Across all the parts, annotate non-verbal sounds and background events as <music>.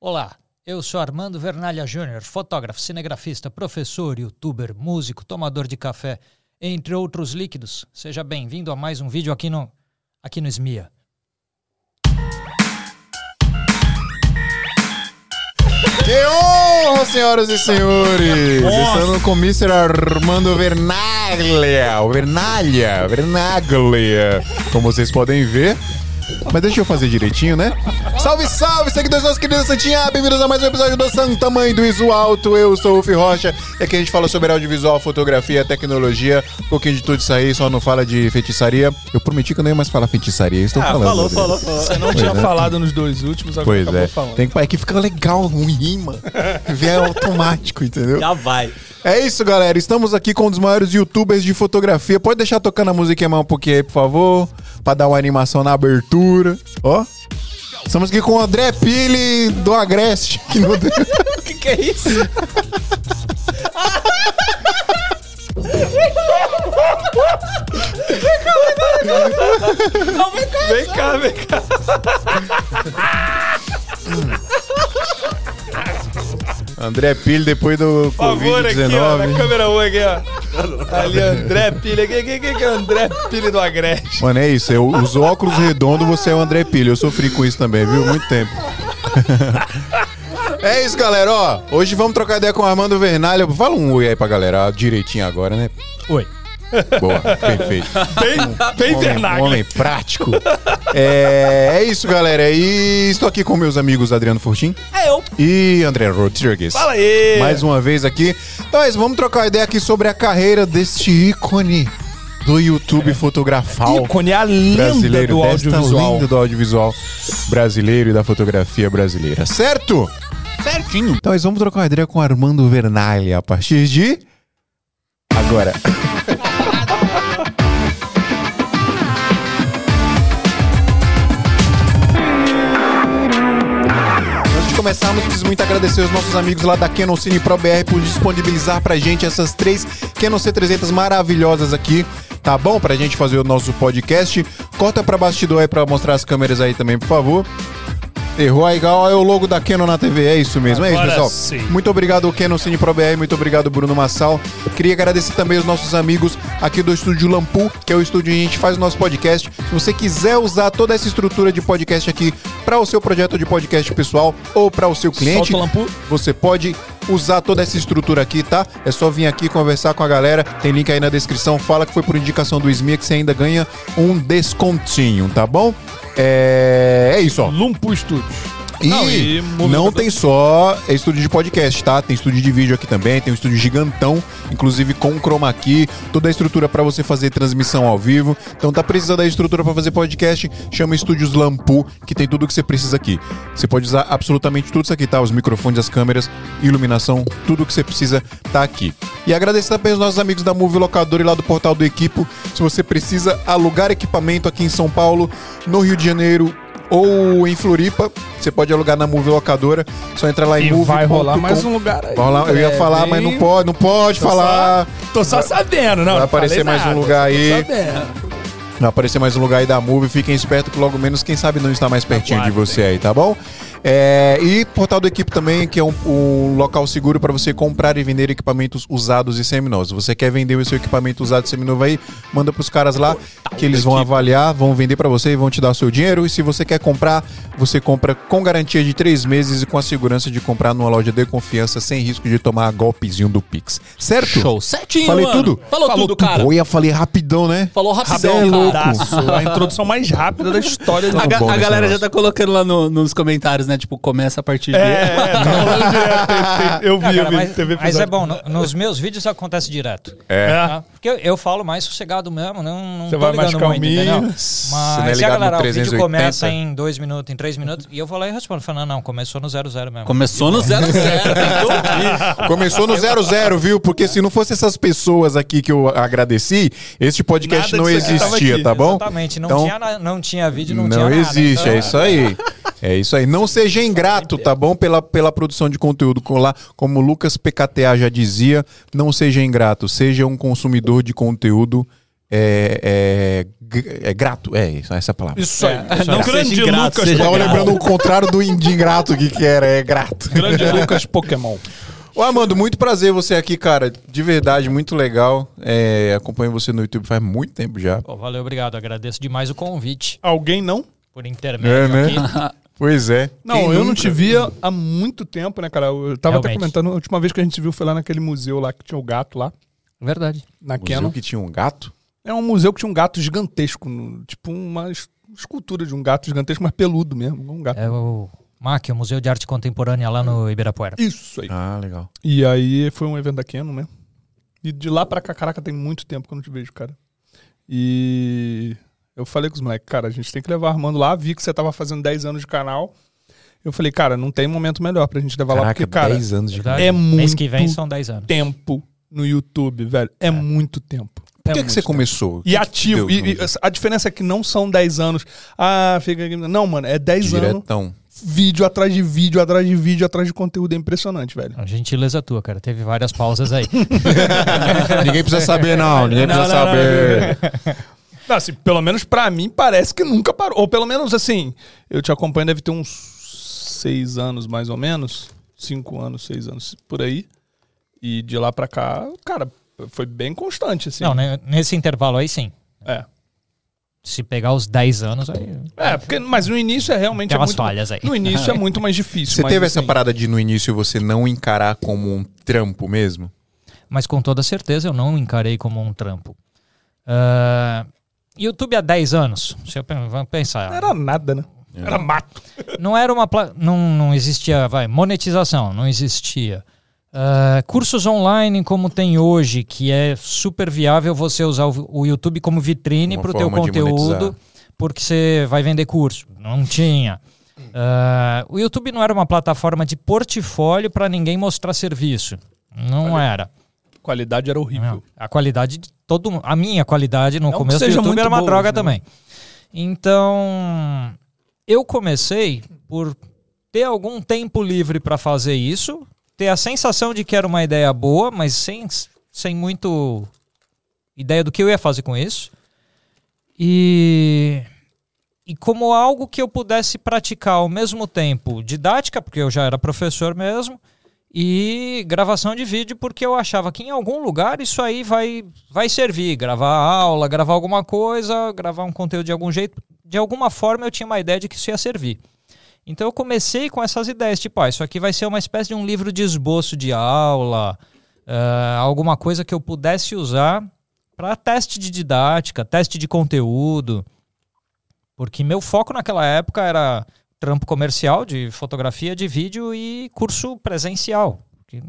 Olá, eu sou Armando Vernalha Júnior, fotógrafo, cinegrafista, professor, youtuber, músico, tomador de café, entre outros líquidos. Seja bem-vindo a mais um vídeo aqui no aqui no SMIA. Que honra, senhoras e senhores! Estamos com o Mr. Armando Vernaglia, o Vernalha, Vernaglia, como vocês podem ver. Mas deixa eu fazer direitinho, né? Salve, salve, seguidores nossos queridos Santinha! Bem-vindos a mais um episódio do Santa Mãe do Iso Alto. Eu sou o Fih Rocha e aqui a gente fala sobre audiovisual, fotografia, tecnologia, um pouquinho de tudo isso aí, só não fala de feitiçaria. Eu prometi que eu não ia mais falar feitiçaria, estou Ah, falando. falou, né? falou, falou. Você não tinha é. falado nos dois últimos, agora Pois acabou é. falando. Tem que, é que fica legal, um rima. Vier automático, entendeu? Já vai. É isso, galera. Estamos aqui com um dos maiores youtubers de fotografia. Pode deixar tocando a musiquinha mais um pouquinho aí, por favor. Pra dar uma animação na abertura. Ó. Estamos aqui com o André Pili do Agreste. <laughs> Que no... <laughs> Que, que é isso? Vem cá, vem cá. Depois <laughs> do Por favor, aqui, ó, na Covid-19. câmera 1 aqui, ó. Ali, André Pilha. Quem que, é o André Pilha do Agreste? Mano, é isso. Eu uso óculos redondos, você é o André Pili. Eu sofri com isso também, viu? Muito tempo. <laughs> é isso, galera. Ó, hoje vamos trocar ideia com o Armando Vernalha. Fala um oi aí pra galera direitinho agora, né? Oi. Boa, bem feito. Bem, bem homem, Vernaglia. homem prático. É, é isso, galera. E estou aqui com meus amigos Adriano Furtim É eu. e André Rodrigues. Fala aí. Mais uma vez aqui. Então é isso, vamos trocar uma ideia aqui sobre a carreira deste ícone do YouTube fotografal. Ícone, a lenda brasileiro, do audiovisual. lenda do audiovisual brasileiro e da fotografia brasileira. Certo? Certinho. Então nós vamos trocar uma ideia com Armando Vernaglia a partir de agora. <laughs> começarmos, preciso muito agradecer os nossos amigos lá da Canon Cine Pro BR por disponibilizar pra gente essas três Canon C300 maravilhosas aqui, tá bom? Pra gente fazer o nosso podcast. Corta pra bastidor aí pra mostrar as câmeras aí também, por favor. Errou aí, igual é o logo da Canon na TV, é isso mesmo, é isso, Agora pessoal. sim. Muito obrigado, Canon Cine Pro BR, muito obrigado, Bruno Massal. Queria agradecer também os nossos amigos aqui do Estúdio Lampu, que é o estúdio onde a gente faz o nosso podcast. Se você quiser usar toda essa estrutura de podcast aqui para o seu projeto de podcast pessoal ou para o seu cliente, você pode usar toda essa estrutura aqui, tá? É só vir aqui conversar com a galera. Tem link aí na descrição. Fala que foi por indicação do SMIA que você ainda ganha um descontinho, tá bom? É, é isso, ó. Lumpo Studios. E Não, não, e movimentador- tem só estúdio de podcast, tá? Tem estúdio de vídeo aqui também, tem um estúdio gigantão, inclusive com chroma key, toda a estrutura pra você fazer transmissão ao vivo. Então tá precisando da estrutura pra fazer podcast, chama Estúdios Lampu, que tem tudo que você precisa aqui. Você pode usar absolutamente tudo isso aqui, tá? Os microfones, as câmeras, iluminação, tudo que você precisa tá aqui. E agradecer também aos nossos amigos da Move Locador e lá do portal do Equipo. Se você precisa alugar equipamento aqui em São Paulo, no Rio de Janeiro, ou em Floripa, você pode alugar na Move Locadora. Só entrar lá em E move. vai rolar mais um lugar aí. Eu ia É, falar, mas não pode, não pode Tô falar. Só, tô só sabendo, não. Vai aparecer mais um nada, lugar tô aí. sabendo. Vai aparecer mais um lugar aí da Move. Fiquem espertos que logo menos, quem sabe, não está mais pertinho de você aí, tá bom? É, e Portal do Equipe também, que é um, um local seguro para você comprar e vender equipamentos usados e seminovos. Você quer vender o seu equipamento usado e seminovo aí? Manda pros caras lá que eles vão avaliar, vão vender para você e vão te dar o seu dinheiro. E se você quer comprar, você compra com garantia de três meses e com a segurança de comprar numa loja de confiança sem risco de tomar golpezinho do Pix. Certo? Show. Certinho, Falei mano. tudo? Falou, tudo, cara. Olha, falei rapidão, né? Falou Cê é rapidão, louco. cara. A introdução mais rápida da história do A, ga- a galera já tá colocando lá no- nos comentários, né? Tipo, começa a partir de... É, <laughs> é, tá rolando direto. Eu vi, Cara, eu vi. mas, teve mas é bom, no- nos meus vídeos isso acontece direto. É. tá? Porque eu, eu falo mais sossegado mesmo, não, não Você tô vai mais ligando muito, calminho. entendeu? Você não é Mas e a ligado no galera, o vídeo 380? começa em dois minutos, em três minutos, e eu vou lá e respondo, falando, não, não, começou no 00 mesmo. Começou no 00, tem que ouvir. Começou no 00, viu? Porque se não fosse essas pessoas aqui que eu agradeci, este podcast Nada não disso aqui tava existia, aqui. tá bom? Exatamente, não, Então, tinha, na- não tinha vídeo, não, Não, tinha nada. existe, então, é isso aí. É isso aí. Não seja ingrato, tá bom? Pela, pela produção de conteúdo. Lá, como o Lucas PKTA já dizia, não seja ingrato, seja um consumidor de conteúdo é, é, é grato. É, isso, essa é a palavra. Isso aí. <laughs> não grande seja ingrato, Lucas seja tava lembrando o contrário do de ingrato, que, que era? É grato. Grande Lucas Pokémon. Ô, Amando, muito prazer você aqui, cara. De verdade, muito legal. É, acompanho você no YouTube faz muito tempo já. Pô, valeu, obrigado. Agradeço demais o convite Alguém não? por intermédio É, né? <laughs> Pois é. Não, Quem eu não nunca? te via há muito tempo, né, cara? Eu tava até Realmente. comentando, a última vez que a gente se viu foi lá naquele museu lá que tinha o gato lá, Verdade. na Museu Canon. que tinha um gato? É um museu que tinha um gato gigantesco, tipo uma es- escultura de um gato gigantesco, mas peludo mesmo, um gato. É o MAC, o Museu de Arte Contemporânea lá no Ibirapuera. Isso aí. Ah, legal. E aí foi um evento da Canon, né? E de lá pra cá, caraca, tem muito tempo que eu não te vejo, cara. E eu falei com os moleques, cara, a gente tem que levar o Armando lá. Vi que você tava fazendo 10 anos de canal. Eu falei, cara, não tem momento melhor pra gente levar lá, Caraca, porque, cara, 10 anos de Verdade. é Mês muito que vem são 10 anos. tempo no YouTube, velho. É, muito tempo. Por que, é que você tempo. começou? E ativo. E, e a diferença é que não são 10 anos. Ah, fica aqui. Não, mano, é 10 anos. Diretão. Vídeo atrás de vídeo, atrás de vídeo, atrás de conteúdo. É impressionante, velho. A gentileza tua, cara. Teve várias pausas aí. <laughs> Ninguém precisa saber, não. Ninguém Não, precisa não, não, saber. Não, assim, pelo menos pra mim parece que nunca parou. Ou pelo menos assim, eu te acompanho, deve ter uns seis anos mais ou menos. Cinco anos, seis anos por aí. E de lá pra cá, cara, foi bem constante, assim. Não, né, nesse intervalo aí sim. É. Se pegar os 10 anos, aí É, porque, mas no início é realmente. tem é umas muito, falhas aí. No início é <laughs> muito mais difícil. Você mas, teve essa assim, parada de no início você não encarar como um trampo mesmo? Mas com toda certeza eu não encarei como um trampo. Ah, YouTube há 10 anos, se eu pensar. Não era nada, né? Era mato. não era uma pla- não, não existia vai monetização não existia. Ah, cursos online como tem hoje que é super viável você usar o, YouTube como vitrine para o teu conteúdo porque você vai vender curso. Não tinha. Ah, o YouTube não era uma plataforma de portfólio para ninguém mostrar serviço. Não era. A qualidade era horrível. não. A qualidade de todo A minha qualidade no Não começo do YouTube era uma boa, droga né? também. Então, eu comecei por ter algum tempo livre para fazer isso, ter a sensação de que era uma ideia boa, mas sem, sem muito ideia do que eu ia fazer com isso. E e como algo que eu pudesse praticar ao mesmo tempo didática, porque eu já era professor mesmo, e gravação de vídeo, porque eu achava que em algum lugar isso aí vai, vai servir. Gravar aula, gravar alguma coisa, gravar um conteúdo de algum jeito. De alguma forma eu tinha uma ideia de que isso ia servir. Então eu comecei com essas ideias, tipo, ah, isso aqui vai ser uma espécie de um livro de esboço de aula, eh, alguma coisa que eu pudesse usar para teste de didática, teste de conteúdo. Porque meu foco naquela época era trampo comercial de fotografia, de vídeo e curso presencial. Porque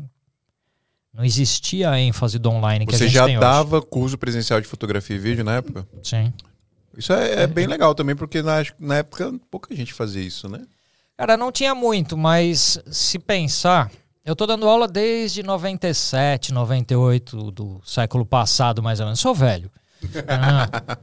não existia a ênfase do online que a Você gente já tem dava curso presencial de fotografia e vídeo na época? Sim. Isso é, é bem legal também, porque na, na época pouca gente fazia isso, né? Cara, não tinha muito, mas se pensar, eu tô dando aula desde 97, 98 do século passado, mais ou menos. Sou velho. <laughs> Ah,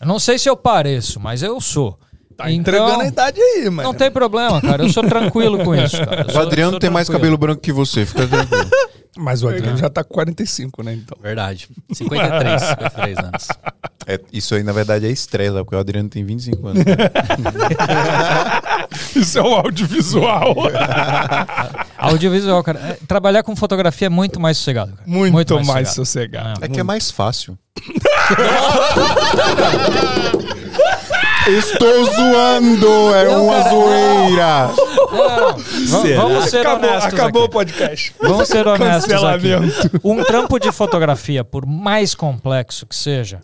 eu não sei se eu pareço, mas eu sou. Tá entregando a idade aí, mano. Não tem problema, cara. Eu sou tranquilo com isso, cara. Eu O sou- Adriano sou tem mais tranquilo. cabelo branco que você, fica tranquilo. <laughs> Mas o Adriano já tá com 45, né? Então. Verdade. 53, 53 anos. É, isso aí, na verdade, é estresse, porque o Adriano tem 25 anos. <laughs> Isso é o audiovisual. <laughs> Audiovisual, cara. É, Trabalhar com fotografia é muito mais sossegado. Cara. Muito, mais, sossegado. sossegado. É que é mais fácil. Estou zoando, é Não, uma cara, zoeira. Não, não. Va- Vamos ser acabou honestos acabou o aqui. podcast. Vamos ser honestos aqui. Um trampo de fotografia, por mais complexo que seja,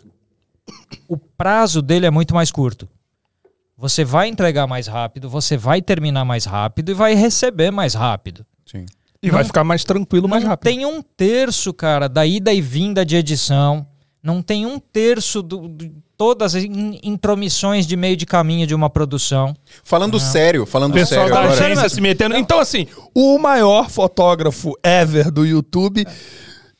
o prazo dele é muito mais curto. Você vai entregar mais rápido, você vai terminar mais rápido e vai receber mais rápido. Sim. E vai ficar mais tranquilo, mais rápido. tem um terço, cara, da ida e vinda de edição. Não tem um terço de do, todas as in- intromissões de meio de caminho de uma produção. Falando sério, falando O pessoal sério da agora. agência se metendo. Então, assim, o maior fotógrafo ever do YouTube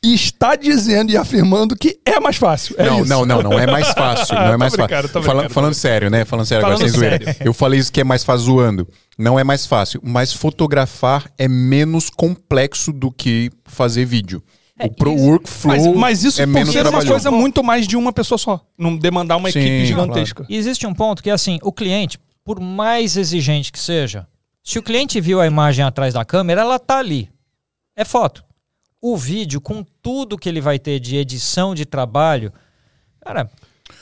está dizendo e afirmando que é mais fácil. É não, isso. não, não, não é mais fácil. Não é <laughs> mais fácil. tô Fala- brincando, falando sério, né? Falando sério, agora Falando sem zoeira. sério. Eu falei isso que é mais fácil zoando. Não é mais fácil, mas fotografar é menos complexo do que fazer vídeo. O pro workflow Mas, mas isso é por menos ser uma coisa muito mais de uma pessoa só. Não demandar uma Sim, equipe gigantesca. E existe um ponto que, assim, o cliente, por mais exigente que seja, se o cliente viu a imagem atrás da câmera, ela tá ali. É foto. O vídeo, com tudo que ele vai ter de edição de trabalho, cara,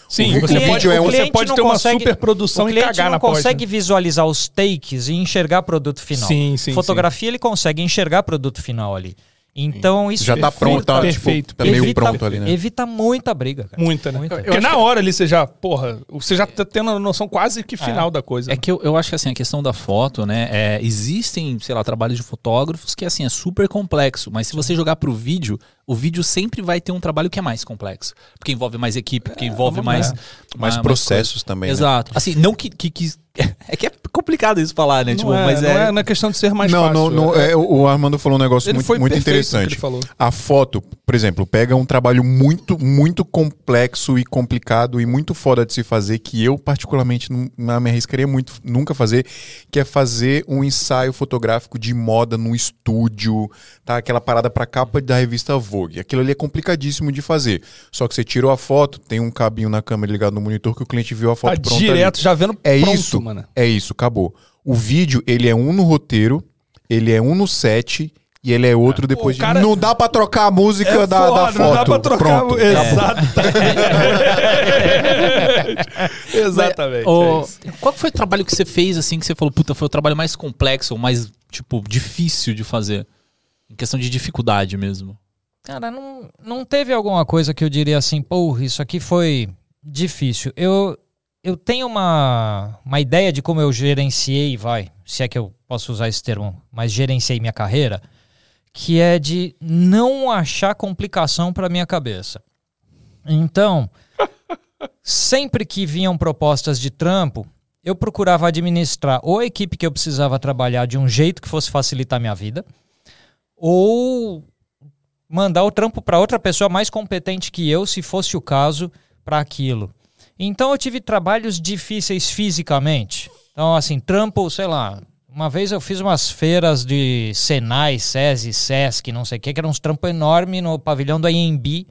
Sim, O você cliente- pode, o você cliente pode não ter uma consegue- super produção o e cliente cagar não na pós, consegue né? visualizar os takes e enxergar produto final. Sim, sim, Fotografia ele consegue enxergar produto final ali. Então isso Já tá Perfeito, pronto, tá, perfeito, tipo, tá meio evita, pronto ali, né? evita muita briga, cara. Muita, né? Muita. Porque na hora ali você já, porra, você já tá tendo a noção quase que final da coisa. É que eu, eu acho que assim, a questão da foto, né? é, existem, sei lá, trabalhos de fotógrafos que assim é super complexo, mas se você jogar pro vídeo, o vídeo sempre vai ter um trabalho que é mais complexo. Porque envolve mais equipe, porque envolve mais. Mais ma- processos também, né? Exato. Assim, não que, que, que- <laughs> É que é complicado isso falar, né? não, tipo, é, mas não é. é, não é questão de ser mais não, fácil. não, não, é- é, o Armando falou um negócio Ele muito, foi muito interessante. ele falou. A foto, por exemplo, pega um trabalho muito, muito complexo e complicado e muito foda de se fazer, que eu, particularmente, não, não me arriscaria muito nunca fazer, que é fazer um ensaio fotográfico de moda no estúdio, tá? Aquela parada pra capa da revista Vogue. Aquilo ali é complicadíssimo de fazer. Só que você tirou a foto, tem um cabinho na câmera ligado no monitor que o cliente viu a foto Tá pronta ali. direto, já vendo É pronto, isso. Mano. É isso, acabou. O vídeo, ele é um no roteiro, ele é um no set e ele é outro depois o cara- de. Não dá pra trocar a música É da, da foda, foto. Não dá pra trocar. Pronto. Exato. <laughs> Exatamente. Ô, é qual foi o trabalho que você fez, assim, que você falou, puta, foi o trabalho mais complexo, ou mais, tipo, difícil de fazer? Em questão de dificuldade mesmo. Cara, não, não teve alguma coisa que eu diria assim, pô, isso aqui foi difícil. Eu, eu tenho uma, uma ideia de como eu gerenciei, vai, se é que eu posso usar esse termo, mas gerenciei minha carreira, que é de não achar complicação para minha cabeça. Então, <laughs> sempre que vinham propostas de trampo, eu procurava administrar ou a equipe que eu precisava trabalhar de um jeito que fosse facilitar minha vida, ou mandar o trampo para outra pessoa mais competente que eu, se fosse o caso, para aquilo. Então eu tive trabalhos difíceis fisicamente. Então, assim, trampo, sei lá. Uma vez eu fiz umas feiras de Senai, SESI, SESC, não sei o que, que era uns trampos enormes no pavilhão do AMB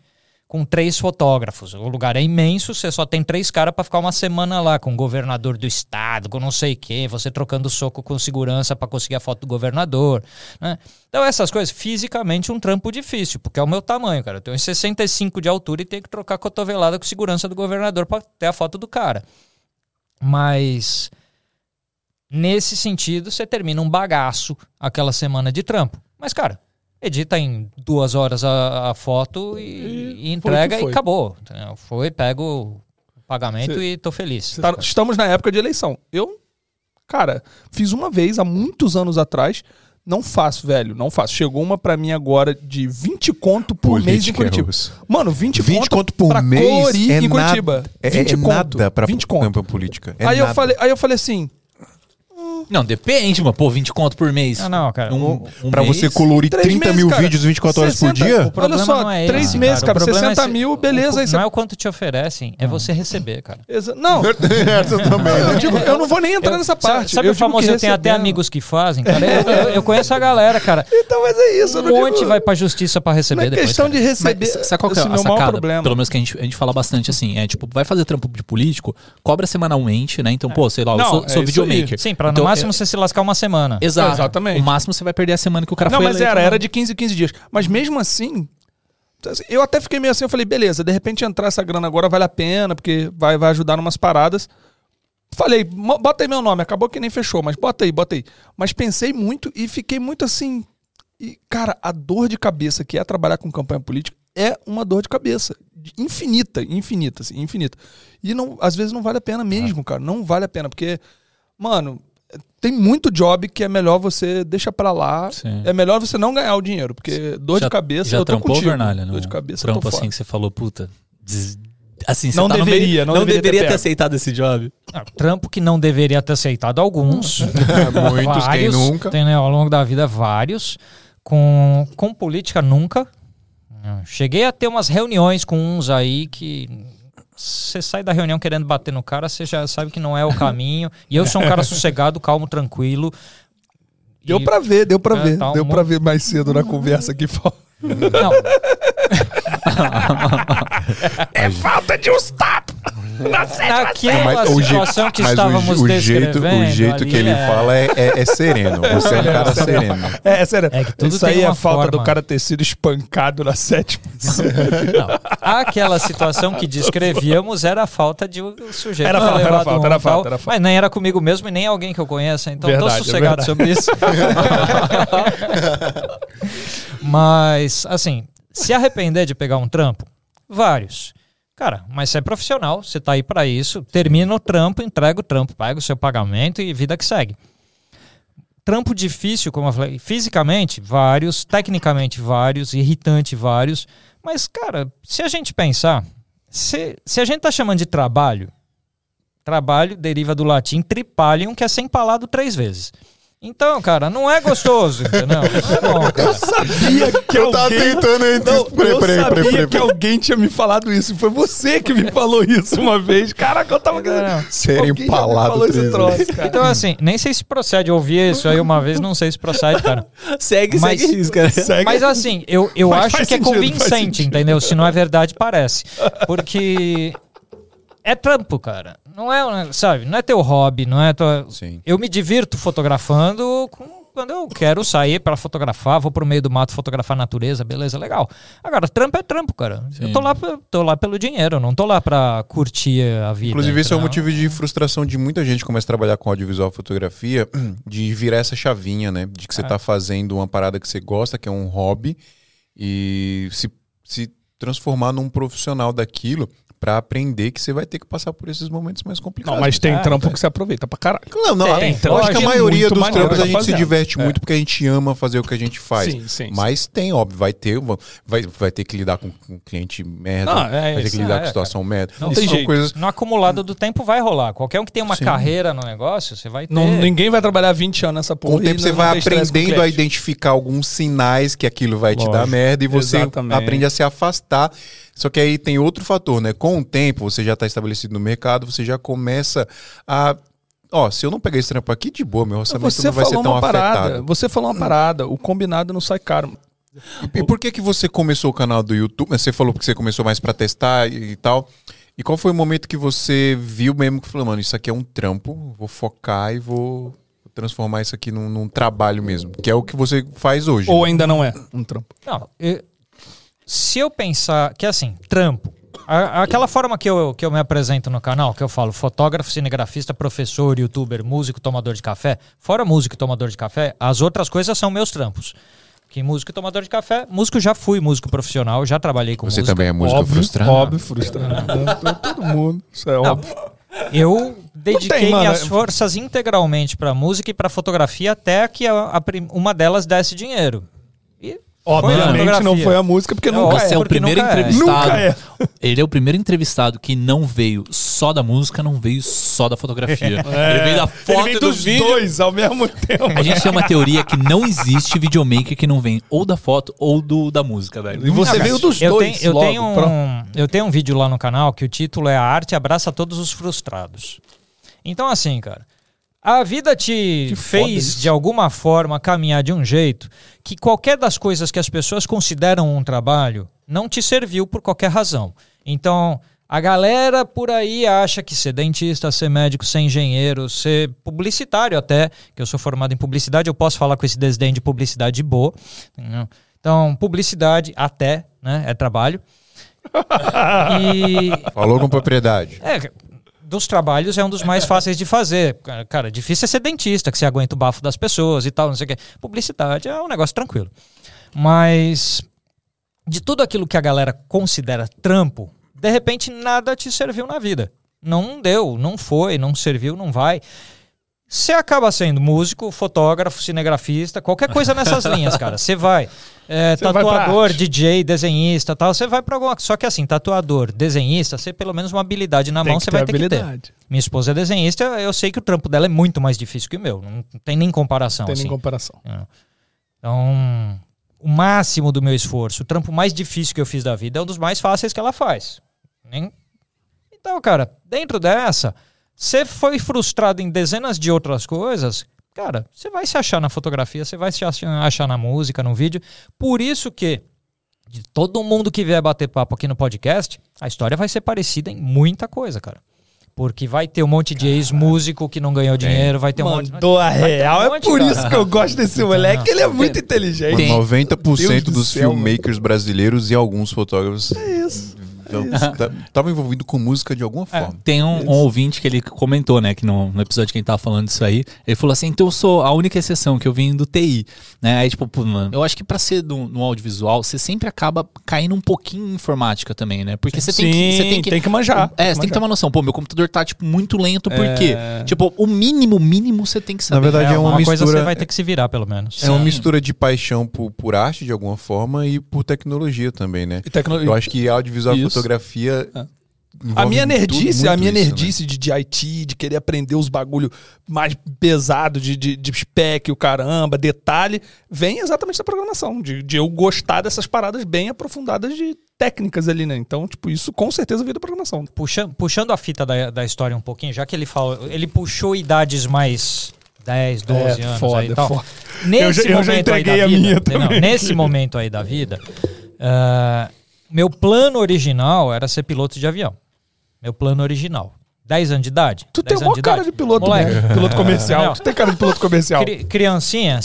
com três fotógrafos. O lugar é imenso, você só tem três caras para ficar uma semana lá, com o governador do estado, com não sei quem, você trocando soco com segurança para conseguir a foto do governador. Né? Então, essas coisas, fisicamente, um trampo difícil, porque é o meu tamanho, cara. Eu tenho 65 de altura e tenho que trocar cotovelada com segurança do governador para ter a foto do cara. Mas, nesse sentido, você termina um bagaço aquela semana de trampo. Mas, cara, edita em duas horas a, a foto e, E e entrega e acabou. entendeu? Foi, pego o pagamento Cê- e tô feliz. Tá- estamos na época de eleição. Eu, cara, fiz uma vez há muitos anos atrás. Não faço, velho. Não faço. Chegou uma pra mim agora de 20 conto por mês em Política, Curitiba. Mano, 20, 20 conto, conto por pra mês colorir é em nada. Curitiba. É, 20 é conto. nada pra 20 conto. campanha política. É aí, eu nada. falei, aí eu falei assim, Não, depende, mano. Pô, 20 conto por mês. Ah, não, cara. Um, um Pra mês? você colorir Três 30 meses, mil cara. vídeos 24 horas 60, por dia? O problema Olha só, não é três esse, meses, O cara, problema 60 é se- mil, o- beleza, o- aí você- Não é o quanto te oferecem, é você receber, cara. exa- não, <laughs> Essa também, eu, né? digo, eu não vou nem entrar nessa parte. Sabe eu o famoso, eu tenho até amigos que fazem, cara. <laughs> Eu, eu- eu conheço a galera, cara. Então, mas é isso. eu Um não monte digo- vai pra justiça pra Não receber é depois. questão cara. de receber. Mas sabe qual que é a sacada? problema. Pelo menos que a gente, fala bastante assim, é tipo, vai fazer trampo de político, cobra semanalmente, né? Então, pô, sei lá, eu Não, sou, é videomaker. Sim, pra no Então, máximo é- você se lascar uma semana. Exato. Exatamente. O máximo você vai perder a semana que o cara Não, foi mas eleito, era, né? era de 15 em 15 dias. Mas mesmo assim, eu até fiquei meio assim, eu falei, beleza, de repente entrar essa grana agora vale a pena, porque vai, vai ajudar numas paradas. Falei, "Mo- bota aí meu nome, acabou que nem fechou, mas bota aí, bota aí. Mas pensei muito e fiquei muito assim. E, cara, a dor de cabeça que é trabalhar com campanha política é uma dor de cabeça. de- Infinita, infinita, assim, infinita. E não, às vezes não vale a pena mesmo, cara. Não vale a pena, porque, mano, tem muito job que é melhor você deixa pra lá. Sim. É melhor você não ganhar o dinheiro, porque dor Já- de cabeça Já eu tô trampou, contigo. Vernalha? Dor No de cabeça eu trampo tô assim fora. que você falou, puta... des- Assim, você Não tá deveria, meio- não não deveria ter deveria ter pego. aceitado esse job. Ah, Trampo que não deveria ter aceitado alguns. <laughs> <laughs> Muitos, quem vários, nunca. entendeu? Ao longo da vida, vários. Com, com política, nunca. Cheguei a ter umas reuniões com uns aí que. Você sai da reunião querendo bater no cara, você já sabe que não é o caminho. E eu sou um cara <laughs> sossegado, calmo, tranquilo. Deu E- pra ver, deu pra É, ver. tá um deu pra monte- ver mais cedo na conversa aqui fora. Não, <laughs> é falta de uns tapas. <laughs> Naquela Mas o je- situação que mas o estávamos je- o, jeito, descrevendo o jeito ali que ele é- fala é, é- é sereno. Você é um cara <laughs> sereno. É, é sério. É que tudo Isso tem aí é falta do forma. cara ter sido espancado na sétima. <laughs> Não, aquela situação que descrevíamos era a falta de o sujeito Era falta, era falta, um era tal, falta, era falta. Mas nem era comigo mesmo e nem alguém que eu conheça, então Verdade, é tô sossegado sobre isso. <laughs> mas, assim, se arrepender de pegar um trampo, vários. Cara, mas você é profissional, você tá aí pra isso, termina o trampo, entrega o trampo, paga o seu pagamento e vida que segue. Trampo difícil, como eu falei, fisicamente, vários, tecnicamente, vários, irritante, vários. Mas, cara, se a gente pensar, se, se a gente tá chamando de trabalho, trabalho deriva do latim tripalium, que é sem palado três vezes. Então, cara, não é gostoso, entendeu? Não é bom, <laughs> cara. sabia que Eu tava tentando. Não, Peraí, eu peraí, sabia peraí, que alguém tinha me falado isso. Foi você que me falou isso uma vez. Caraca, eu tava... Não. Ser Alguém empalado falou esse troço, cara. Então, assim, nem sei se procede. Eu ouvi isso aí uma vez, não sei se procede, cara. <laughs> segue, Mas- segue isso, cara. <laughs> Segue. Mas assim, eu, eu Faz- acho faz que é sentido, faz convincente, entendeu? Se não é verdade, parece. Porque é trampo, cara. Não é, um- sabe, não é teu hobby, não é tua... Sim. Eu me divirto fotografando com- quando eu quero sair para fotografar, vou pro meio do mato fotografar a natureza, beleza, legal. Agora, trampo é trampo, cara. Eu tô lá, tô lá pelo dinheiro, não tô lá pra curtir a vida. Inclusive, esse é o entendeu? motivo de frustração de muita gente que começa a trabalhar com audiovisual fotografia, <clears throat> de virar essa chavinha, né? De que você É. tá fazendo uma parada que você gosta, que é um hobby, e se, se transformar num profissional daquilo pra aprender que você vai ter que passar por esses momentos mais complicados. Não, mas tem É, trampo é. que você aproveita pra caralho. Não, não, Tem, eu acho que a lógico, maioria dos trampos a tá gente se fazendo. diverte É. muito porque a gente ama fazer o que a gente faz. Sim, sim, sim. Mas tem, óbvio, vai ter, vai, vai ter que lidar com, com cliente merda, Não, é vai ter que lidar é, com situação merda. Não Isso tem são jeito. coisas No acumulado do tempo vai rolar. Qualquer um que tem uma Sim. carreira no negócio, você vai ter. Não, ninguém vai trabalhar 20 anos nessa porra. Com o tempo você não vai aprendendo a identificar alguns sinais que aquilo vai te dar merda e você aprende a se afastar. Só que aí tem outro fator, né? Com o tempo, você já está estabelecido no mercado, você já começa a. Ó, se eu não pegar esse trampo aqui, de boa, meu orçamento Você não vai ser falou tão uma parada. afetado. Você falou uma parada. O combinado não sai caro. E, e por que que você começou o canal do YouTube? Você falou que você começou mais pra testar e, e tal. E qual foi o momento que você viu mesmo que falou, mano, isso aqui é um trampo, vou focar e vou transformar isso aqui num, num trabalho mesmo, que é o que você faz hoje. Ou ainda não é um trampo. Não, eu- se eu pensar que assim, trampo, a- aquela forma que eu, que eu me apresento no canal, que eu falo fotógrafo, cinegrafista, professor, youtuber, músico, tomador de café, fora músico e tomador de café, as outras coisas são meus trampos. Que músico e tomador de café, músico já fui músico profissional, já trabalhei com Você música. também é músico óbvio, frustrado? Óbvio, frustrado. Todo mundo. Isso é óbvio. Eu dediquei tem, minhas é- forças integralmente pra música e pra fotografia até que a- a uma delas desse dinheiro. Obviamente não foi a música, porque Não, nunca você Você é. é o primeiro nunca é. entrevistado. É. Ele é o primeiro entrevistado que não veio só da música, não veio só da fotografia. <laughs> Ele veio da foto Ele vem e do dos vídeo. dois ao mesmo tempo. A gente tem uma teoria que não existe videomaker que não vem ou da foto ou do da música, velho. E você Não, veio dos eu dois. Tenho, eu, logo, tenho pronto. um, eu tenho um vídeo lá no canal que o título é A Arte Abraça Todos os Frustrados. Então, assim, cara, a vida te Que fez, isso. de alguma forma, caminhar de um jeito que qualquer das coisas que as pessoas consideram um trabalho não te serviu por qualquer razão. Então, a galera por aí acha que ser dentista, ser médico, ser engenheiro, ser publicitário até, que eu sou formado em publicidade, eu posso falar com esse desdém de publicidade boa. entendeu? Então, publicidade até, né, é trabalho. <laughs> E Falou com propriedade. é, dos trabalhos é um dos mais fáceis de fazer. Cara, difícil é ser dentista, que você aguenta o bafo das pessoas e tal, não sei o quê. Publicidade é um negócio tranquilo. Mas de tudo aquilo que a galera considera trampo, de repente nada te serviu na vida. Não deu, não foi, não serviu, não vai. Você acaba sendo músico, fotógrafo, cinegrafista, qualquer coisa nessas <laughs> linhas, cara. Você vai. É, vai tatuador, arte. DJ, desenhista tal, você vai pra alguma Só que assim, tatuador, desenhista, você pelo menos uma habilidade na mão, você vai ter que ter. habilidade. Minha esposa é desenhista, eu sei que o trampo dela é muito mais difícil que o meu. Não tem nem comparação. Não tem assim. nem comparação. Então, o máximo do meu esforço, o trampo mais difícil que eu fiz da vida é um dos mais fáceis que ela faz. Então, cara, dentro dessa, você foi frustrado em dezenas de outras coisas, cara, você vai se achar na fotografia, você vai se achar achar na música, no vídeo. Por isso que, de todo mundo que vier bater papo aqui no podcast, a história vai ser parecida em muita coisa, cara. Porque vai ter um monte de ex-músico que não ganhou dinheiro, vai ter um monte Mandou a ter um real. É monte, por cara. isso que eu gosto desse moleque. Ele é muito inteligente. Tem. 90% Deus do dos céu, filmmakers brasileiros e alguns fotógrafos estavam envolvidos com música de alguma forma. Tem um, um ouvinte que ele comentou, né, que no, no episódio que a gente tava falando disso aí, ele falou assim, então eu sou a única exceção que eu vim do TI, né, aí tipo, pô, mano, eu acho que pra ser do, no audiovisual, você sempre acaba caindo um pouquinho em informática também, né, porque você tem que... Você tem que, tem que manjar. É, você tem que ter uma noção, pô, meu computador tá, tipo, muito lento, por É. quê? Tipo, o mínimo, mínimo você tem que saber. Na verdade, é uma uma coisa mistura- você vai ter que se virar, pelo menos. É uma Sim. mistura de paixão por, por arte de alguma forma e por tecnologia também, né? E tecnologia. Eu acho que audiovisual e Isso. Fotografia. É. envolve A minha nerdice, a minha isso, né? nerdice de, de IT, de querer aprender os bagulho mais pesado, de, de, de spec, o caramba, detalhe, vem exatamente da programação. De, de eu gostar dessas paradas bem aprofundadas de técnicas ali, né? Então, tipo, isso com certeza veio da programação. Puxando, puxando a fita da, da história um pouquinho, já que ele falou, ele puxou idades mais 10, 12 É, anos foda, aí e tal. foda. Nesse Eu já- eu já momento aí entreguei da a vida, não, nesse momento aí da vida, ah, meu plano original era ser piloto de avião. Meu plano original. 10 anos de idade. Tu tem 10 uma cara de piloto, Moleque. né? Piloto comercial. Não. Tu tem cara de piloto comercial. Cri- criancinha,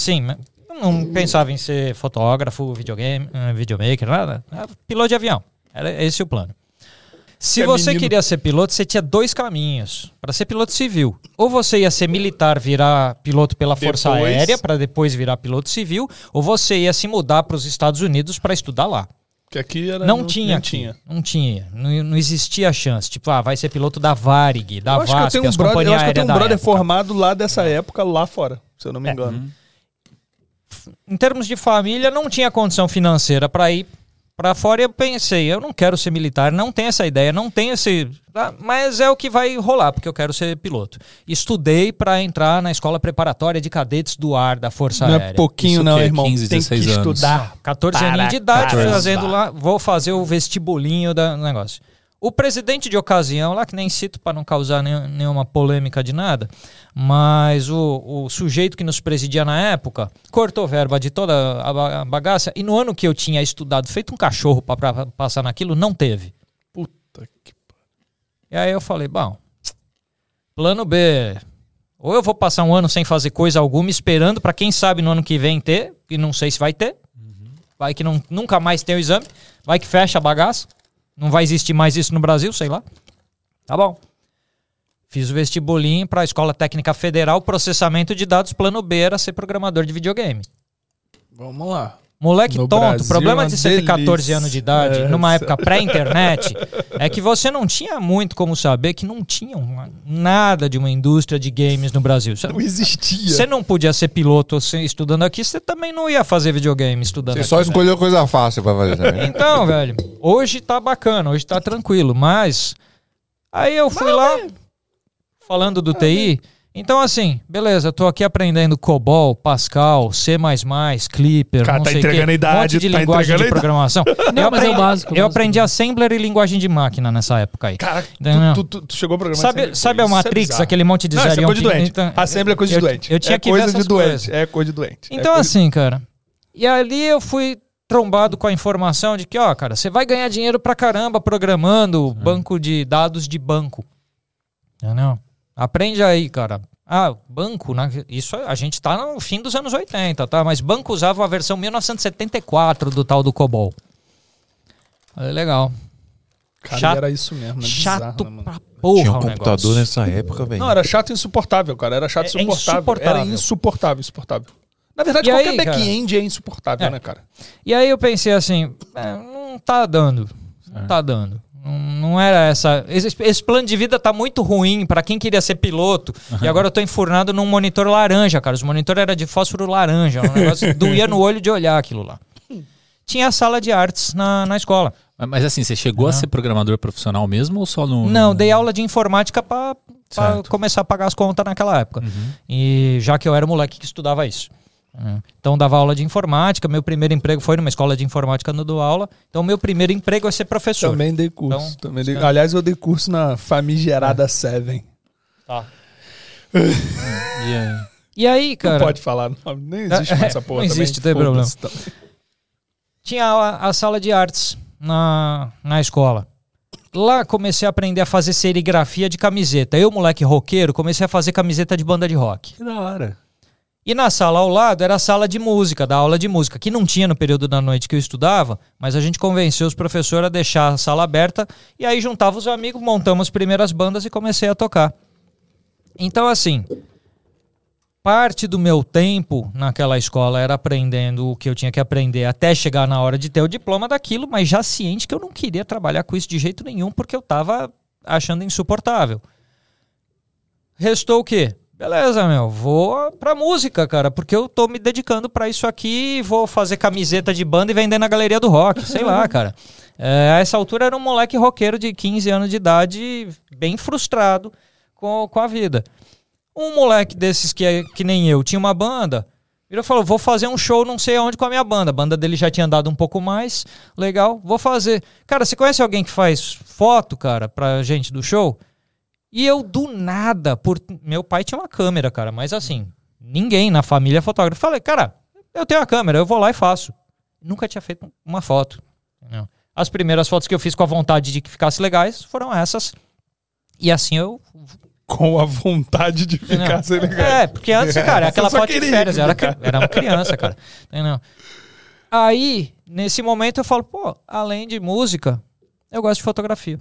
eu não pensava em ser fotógrafo, videogame, eh, videomaker, nada. Era Piloto de avião. Era esse o plano. Se É você menino. queria ser piloto, você tinha dois caminhos para ser piloto civil. Ou você ia ser militar, virar piloto pela Força Depois- Aérea, para depois virar piloto civil, ou você ia se mudar para os Estados Unidos para estudar lá. Que aqui era. Não, tinha, nem aqui. tinha. não tinha, não, não existia chance. Tipo, ah, vai ser piloto da Varig, da Eu acho que eu tenho um as brother, eu acho que eu tenho um brother época. formado lá dessa época, lá fora, se eu não me É. engano. em termos de família, não tinha condição financeira para ir para fora. Eu pensei, eu não quero ser militar, não tenho essa ideia, não tenho esse. ah, Mas é o que vai rolar, porque eu quero ser piloto. Estudei para entrar na escola preparatória de cadetes do ar da Força Não é Aérea. pouquinho, Isso não, que é irmão. 15, Tem que 16 anos. estudar. 14 Para aninhos de idade, fazendo lá, vou fazer o vestibulinho da- do negócio. O presidente de ocasião, lá que nem cito para não causar nenhum- nenhuma polêmica de nada, mas o, o sujeito que nos presidia na época cortou verba de toda a ba- a bagaça e no ano que eu tinha estudado, feito um cachorro para passar naquilo, não teve. Puta que. E aí eu falei, bom, plano B, ou eu vou passar um ano sem fazer coisa alguma, esperando para quem sabe no ano que vem ter, e não sei se vai ter, vai que não, nunca mais tem o exame, vai que fecha a bagaça, não vai existir mais isso no Brasil, sei lá. Tá bom. Fiz o vestibulinho para a Escola Técnica Federal, processamento de dados, plano B era ser programador de videogame. Vamos lá. Moleque No tonto, Brasil, o problema de você ter 14 delícia. anos de idade, É, numa época pré-internet, é que você não tinha muito como saber que não tinha uma- nada de uma indústria de games no Brasil. Você, Não existia. você não podia ser piloto estudando aqui, você também não ia fazer videogame estudando Você aqui. só escolheu coisa fácil pra fazer também. Então, velho, hoje tá bacana, hoje tá tranquilo, mas aí eu fui lá falando do TI. Então, assim, beleza, tô aqui aprendendo COBOL, Pascal, C++, Clipper, Cara, não tá sei o quê, entregando a idade, um monte de tá linguagem entregando de programação. <laughs> Não, eu mas é o aprendi, básico, Eu aprendi Assembler e linguagem de máquina nessa época aí. Cara, tu, tu, tu chegou a programar Sabe, sabe a é Matrix, bizarro. aquele monte de Não, é zero um coisa de que- doente. então, Assembly é coisa de eu- doente. Eu tinha é que ver coisa de essas doente. coisas. É coisa de doente. Então, é assim, cara. E ali eu fui trombado com a informação de que, ó, cara, você vai ganhar dinheiro pra caramba programando banco de dados de banco. Entendeu? Aprende aí, cara. Ah, banco, né? isso a gente tá no fim dos anos 80, tá? Mas banco usava a versão 1974 do tal do COBOL. Falei, legal. Cara, chato- era isso mesmo. né? Chato Bizarro, né, pra porra Tinha um o computador negócio. nessa época, velho. Não, era chato e insuportável, cara. Era chato e É- é insuportável. insuportável. Era insuportável, insuportável. Na verdade, E qualquer back-end é insuportável, É. né, cara? E aí eu pensei assim, é, não tá dando. Não tá dando. Não, não era essa. Esse, esse plano de vida tá muito ruim pra quem queria ser piloto. E agora eu tô enfurnado num monitor laranja, cara. Os monitores eram de fósforo laranja. Um negócio <laughs> doía no olho de olhar aquilo lá. Tinha a sala de artes na, na escola. Mas, assim, você chegou a ser programador profissional mesmo ou só no. Não, dei aula de informática Certo. começar a pagar as contas naquela época. E já que eu era moleque que estudava isso. É. Então dava aula de informática, meu primeiro emprego foi numa escola de informática no dou aula. Então meu primeiro emprego é ser professor. Também dei curso. Então, também dei- Aliás, eu dei curso na famigerada Seven. Tá. E aí? E aí, Não cara, pode falar, não. Nem existe mais <laughs> essa porra Não também. existe, tem problema. também. tinha a, a sala de artes na, na escola. Lá comecei a aprender a fazer serigrafia de camiseta. Eu, moleque roqueiro, comecei a fazer camiseta de banda de rock. Que da hora. E na sala ao lado era a sala de música, da aula de música, que não tinha no período da noite que eu estudava, mas a gente convenceu os professores a deixar a sala aberta e aí juntava os amigos, montamos as primeiras bandas e comecei a tocar. Então, assim, parte do meu tempo naquela escola era aprendendo o que eu tinha que aprender até chegar na hora de ter o diploma daquilo, mas já ciente que eu não queria trabalhar com isso de jeito nenhum porque eu estava achando insuportável. Restou o quê? Beleza, meu, vou pra música, cara, porque eu tô me dedicando pra isso aqui, vou fazer camiseta de banda e vender na galeria do rock, sei lá, <laughs> cara. É, a essa altura era um moleque roqueiro de 15 anos de idade, bem frustrado com, com a vida. Um moleque desses que, é, que nem eu tinha uma banda, ele falou: vou fazer um show não sei aonde com a minha banda. A banda dele já tinha andado um pouco mais, legal, vou fazer. Cara, você conhece alguém que faz foto, cara, pra gente do show? E eu, do nada, por. Meu pai tinha uma câmera, cara, mas assim, ninguém na família é fotógrafo. Falei, cara, eu tenho a câmera, eu vou lá e faço. Nunca tinha feito uma foto. entendeu? As primeiras fotos que eu fiz com a vontade de que ficasse legais foram essas. E assim eu. Com a vontade de ficar sem legal. É, porque antes, cara, Você aquela foto de queria, férias, eu era, era uma criança, cara. Entendeu? Aí, nesse momento, eu falo, pô, além de música, eu gosto de fotografia.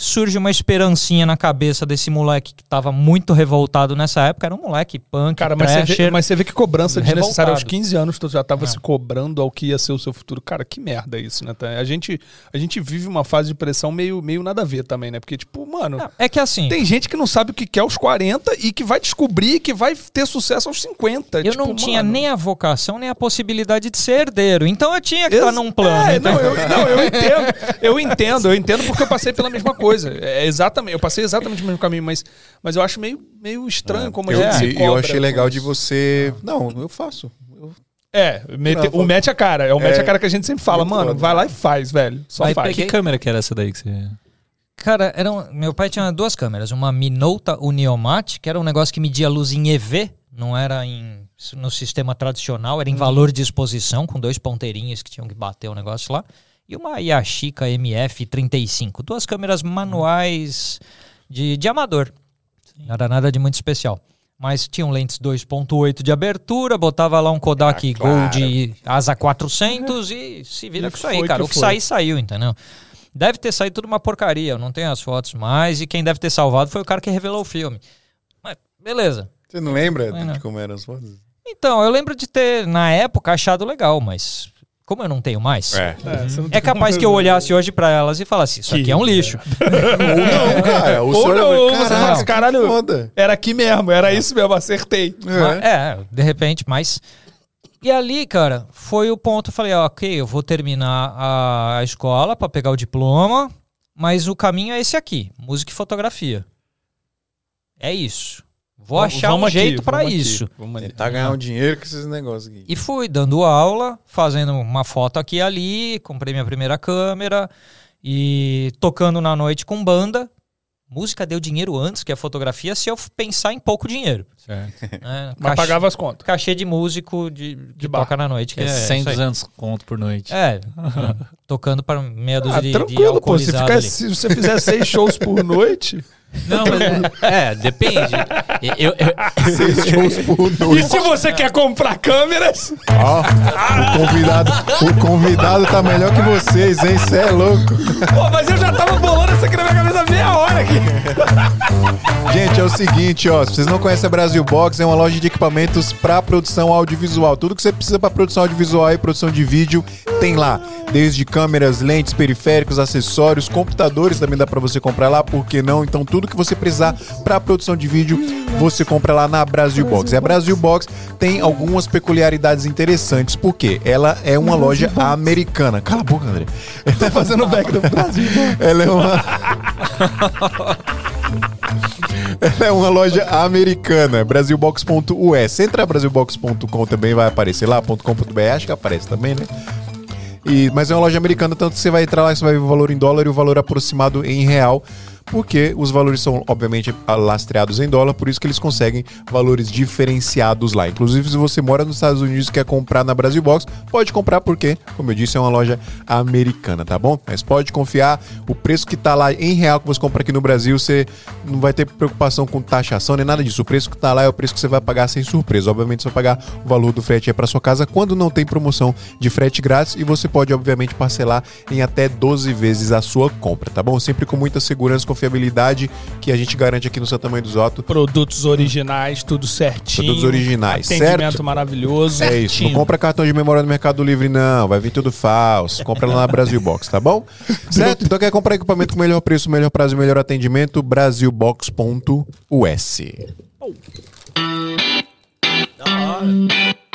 Surge uma esperancinha na cabeça desse moleque que tava muito revoltado nessa época. Era um moleque punk, Cara, mas você, vê, mas você vê que cobrança desnecessária aos Revoltado. 15 anos, tu já tava É. se cobrando ao que ia ser o seu futuro. Cara, que merda isso, né? tá? A gente, a gente vive uma fase de pressão meio, meio nada a ver também, né? Porque, tipo, mano, Não, É que assim, tem gente que não sabe o que quer aos 40 e que vai descobrir que vai ter sucesso aos 50. eu Tipo, não tinha mano, nem a vocação, nem a possibilidade de ser herdeiro. Então eu tinha que estar Ex- num plano. É, não, entendeu? eu, não, eu <laughs> entendo. Eu entendo, eu entendo porque eu passei pela mesma coisa. É exatamente, eu passei exatamente o mesmo caminho, mas, mas eu acho meio, meio estranho como a eu, gente se e- e eu achei legal com de você. Não, eu faço. Eu- É, mete- Não, o mete a cara. É o mete É. a cara que a gente sempre fala, Muito mano, foda. vai lá e faz, velho. Só Mas faz. que câmera que era essa daí que você. Cara, era um- meu pai tinha duas câmeras. Uma Minolta Uniomat, que era um negócio que media luz em EV, não era em, no sistema tradicional, era em valor de exposição, com dois ponteirinhos que tinham que bater o negócio lá. E uma Yashica MF35. Duas câmeras manuais de, de amador. Não era nada de muito especial. Mas tinham lentes 2.8 de abertura, botava lá um Kodak Ah, claro. Gold Asa 400 e se vira E com isso aí, cara. que O que sair, saiu, entendeu? Deve ter saído tudo uma porcaria, eu não tenho as fotos mais, e quem deve ter salvado foi o cara que revelou o filme. Mas, beleza. Você não lembra não. de como eram as fotos? Então, eu lembro de ter, na época, achado legal, mas como eu não tenho mais, é, É, tem capaz que eu olhasse hoje pra elas e falasse, isso aqui é um lixo. <laughs> Ou não, cara. O Ou senhor não, você caralho, fala assim, que caralho, Foda. Era aqui mesmo, era isso mesmo, acertei. Mas- É, de repente, mas. E ali, cara, foi o ponto. Eu falei, ó, ok, eu vou terminar a, a escola pra pegar o diploma, mas o caminho é esse aqui: música e fotografia. É isso. Vou achar um Vamos aqui, jeito aqui, isso. vamos. Tentar ganhar um dinheiro com esses negócios aqui. E fui dando aula, fazendo uma foto aqui e ali, comprei minha primeira câmera e tocando na noite com banda. Música deu dinheiro antes que a fotografia, se eu pensar em pouco dinheiro. Certo. <laughs> né? Mas Cachê- pagava as contas. cachê de músico de, de bar. toca na noite. Que É, é, 100, isso aí. 200 conto por noite. É, tocando para meia dúzia Ah, de, de tranquilo, pô. Se, ficar, se você fizer seis shows por noite. Não, mas é, é, depende. Eu, eu- Seis <laughs> shows por E se você quer comprar câmeras? Ó, o convidado, o convidado tá melhor que vocês, hein? Você é louco. Pô, mas eu já tava bolando isso aqui na minha cabeça meia hora aqui. <laughs> Gente, é o seguinte, ó. Se vocês não conhecem a Brasil Box, é uma loja de equipamentos para produção audiovisual. Tudo que você precisa para produção audiovisual e produção de vídeo tem lá. Desde câmeras, lentes, periféricos, acessórios, computadores também dá para você comprar lá, por que não? Então tudo que você precisar para produção de vídeo, você compra lá na Brasil Box. E a Brasil Box tem algumas peculiaridades interessantes, porque ela é uma loja americana. Cala a boca, André. Tô fazendo o back do Brasil. Ela é uma. Ela é uma loja americana, brasilbox.us. Entra brasilbox.com também vai aparecer lá, .com.br, acho que aparece também, né? E, mas é uma loja americana, tanto que você vai entrar lá, você vai ver o valor em dólar e o valor aproximado em real. Porque os valores são, obviamente, lastreados em dólar, por isso que eles conseguem valores diferenciados lá. Inclusive, se você mora nos Estados Unidos e quer comprar na Brasil Box, pode comprar porque, como eu disse, é uma loja americana, tá bom? Mas pode confiar, o preço que tá lá em real que você compra aqui no Brasil, você não vai ter preocupação com taxação nem nada disso. O preço que tá lá é o preço que você vai pagar sem surpresa. Obviamente, você vai pagar o valor do frete para sua casa quando não tem promoção de frete grátis e você pode, obviamente, parcelar em até 12 vezes a sua compra, tá bom? Sempre com muita segurança, confiabilidade que a gente garante aqui no Seu Tamanho dos Otto. Produtos originais, tudo certinho. Produtos originais, Atendimento certo? maravilhoso. É isso, não compra cartão de memória no Mercado Livre, não. Vai vir tudo falso. Compra lá na Brasil Box, tá bom? <laughs> Certo? Então quer comprar equipamento com melhor preço, melhor prazo e melhor atendimento? Brasilbox.us.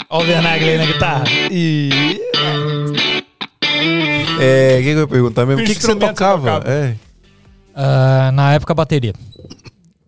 Olha o Vernagli aí na guitarra. E. É, o que, eu ia perguntar mesmo? O que, que você tocava? tocava? É. Ah, na época, bateria.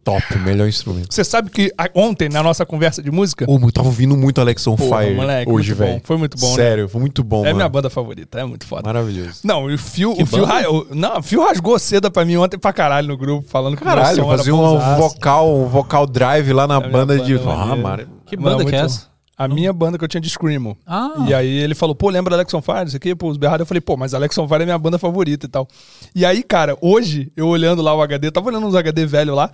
Top, melhor instrumento. Você sabe que a- ontem, na nossa conversa de música. Ô, eu tava ouvindo muito Alex on Porra, Fire moleque, hoje, velho. Foi muito bom, né? Sério, foi muito bom, é mano. minha banda favorita, é muito foda. Maravilhoso. Não, o Fio, Que o Fio, banda? ra- o- não, o Fio rasgou seda pra mim ontem pra caralho no grupo, falando que Caralho, fazia um vocal, um vocal drive lá na É minha banda de. banda, Ah, mara- Que Mano, banda que é essa? A minha banda que eu tinha de Screamo. Ah. E aí ele falou, pô, lembra Alex on Fire, isso aqui, pô, os berrados. Eu falei, pô, mas Alex on Fire é minha banda favorita e tal. E aí, cara, hoje, eu olhando lá o HD, tava olhando uns HD velho lá,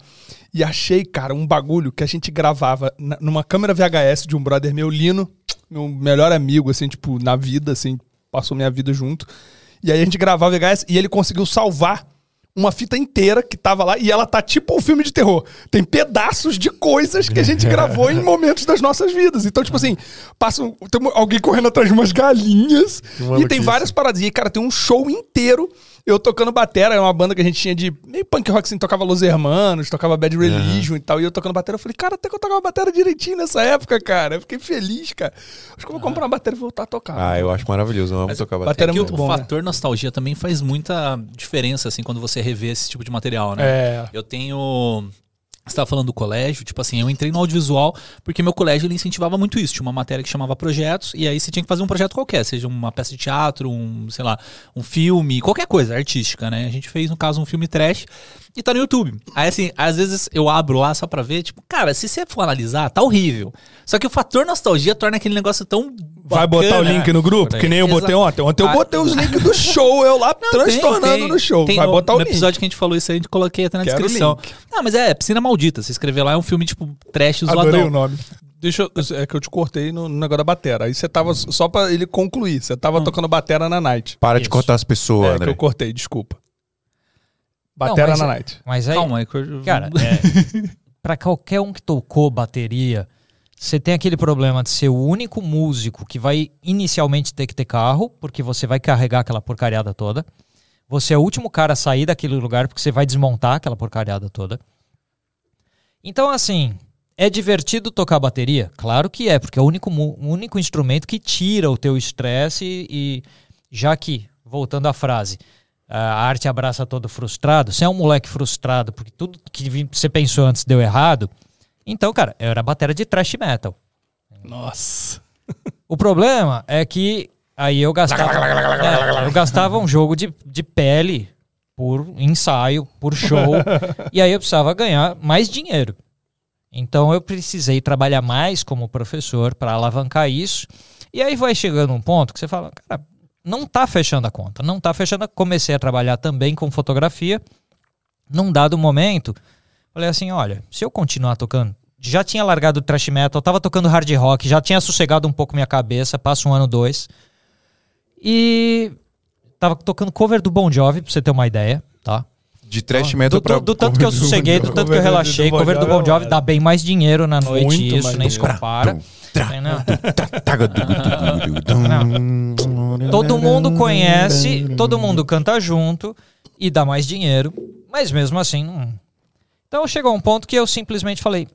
e achei, cara, um bagulho que a gente gravava na- numa câmera VHS de um brother meu, Lino, meu melhor amigo, assim, tipo, na vida, assim, passou minha vida junto. E aí a gente gravava VHS e ele conseguiu salvar uma fita inteira que tava lá e ela tá tipo um filme de terror. Tem pedaços de coisas que a gente <laughs> gravou em momentos das nossas vidas. Então, tipo assim, passa um- tem alguém correndo atrás de umas galinhas e tem várias paradas. E, cara, tem um show inteiro eu tocando batera. É uma banda que a gente tinha de meio punk rock, assim, tocava Los Hermanos, tocava Bad Religion e tal. E eu tocando batera, eu falei, cara, até que eu tocava batera direitinho nessa época, cara. Eu fiquei feliz, cara. Acho que eu vou comprar uma bateria e voltar a tocar. Ah, eu acho maravilhoso. Eu amo tocar bateria. bateria É que muito o bom, né? fator nostalgia também faz muita diferença, assim, quando você revê esse tipo de material, né? É. Eu tenho. Estava falando do colégio, tipo assim, eu entrei no audiovisual porque meu colégio ele incentivava muito isso. Tinha uma matéria que chamava projetos, e aí você tinha que fazer um projeto qualquer, seja uma peça de teatro, um, sei lá, um filme, qualquer coisa artística, né? A gente fez, no caso, um filme trash e tá no YouTube. Aí, assim, às vezes eu abro lá só pra ver, tipo, cara, se você for analisar, tá horrível. Só que o fator nostalgia torna aquele negócio tão. Vai botar o link no grupo? Que nem eu botei ontem. Ontem eu Ah, botei os links do show, eu lá <laughs> Não, transtornando tem, tem. no show. Tem Vai no- botar o no link. episódio que a gente falou isso aí, a gente coloquei até na descrição. link. Ah, mas é, Piscina Maldita. Se escrever lá, é um filme tipo trash Adorei zoadão. o nome. Deixa eu, é que eu te cortei no, no negócio da batera. Aí você tava, só pra ele concluir, você tava tocando batera na night. Para de Isso. cortar as pessoas, É que André. eu cortei, desculpa. Batera mas na é- night. Mas aí, Calma aí, que eu- cara, é, pra qualquer um que tocou bateria, você tem aquele problema de ser o único músico que vai inicialmente ter que ter carro, porque você vai carregar aquela porcariada toda. Você é o último cara a sair daquele lugar, porque você vai desmontar aquela porcariada toda. Então, assim, é divertido tocar bateria? Claro que é, porque é o único, o único instrumento que tira o teu estresse e, e já que, voltando à frase, a arte abraça todo frustrado, você é um moleque frustrado porque tudo que você pensou antes deu errado, então, cara, eu era bateria de thrash metal. Nossa. O problema é que aí eu gastava, é, eu gastava um jogo de, de pele por ensaio, por show, <laughs> e aí eu precisava ganhar mais dinheiro. Então eu precisei trabalhar mais como professor para alavancar isso. E aí vai chegando um ponto que você fala, cara, não tá fechando a conta, não tá fechando. a- Comecei a trabalhar também com fotografia. Num dado momento, falei assim, olha, se eu continuar tocando, já tinha largado o thrash metal, tava tocando hard rock, já tinha sossegado um pouco minha cabeça, passa um ano, dois. E tava tocando cover do Bon Jovi, pra você ter uma ideia, tá? De trash metal do, pra... do, do tanto que eu sosseguei, do tanto que eu relaxei, cover do Bon Jovi dá bem mais dinheiro na noite, Muito isso nem se compara. Todo mundo conhece, todo mundo canta junto e dá mais dinheiro, mas mesmo assim não. Então chegou um ponto que eu simplesmente falei: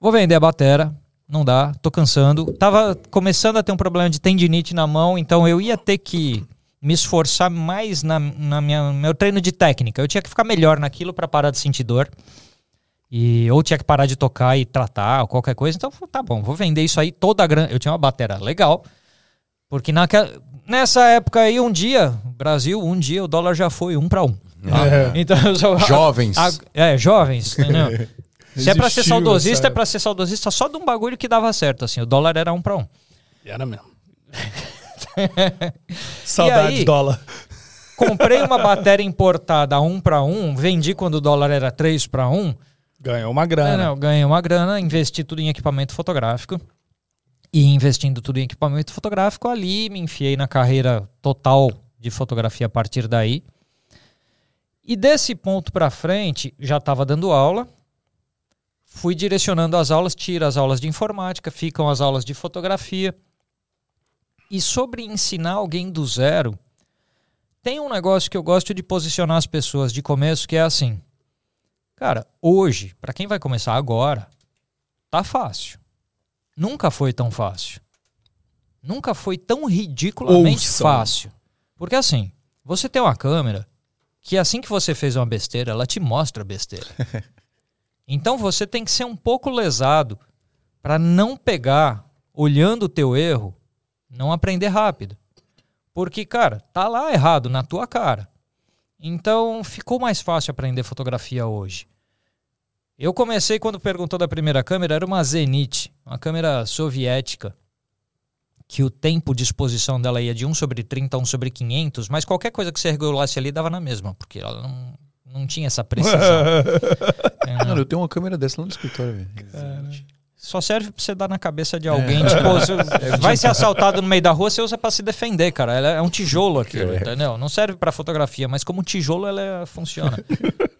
vou vender a batera, não dá, tô cansando. Tava começando a ter um problema de tendinite na mão, então eu ia ter que me esforçar mais na, na minha meu treino de técnica. Eu tinha que ficar melhor naquilo para parar de sentir dor. E ou tinha que parar de tocar e tratar, ou qualquer coisa. Então, tá bom, vou vender isso aí toda a grana. Eu tinha uma batera legal. Porque naquela, nessa época aí, um dia, Brasil, um dia o dólar já foi um para um. É. <laughs> Então, eu sou- Jovens. a- é, jovens, entendeu? <laughs> Se é pra ser saudosista, é pra ser saudosista só de um bagulho que dava certo, assim. O dólar era um pra um. Era mesmo. <laughs> Saudade aí? dólar. Comprei uma bateria importada um pra um, vendi quando o dólar era três pra um. Ganhou uma grana. não, ganhei uma grana, investi tudo em equipamento fotográfico. E investindo tudo em equipamento fotográfico, ali me enfiei na carreira total de fotografia a partir daí. E desse ponto pra frente, já estava dando aula. Fui direcionando as aulas, tira as aulas de informática, ficam as aulas de fotografia. E sobre ensinar alguém do zero, tem um negócio que eu gosto de posicionar as pessoas de começo, que é assim. Cara, hoje, pra quem vai começar agora, tá fácil. Nunca foi tão fácil. Nunca foi tão ridiculamente Ouçam. fácil. Porque assim, você tem uma câmera que assim que você fez uma besteira, ela te mostra a besteira. <laughs> então você tem que ser um pouco lesado pra não pegar, olhando o teu erro, não aprender rápido. Porque, cara, tá lá errado na tua cara. Então ficou mais fácil aprender fotografia hoje. Eu comecei quando perguntou da primeira câmera, era uma Zenit, uma câmera soviética, que o tempo de exposição dela ia de 1 sobre 30 a 1 sobre 500, mas qualquer coisa que você regulasse ali dava na mesma, porque ela não, não tinha essa precisão. <laughs> É, Mano, eu tenho uma câmera dessa lá no escritório, velho. só serve pra você dar na cabeça de alguém. Tipo, <laughs> você vai ser assaltado no meio da rua, você usa pra se defender, cara. Ela é um tijolo <laughs> aquilo, entendeu? Não serve pra fotografia, mas como tijolo ela é- funciona.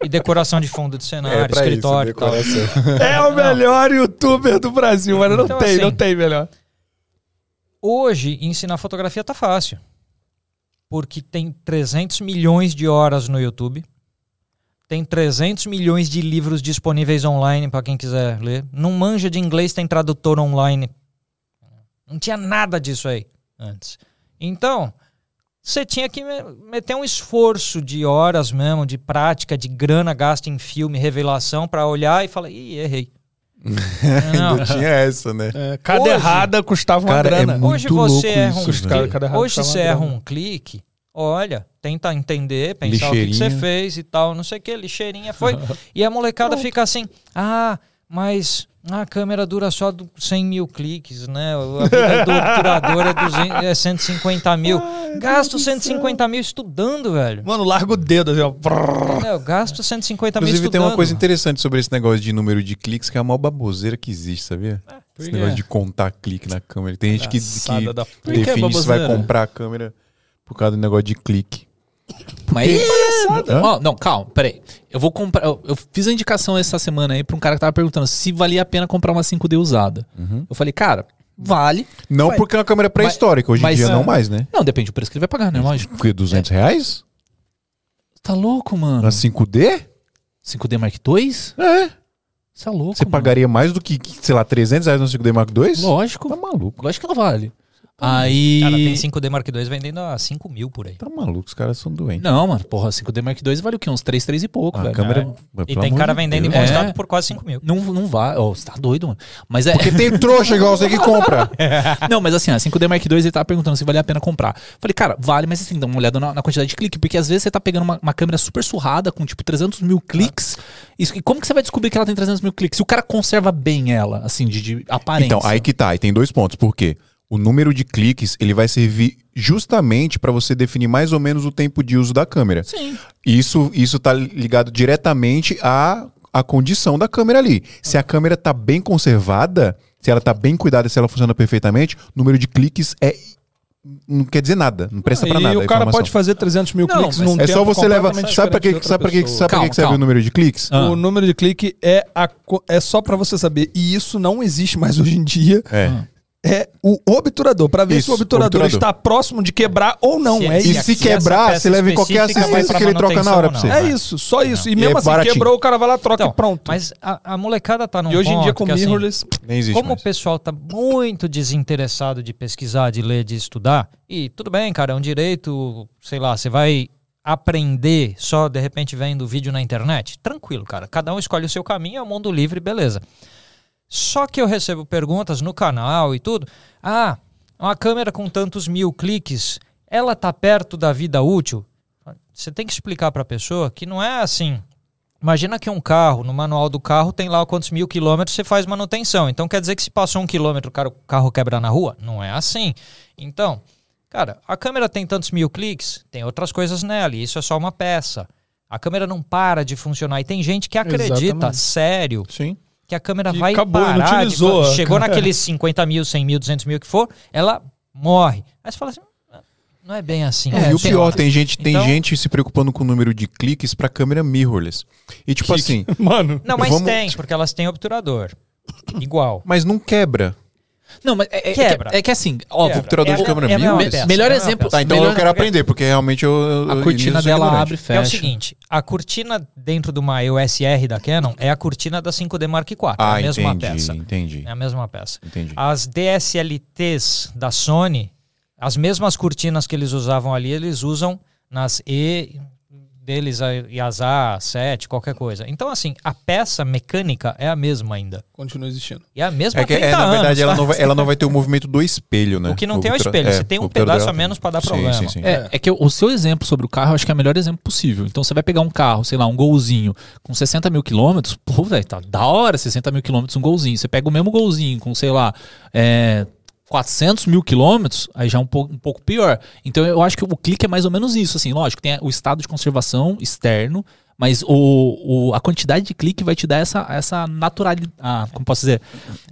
E decoração de fundo de cenário, escritório e tal. É o melhor youtuber do Brasil, mas não Então, tem, assim, não tem melhor. Hoje, ensinar fotografia tá fácil. Porque tem 300 milhões de horas no YouTube. Tem 300 milhões de livros disponíveis online para quem quiser ler. Não manja de inglês, tem tradutor online. Não tinha nada disso aí antes. Então, você tinha que me- meter um esforço de horas mesmo, de prática, de grana gasta em filme, revelação, para olhar e falar, ih, errei. <laughs> Não. Ainda tinha essa, né? É, cada Hoje- errada custava uma Cara, é grana. muito Hoje você erra um clique. Hoje você erra um clique, olha, tenta entender, pensar o que, que você fez e tal, não sei o que, lixeirinha foi. <laughs> e a molecada fica assim, ah, mas a câmera dura só do 100 mil cliques, né? A vida do obturador é, 200, é 150 mil. Gasto 150 mil estudando, velho. Mano, larga o dedo, assim, ó. É, eu gasto 150 mil Inclusive, estudando. tem uma coisa interessante sobre esse negócio de número de cliques, que é a maior baboseira que existe, sabia? Esse por negócio de contar clique na câmera. Tem gente que, que que é define se vai comprar a câmera por causa do negócio de clique. Mas Hã? Ó, não, calma, peraí. Eu vou comprar. Eu, eu fiz a indicação essa semana aí pra um cara que tava perguntando se valia a pena comprar uma 5D usada. Uhum. Eu falei, cara, vale. Não Mas- porque é uma câmera pré-histórica, hoje em dia não é. mais, né? Não, depende do preço que ele vai pagar, né? Lógico. Porque 200 reais? Tá louco, mano? Na 5D? 5D Mark II? É. Você é louco. Você pagaria mais do que, sei lá, 300 reais no 5D Mark II? Lógico. Tá maluco. Lógico que ela vale. Aí. Cara, tem 5D Mark II vendendo a 5 mil por aí. Tá maluco, os caras são doentes. Não, mano, porra, 5D Mark II vale o quê? Uns 3, 3 e pouco, a velho. câmera. E pelo tem cara de vendendo Deus. encostado É. por quase 5 mil. Não, não vai. Ó, você tá doido, mano. Mas é. Porque tem trouxa igual você que compra. <laughs> Não, mas assim, a 5D Mark II ele tava perguntando se valia a pena comprar. Falei, cara, vale, mas assim, dá uma olhada na, na quantidade de clique, porque às vezes você tá pegando uma, uma câmera super surrada com tipo 300 mil cliques. Isso- e como que você vai descobrir que ela tem 300 mil cliques? Se o cara conserva bem ela, assim, de, de aparência. Então, aí que tá. E tem dois pontos. Por quê? O número de cliques, ele vai servir justamente para você definir mais ou menos o tempo de uso da câmera. Sim. Isso, isso tá ligado diretamente à, à condição da câmera ali. Se a câmera tá bem conservada, se ela tá bem cuidada, se ela funciona perfeitamente, o número de cliques é não quer dizer nada, não presta pra e nada. o a cara pode fazer 300 mil Não, cliques num É tempo só você levar. Sabe pra diferente que, sabe pra outra que, sabe Calma, que serve o número de cliques? Ah. O número de clique é, a é só pra você saber. E isso não existe mais hoje em dia. É. Ah. É o obturador. Pra ver Isso, se o obturador, obturador. está próximo de quebrar ou não. Se- é E isso. se essa quebrar, você leva em qualquer assistência que ele troca na hora pra você. É isso, só isso. E E mesmo é assim, baratinho. quebrou, o cara vai lá, troca Então, e pronto. Mas a, a molecada tá num e hoje em dia com que, assim, mirrorless... Nem existe Como mais. o pessoal tá muito desinteressado de pesquisar, de ler, de estudar, e tudo bem, cara, é um direito, sei lá, você vai aprender só de repente vendo vídeo na internet? Tranquilo, cara. Cada um escolhe o seu caminho, é o mundo livre, beleza. Só que eu recebo perguntas no canal e tudo. Ah, uma câmera com tantos mil cliques, ela tá perto da vida útil? você tem que explicar para a pessoa que não é assim. Imagina que um carro, no manual do carro, tem lá quantos mil quilômetros você faz manutenção. Então quer dizer que se passou um quilômetro, o cara- o carro quebra na rua? Não é assim. Então, cara, a câmera tem tantos mil cliques, tem outras coisas nela, e isso é só uma peça. A câmera não para de funcionar. E tem gente que acredita, Exatamente. sério, Sim. Que a câmera Que vai acabou, parar de inutilizou fa- a Chegou naqueles 50 mil, 100 mil, 200 mil que for, ela morre. Aí você fala assim, "Ah, não é bem assim. É, e o Tem- pior, tem gente, tem Então- gente se preocupando com o número de cliques pra câmera mirrorless. E tipo assim, <laughs> Mano, Não, mas Vamos- tem, porque elas têm obturador. <laughs> Igual. mas não quebra. Não, mas é, é- Quebra. é que, é que assim, ó, obturador de É- câmera é mirrorless? peça, melhor é a mesma exemplo-. Tá, então Melhor- eu quero aprender, porque realmente eu. eu- a cortina eu dela ignorante. abre e É fecha. o seguinte, a cortina dentro de uma EOS R da Canon é a cortina da 5D Mark IV. é Ah, a mesma entendi, peça. entendi. É a mesma peça. Entendi. As DSLTs da Sony, as mesmas cortinas que eles usavam ali, eles usam nas E deles, a- as A7, qualquer coisa. Então, assim, a peça mecânica é a mesma ainda. continua existindo. E é a mesma É que, 30 é, na verdade, anos, ela tá? não, vai, ela não vai ter o movimento do espelho, né? O que não tem é o espelho, você tem o um pedaço a dela- menos pra dar Sim, problema. Sim, sim. É, é que o seu exemplo sobre o carro, eu acho que é o melhor exemplo possível. Então você vai pegar um carro, sei lá, um golzinho com 60 mil quilômetros, pô, velho, tá da hora 60 mil quilômetros um golzinho. Você pega o mesmo golzinho com, sei lá, é, 400 mil quilômetros, aí já é um pouco, um pouco pior. Então eu acho que o clique é mais ou menos isso, assim, lógico, tem o estado de conservação externo, mas o, o- a quantidade de clique vai te dar essa, essa naturalidade, ah, como posso dizer,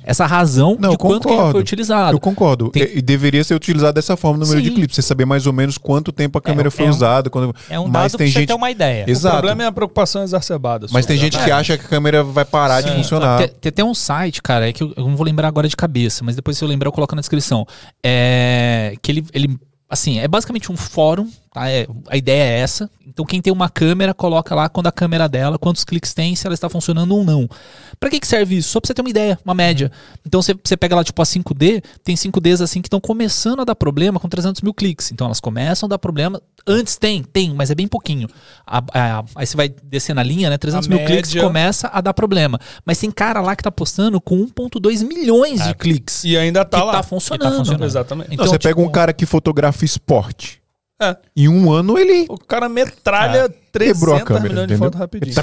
essa razão Não, de quanto que concordo. foi utilizado. Eu concordo. Tem- E, e deveria ser utilizado dessa forma no número de Sim. clipes. Você saber mais ou menos quanto tempo a câmera É, foi é um- usada. Quando... É um Mas dado tem pra você gente- ter uma ideia. Exato. O problema é a preocupação exacerbada. Mas tem gente que acha que a câmera vai parar de Sim. funcionar. Tem, tem até um site, cara, é que eu, eu não vou lembrar agora de cabeça, mas depois se eu lembrar eu coloco na descrição. É, que ele, ele, assim, é basicamente um fórum, tá? É, a ideia é essa. Então quem tem uma câmera, coloca lá quando a câmera dela, quantos cliques tem, se ela está funcionando ou não. Pra que que serve isso? Só pra você ter uma ideia, uma média. Então você, você pega lá, tipo, a 5D, tem 5Ds assim que estão começando a dar problema com 300 mil cliques. Então elas começam a dar problema. Antes tem, tem, mas é bem pouquinho. A- a- aí você vai descer na linha, né? 300 A mil cliques média- começa a dar problema. Mas tem cara lá que tá postando com 1.2 milhões de cliques. E ainda tá que lá. tá funcionando. funcionando. Exatamente. Não, Então, você pega tipo, um cara que fotografa esporte. É. Em um ano ele. O cara metralha 300 Quebrou a câmera, milhões de entendeu? fotos rapidinho.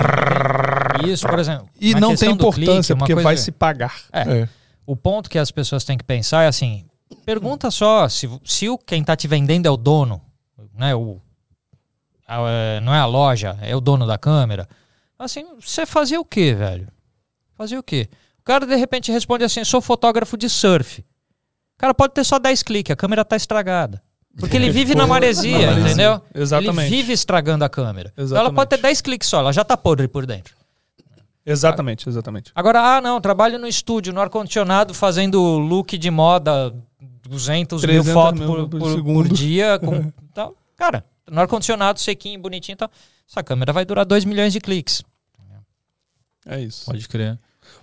Isso, por exemplo. E não tem clique, importância, uma porque vai se pagar. É. É. O ponto que as pessoas têm que pensar é assim: pergunta só se, se o quem tá te vendendo é o dono, né? O, a- é, não é a loja, é o dono da câmera. Assim, você fazia o quê, velho? Fazia o quê? O cara de repente responde assim: sou fotógrafo de surf. O cara pode ter só 10 cliques, a câmera tá estragada. Porque ele vive na maresia, Na maresia. entendeu? Exatamente. Ele vive estragando a câmera. Então ela Exatamente. pode ter 10 cliques só, ela já tá podre por dentro. Exatamente, exatamente. Agora, ah, não, trabalho no estúdio, no ar-condicionado, fazendo look de moda, 200 mil 300 fotos por, por por dia. <laughs> Com, tal. Cara, no ar-condicionado, sequinho, bonitinho e tal. Essa câmera vai durar 2 milhões de cliques. É isso. Pode crer.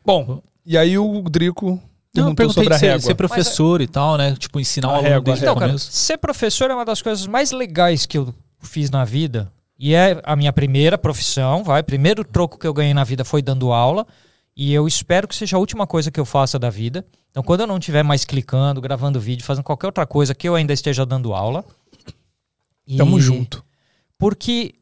Bom, e aí o Drico Não, eu perguntei sobre a ser, régua. ser professor e tal, né? Tipo, ensinar A o aluno régua, desde a o Então, cara, começo. ser professor é uma das coisas mais legais que eu fiz na vida. E é a minha primeira profissão, vai. Primeiro troco que eu ganhei na vida foi dando aula. E eu espero que seja a última coisa que eu faça da vida. Então, quando eu não estiver mais clicando, gravando vídeo, fazendo qualquer outra coisa, que eu ainda esteja dando aula. E- Tamo junto. Porque,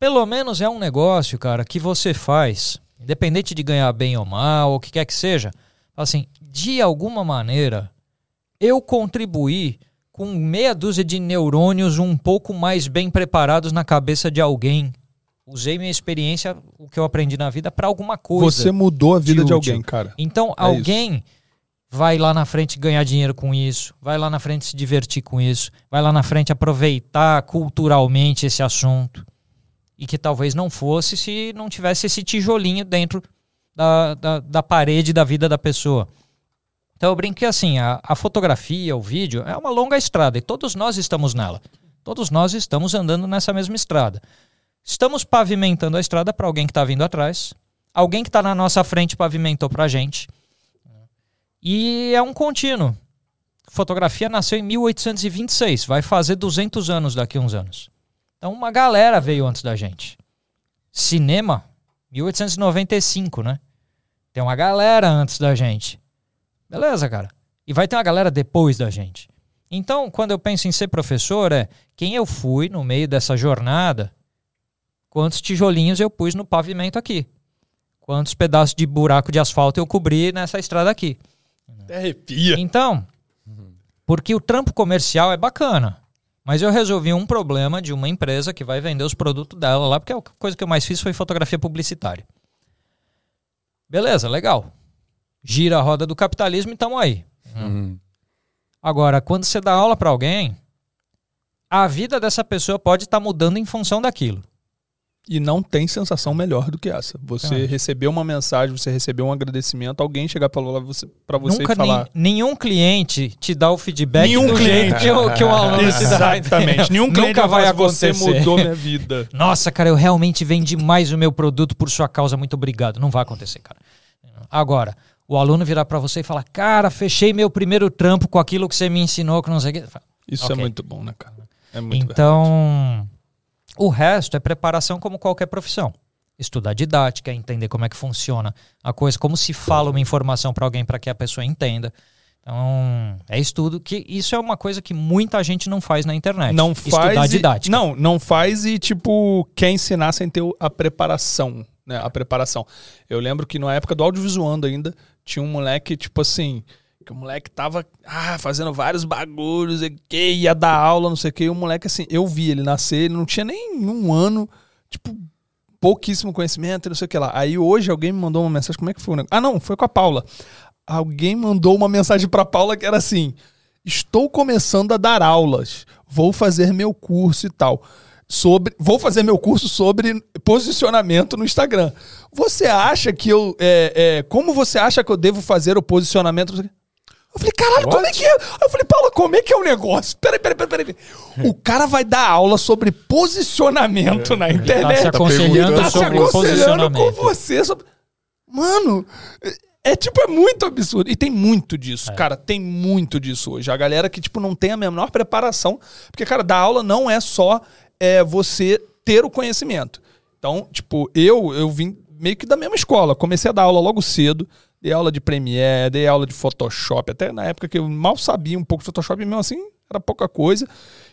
pelo menos, é um negócio, cara, que você faz, independente de ganhar bem ou mal, ou o que quer que seja, assim, de alguma maneira, eu contribuí com meia dúzia de neurônios um pouco mais bem preparados na cabeça de alguém. Usei minha experiência, o que eu aprendi na vida, para alguma coisa. Você mudou a vida de de, alguém, cara. Então, É alguém vai lá na frente ganhar dinheiro com isso, vai lá na frente se divertir com isso, vai lá na frente aproveitar culturalmente esse assunto. E que talvez não fosse se não tivesse esse tijolinho dentro da, da, da parede da vida da pessoa. Então eu brinco que assim, a, a fotografia, o vídeo, é uma longa estrada e todos nós estamos nela. Todos nós estamos andando nessa mesma estrada. Estamos pavimentando a estrada para alguém que está vindo atrás. Alguém que está na nossa frente pavimentou para a gente. E é um contínuo. Fotografia nasceu em 1826, vai fazer 200 anos daqui a uns anos. Então uma galera veio antes da gente. Cinema, 1895, né? Tem uma galera antes da gente. Beleza, cara. E vai ter uma galera depois da gente. Então, quando eu penso em ser professor, é quem eu fui no meio dessa jornada quantos tijolinhos eu pus no pavimento aqui. Quantos pedaços de buraco de asfalto eu cobri nessa estrada aqui. Até arrepia. Então, porque o trampo comercial é bacana. Mas eu resolvi um problema de uma empresa que vai vender os produtos dela lá, porque a coisa que eu mais fiz foi fotografia publicitária. Beleza, legal. Gira a roda do capitalismo e tamo aí. Uhum. Agora, quando você dá aula para alguém, a vida dessa pessoa pode estar mudando em função daquilo. E não tem sensação melhor do que essa. Você Ah. recebeu uma mensagem, você recebeu um agradecimento, alguém chegar pra lá você, pra você Nunca e falar. nem- nenhum cliente te dá o feedback Nenhum do cliente. que o, que o <laughs> aluno te dá. Exatamente. Nenhum cliente Nunca vai falar, Você acontecer. mudou minha vida. <laughs> Nossa, cara, eu realmente vendi mais o meu produto por sua causa. Muito obrigado. Não vai acontecer, cara. Agora, o aluno virar pra você e falar: Cara, fechei meu primeiro trampo com aquilo que você me ensinou, que não sei o quê. Isso Ok. é muito bom, né, cara? É muito verdade. Então, o resto é preparação como qualquer profissão. Estudar didática, entender como é que funciona a coisa, como se fala uma informação para alguém para que a pessoa entenda. Então, é estudo que isso é uma coisa que muita gente não faz na internet. Não Estudar faz. e- didática. Não, não faz e, tipo, quer ensinar sem ter a preparação. Né? A preparação. Eu lembro que na época do audiovisuando ainda, tinha um moleque, tipo assim. Que o moleque tava ah, fazendo vários bagulhos, que ia dar aula, não sei o que. E o moleque, assim, eu vi ele nascer, ele não tinha nem um ano, tipo, pouquíssimo conhecimento, não sei o que lá. Aí hoje alguém me mandou uma mensagem, como é que foi o negócio? Ah, não, foi com a Paula. Alguém mandou uma mensagem pra Paula que era assim: Estou começando a dar aulas, vou fazer meu curso e tal. Sobre, vou fazer meu curso sobre posicionamento no Instagram. Você acha que eu. é, é, como você acha que eu devo fazer o posicionamento? Eu falei, caralho, como é que é? Eu falei, Paula, como é que é o negócio? Peraí, peraí, peraí, peraí. O cara vai dar aula sobre posicionamento na Tá se internet. aconselhando Tá se aconselhando com você. Sobre... Mano, é, é, tipo, é muito absurdo. E tem muito disso, cara. Tem muito disso hoje. A galera que, tipo, não tem a menor preparação. Porque, cara, dar aula não é só é, você ter o conhecimento. Então, tipo, eu, eu vim meio que da mesma escola. Comecei a dar aula logo cedo. Dei aula de Premiere, dei aula de Photoshop. Até na época que eu mal sabia um pouco de Photoshop, mesmo assim era pouca coisa.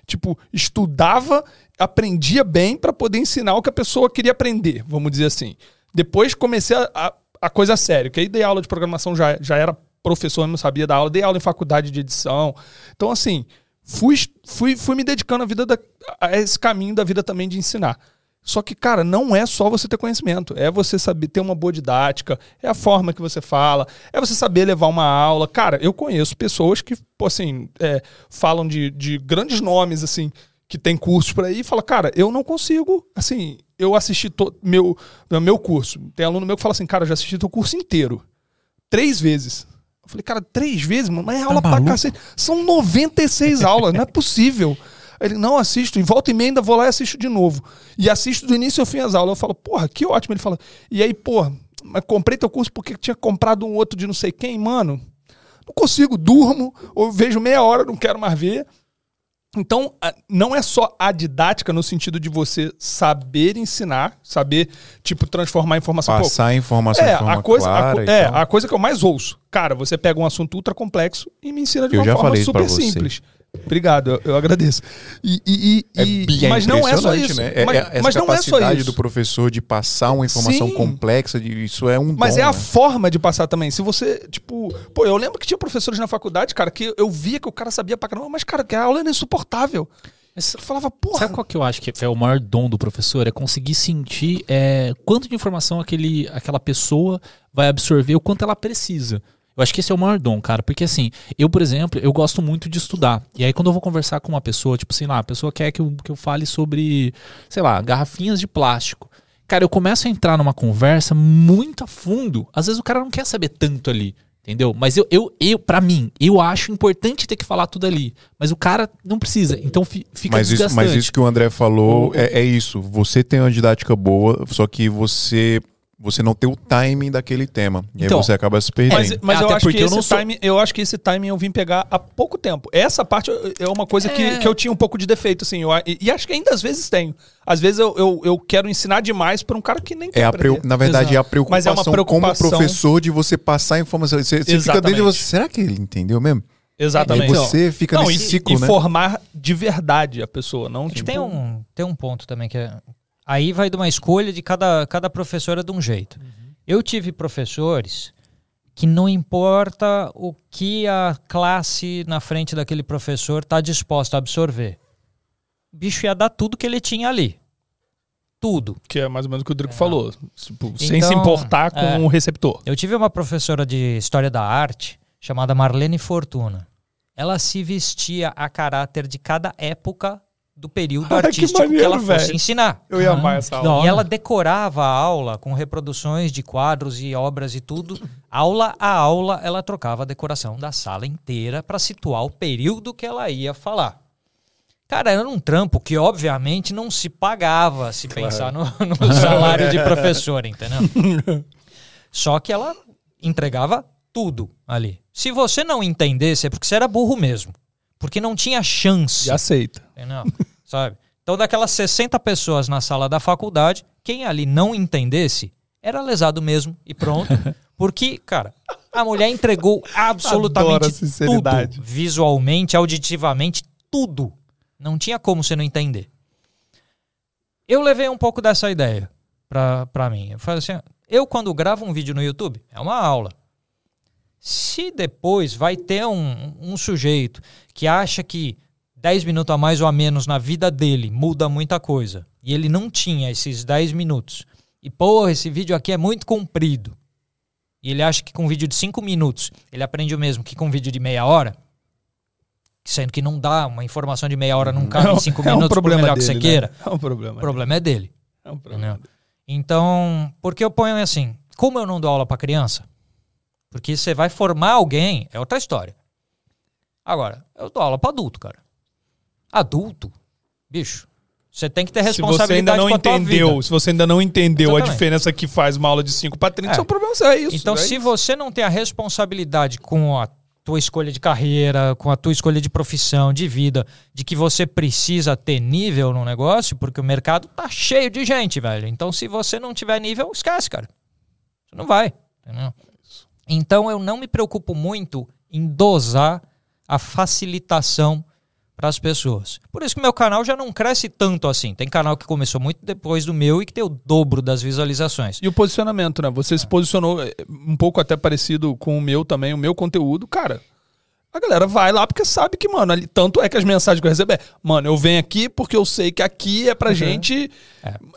Tipo, estudava, aprendia bem para poder ensinar o que a pessoa queria aprender, vamos dizer assim. Depois comecei a, a, a coisa séria, que aí dei aula de programação, já, já era professor, não sabia dar aula, dei aula em faculdade de edição. Então, assim, fui, fui, fui me dedicando a, vida da, a esse caminho da vida também de ensinar. Só que, cara, não é só você ter conhecimento. É você saber ter uma boa didática, é a forma que você fala, é você saber levar uma aula. Cara, eu conheço pessoas que, assim, é, falam de, de grandes nomes, assim, que tem cursos por aí e fala, cara, eu não consigo, assim, eu assisti to- meu, meu curso. Tem aluno meu que fala assim, cara, já assisti teu curso inteiro. Três vezes. Eu falei, cara, três vezes, mano, mas é aula pra maluco? cacete. São 96 aulas, não é possível. Ele, não, assisto, e volta e meia ainda vou lá e assisto de novo. E assisto do início ao fim as aulas. Eu falo, porra, que ótimo. Ele fala, e aí, porra, mas comprei teu curso porque tinha comprado um outro de não sei quem, mano. Não consigo, durmo, ou vejo meia hora, não quero mais ver. Então, a- não é só a didática no sentido de você saber ensinar, saber, tipo, transformar a informação. Pô, Passar a informação é, a coisa, a clara e é a coisa que eu mais ouço. Cara, você pega um assunto ultra complexo e me ensina de Eu uma já forma super simples. Obrigado, eu, eu agradeço. E, e- e- É, e- é mas não é só isso. Né? É- mas é- essa mas não é só capacidade isso. do professor de passar uma informação Sim. complexa, de, isso é um Mas dom, é a né? forma de passar também. Se você, tipo, pô, eu lembro que tinha professores na faculdade, cara, que eu via que o cara sabia pra caramba, mas, cara, que a aula era insuportável. Mas Eu falava, porra. Sabe qual que eu acho que é o maior dom do professor? É conseguir sentir é, quanto de informação aquele, aquela pessoa vai absorver, o quanto ela precisa. Eu acho que esse é o maior dom, cara. Porque assim, eu, por exemplo, eu gosto muito de estudar. E aí, quando eu vou conversar com uma pessoa, tipo assim, lá, a pessoa quer que eu, que eu fale sobre, sei lá, garrafinhas de plástico. Cara, eu começo a entrar numa conversa muito a fundo. Às vezes o cara não quer saber tanto ali. Entendeu? Mas eu, eu, eu para mim, eu acho importante ter que falar tudo ali. Mas o cara não precisa. Então fi- fica Mas isso, mas isso que o André falou é, é isso. Você tem uma didática boa, só que você você não tem o timing daquele tema. E Então, aí você acaba se perdendo. Mas, mas É, eu até acho que eu esse não sou- timing, eu acho que esse timing eu vim pegar há pouco tempo. Essa parte é uma coisa que, É. que eu tinha um pouco de defeito, assim. eu- e, e acho que ainda às vezes tenho. Às vezes eu, eu, eu quero ensinar demais pra um cara que nem quer É a preu- na verdade, é a Mas preocupação, é uma como preocupação- professor de você passar a informação. Você, você fica Exatamente. dentro de você. Será que ele entendeu mesmo? Exatamente. E você fica Não, nesse e, ciclo, e né? formar de verdade a pessoa, não que tipo... tem um, tem um ponto também que é. Aí vai de uma escolha de cada, cada professora de um jeito. Eu tive professores que não importa o que a classe na frente daquele professor está disposta a absorver. O bicho ia dar tudo que ele tinha ali. Tudo. Que é mais ou menos o que o Drico falou. Tipo, sem Então, se importar com é. o receptor. Eu tive uma professora de História da Arte chamada Marlene Fortuna. Ela se vestia a caráter de cada época do período Ai, que artístico que, maneiro, ela fosse velho. ensinar. Eu ia amar essa E aula. ela decorava a aula com reproduções de quadros e obras e tudo. Aula a aula, ela trocava a decoração da sala inteira para situar o período que ela ia falar. Cara, era um trampo que, obviamente, não se pagava se pensar no, <laughs> no salário de professor, entendeu? Só que ela entregava tudo ali. Se você não entendesse, é porque você era burro mesmo. Porque não tinha chance. Já aceita. Entendeu? <laughs> Sabe? Então, daquelas 60 pessoas na sala da faculdade, quem ali não entendesse era lesado mesmo e pronto. <laughs> Porque, cara, a mulher entregou absolutamente tudo. Visualmente, auditivamente, tudo. Não tinha como você não entender. Eu levei um pouco dessa ideia pra, pra mim. Eu falei assim, eu quando gravo um vídeo no YouTube, é uma aula. Se depois vai ter um, um sujeito que acha que 10 minutos a mais ou a menos na vida dele muda muita coisa, e ele não tinha esses 10 minutos, e porra, esse vídeo aqui é muito comprido, e ele acha que com um vídeo de 5 minutos ele aprende o mesmo que com um vídeo de meia hora, sendo que não dá, uma informação de meia hora não cabe em 5 é um minutos, por problema melhor dele, que você né? queira. É um problema. O problema é dele. É um problema. Entendeu? Então, porque eu ponho assim, como eu não dou aula para criança? Porque você vai formar alguém, é outra história. Agora, eu dou aula para adulto, cara. Adulto, bicho, você tem que ter Se você responsabilidade ainda não a entendeu, se você ainda não entendeu a Exatamente. diferença que faz uma aula de 5 para 30, É. seu problema é isso. Então, é se você não tem a responsabilidade com a tua escolha de carreira, com a tua escolha de profissão, de vida, de que você precisa ter nível no negócio, porque o mercado tá cheio de gente, velho. Então, se você não tiver nível, esquece, cara. Você não vai. Entendeu? Então, eu não me preocupo muito em dosar a facilitação para as pessoas. Por isso que meu canal já não cresce tanto assim. Tem canal que começou muito depois do meu e que tem o dobro das visualizações. E o posicionamento, né? Você se posicionou é, um pouco até parecido com o meu também, o meu conteúdo. Cara, a galera vai lá porque sabe que, mano, ali, tanto é que as mensagens que eu recebo é, mano, eu venho aqui porque eu sei que aqui é pra gente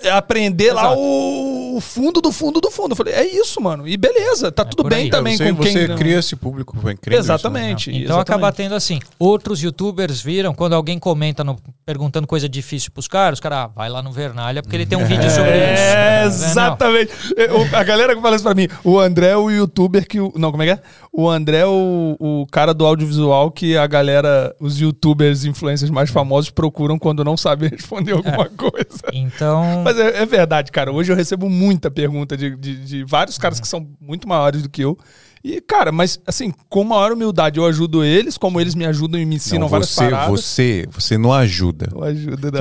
é aprender lá Exato. o, o fundo do fundo do fundo. Eu falei, é isso, mano. E beleza, tá tudo por bem aí. também você, com você quem... cria esse público, foi incrível. isso, né? Exatamente. Então exatamente. acaba tendo assim, outros youtubers viram, quando alguém comenta no- perguntando coisa difícil pros caras, os caras, ah, vai lá no Vernalha, porque ele tem um vídeo sobre <laughs> isso. É, Não. exatamente. É, o- A galera que fala isso pra mim, o André é o youtuber que. o- Não, como é que é? O André é o, o cara do audiovisual que a galera, os youtubers, influencers mais famosos procuram quando não sabem <laughs> responder alguma coisa. Então, Mas é, é verdade, cara. Hoje eu recebo muita pergunta de, de, de vários caras que são muito maiores do que eu. E, cara, mas assim, com maior humildade eu ajudo eles, como eles me ajudam e me ensinam Não, várias você, paradas. você, você não ajuda. Eu ajudo, né?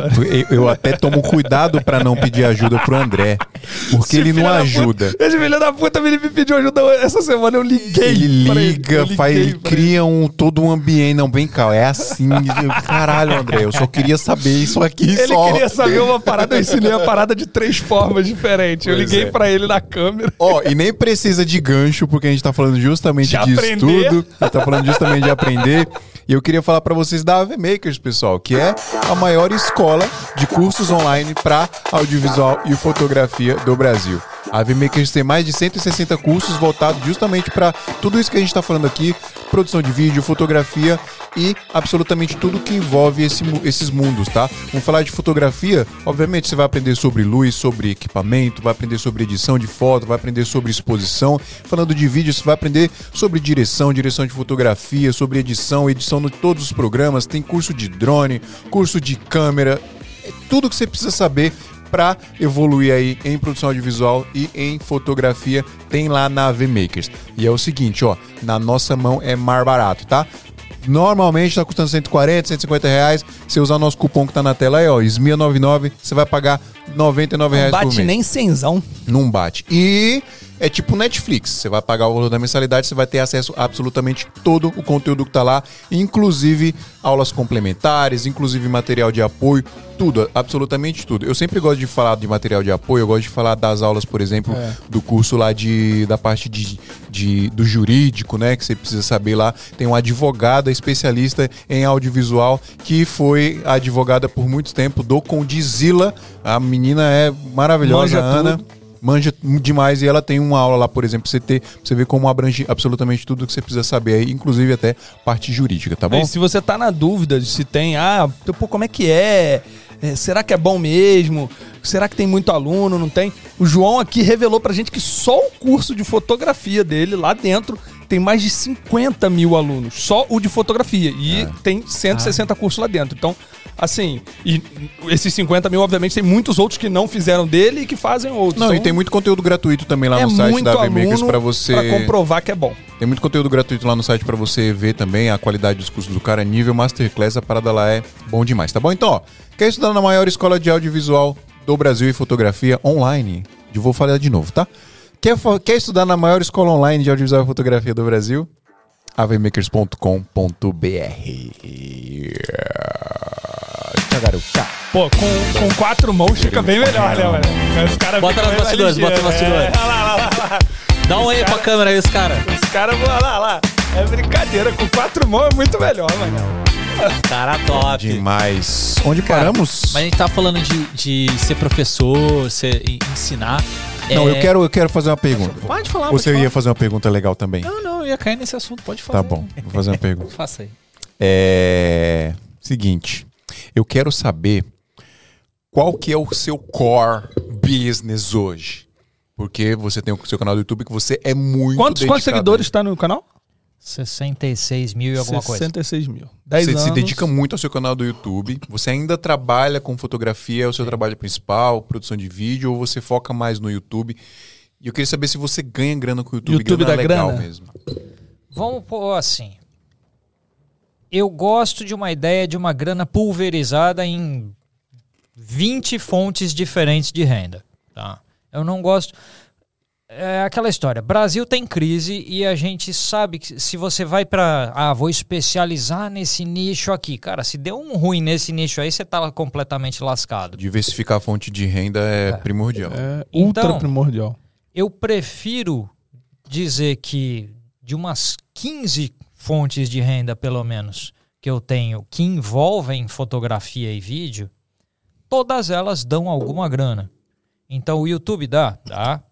Eu, eu até tomo cuidado pra não pedir ajuda pro André, porque Esse ele não ajuda. Puta, esse filho da puta ele me pediu ajuda essa semana, eu liguei. Ele liga, eu faz, ele cria um, todo um ambiente. Não, vem cá, é assim. Eu, Caralho, André, eu só queria saber isso aqui Ele só. queria saber uma parada, eu ensinei a parada de três formas diferentes. Eu Pois liguei é. pra ele na câmera. Ó, e nem precisa de gancho, porque a gente tá falando justamente De de, aprender. estudo. A gente tá falando justamente de aprender. E eu queria falar pra vocês da AV Makers, pessoal, que é a maior escola de cursos online para audiovisual e fotografia do Brasil. A AV Makers tem mais de 160 cursos voltados justamente para tudo isso que a gente está falando aqui: produção de vídeo, fotografia e absolutamente tudo que envolve esse esses mundos, tá? Vamos falar de fotografia, obviamente você vai aprender sobre luz, sobre equipamento, vai aprender sobre edição de foto, vai aprender sobre exposição. Falando de vídeo, você vai aprender sobre direção, direção de fotografia, sobre edição, edição de todos os programas. Tem curso de drone, curso de câmera, é tudo que você precisa saber para evoluir aí em produção audiovisual e em fotografia tem lá na AV Makers. E é o seguinte, ó, na nossa mão é mais barato, tá? Normalmente tá custando 140, 150 reais. Se usar o nosso cupom que tá na tela aí, ó, SMIA99, você vai pagar 99 reais por mês. nem cenzão. Não bate. E é tipo Netflix. Você vai pagar o valor da mensalidade, você vai ter acesso a absolutamente todo o conteúdo que tá lá, inclusive aulas complementares, inclusive material de apoio, tudo, absolutamente tudo. Eu sempre gosto de falar de material de apoio, eu gosto de falar das aulas, por exemplo, É. do curso lá de da parte de, de do jurídico, né, que você precisa saber lá. Tem uma advogada especialista em audiovisual que foi advogada por muito tempo do Condizila. A menina é maravilhosa, Manja Ana. tudo. Manja demais e ela tem uma aula lá, por exemplo, pra você ter, pra você ver como abrange absolutamente tudo que você precisa saber aí, inclusive até parte jurídica, tá bom? E se você tá na dúvida de se tem, ah, pô, como é que é? É, Será que é bom mesmo? Será que tem muito aluno? Não tem? O João aqui revelou pra gente que só o curso de fotografia dele lá dentro tem mais de 50 mil alunos. Só o de fotografia. E tem 160 cursos lá dentro. Então, assim, e esses 50 mil, obviamente, tem muitos outros que não fizeram dele e que fazem outros. Não, e Então, tem muito conteúdo gratuito também lá é no site da AVMakers aluno pra você. pra comprovar que é bom. Tem muito conteúdo gratuito lá no site pra você ver também a qualidade dos cursos do cara, nível masterclass, a parada lá é bom demais, tá bom? Então, ó, quer estudar na maior escola de audiovisual do Brasil e fotografia online? Eu vou falar de novo, tá? Quer, quer estudar na maior escola online de audiovisual e fotografia do Brasil? cá. Pô, com, com quatro mãos fica bem melhor, né, mano? Os caras Bota nos bastidores, bota nos ligeiros, bastidores. É, olha lá, olha lá, olha lá. Dá um aí pra câmera aí, os caras. Os caras, olha lá, olha lá. É brincadeira, com quatro mãos é muito melhor, mano. Cara top. Demais. Onde Cara, paramos? Mas a gente tá falando de, de ser professor, ser, ensinar. Não, É, eu quero, eu quero fazer uma pergunta. Pode falar, Ou você pode ia falar. fazer uma pergunta legal também? Não, não, eu ia cair nesse assunto, pode falar. Tá bom, vou fazer uma pergunta. <laughs> Faça aí. É. Seguinte, eu quero saber qual que é o seu core business hoje. Porque você tem o seu canal do YouTube que você é muito Quantos, quantos seguidores tá no canal? 66 mil e alguma coisa. 66 mil. 10 Você anos. se dedica muito ao seu canal do YouTube. Você ainda trabalha com fotografia, é o seu trabalho principal, produção de vídeo, ou você foca mais no YouTube? E eu queria saber se você ganha grana com o YouTube. YouTube grana dá legal grana? mesmo. Vamos pôr assim. Eu gosto de uma ideia de uma grana pulverizada em 20 fontes diferentes de renda. Tá? Eu não gosto. É aquela história. Brasil tem crise e a gente sabe que se você vai pra. Ah, vou especializar nesse nicho aqui. Cara, se deu um ruim nesse nicho aí, você tá completamente lascado. Diversificar a fonte de renda é, primordial. É Então- ultra primordial. Eu prefiro dizer que de umas 15 fontes de renda, pelo menos, que eu tenho que envolvem fotografia e vídeo, todas elas dão alguma grana. Então o YouTube dá, dá.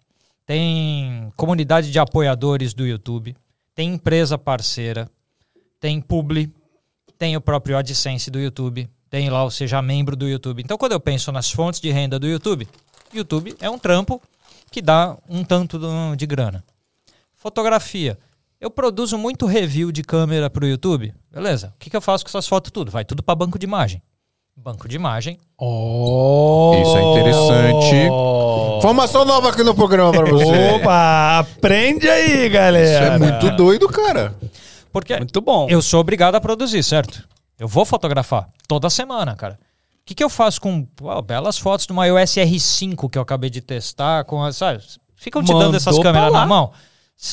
Tem comunidade de apoiadores do YouTube, tem empresa parceira, tem publi, tem o próprio AdSense do YouTube, tem lá o seja membro do YouTube. Então quando eu penso nas fontes de renda do YouTube, YouTube é um trampo que dá um tanto de grana. Fotografia. Eu produzo muito review de câmera pro YouTube. Beleza. O que, que eu faço com essas fotos tudo? Vai tudo para banco de imagem. Banco de imagem. Oh. Isso é interessante. Informação nova aqui no programa pra você. Opa, aprende aí, Isso galera. é muito doido, cara. Porque Muito bom. eu sou obrigado a produzir, certo? Eu vou fotografar toda semana, cara. O que, que eu faço com belas fotos de uma iOS R5 que eu acabei de testar? com as, sabe? Ficam te Mandou dando essas câmeras na mão.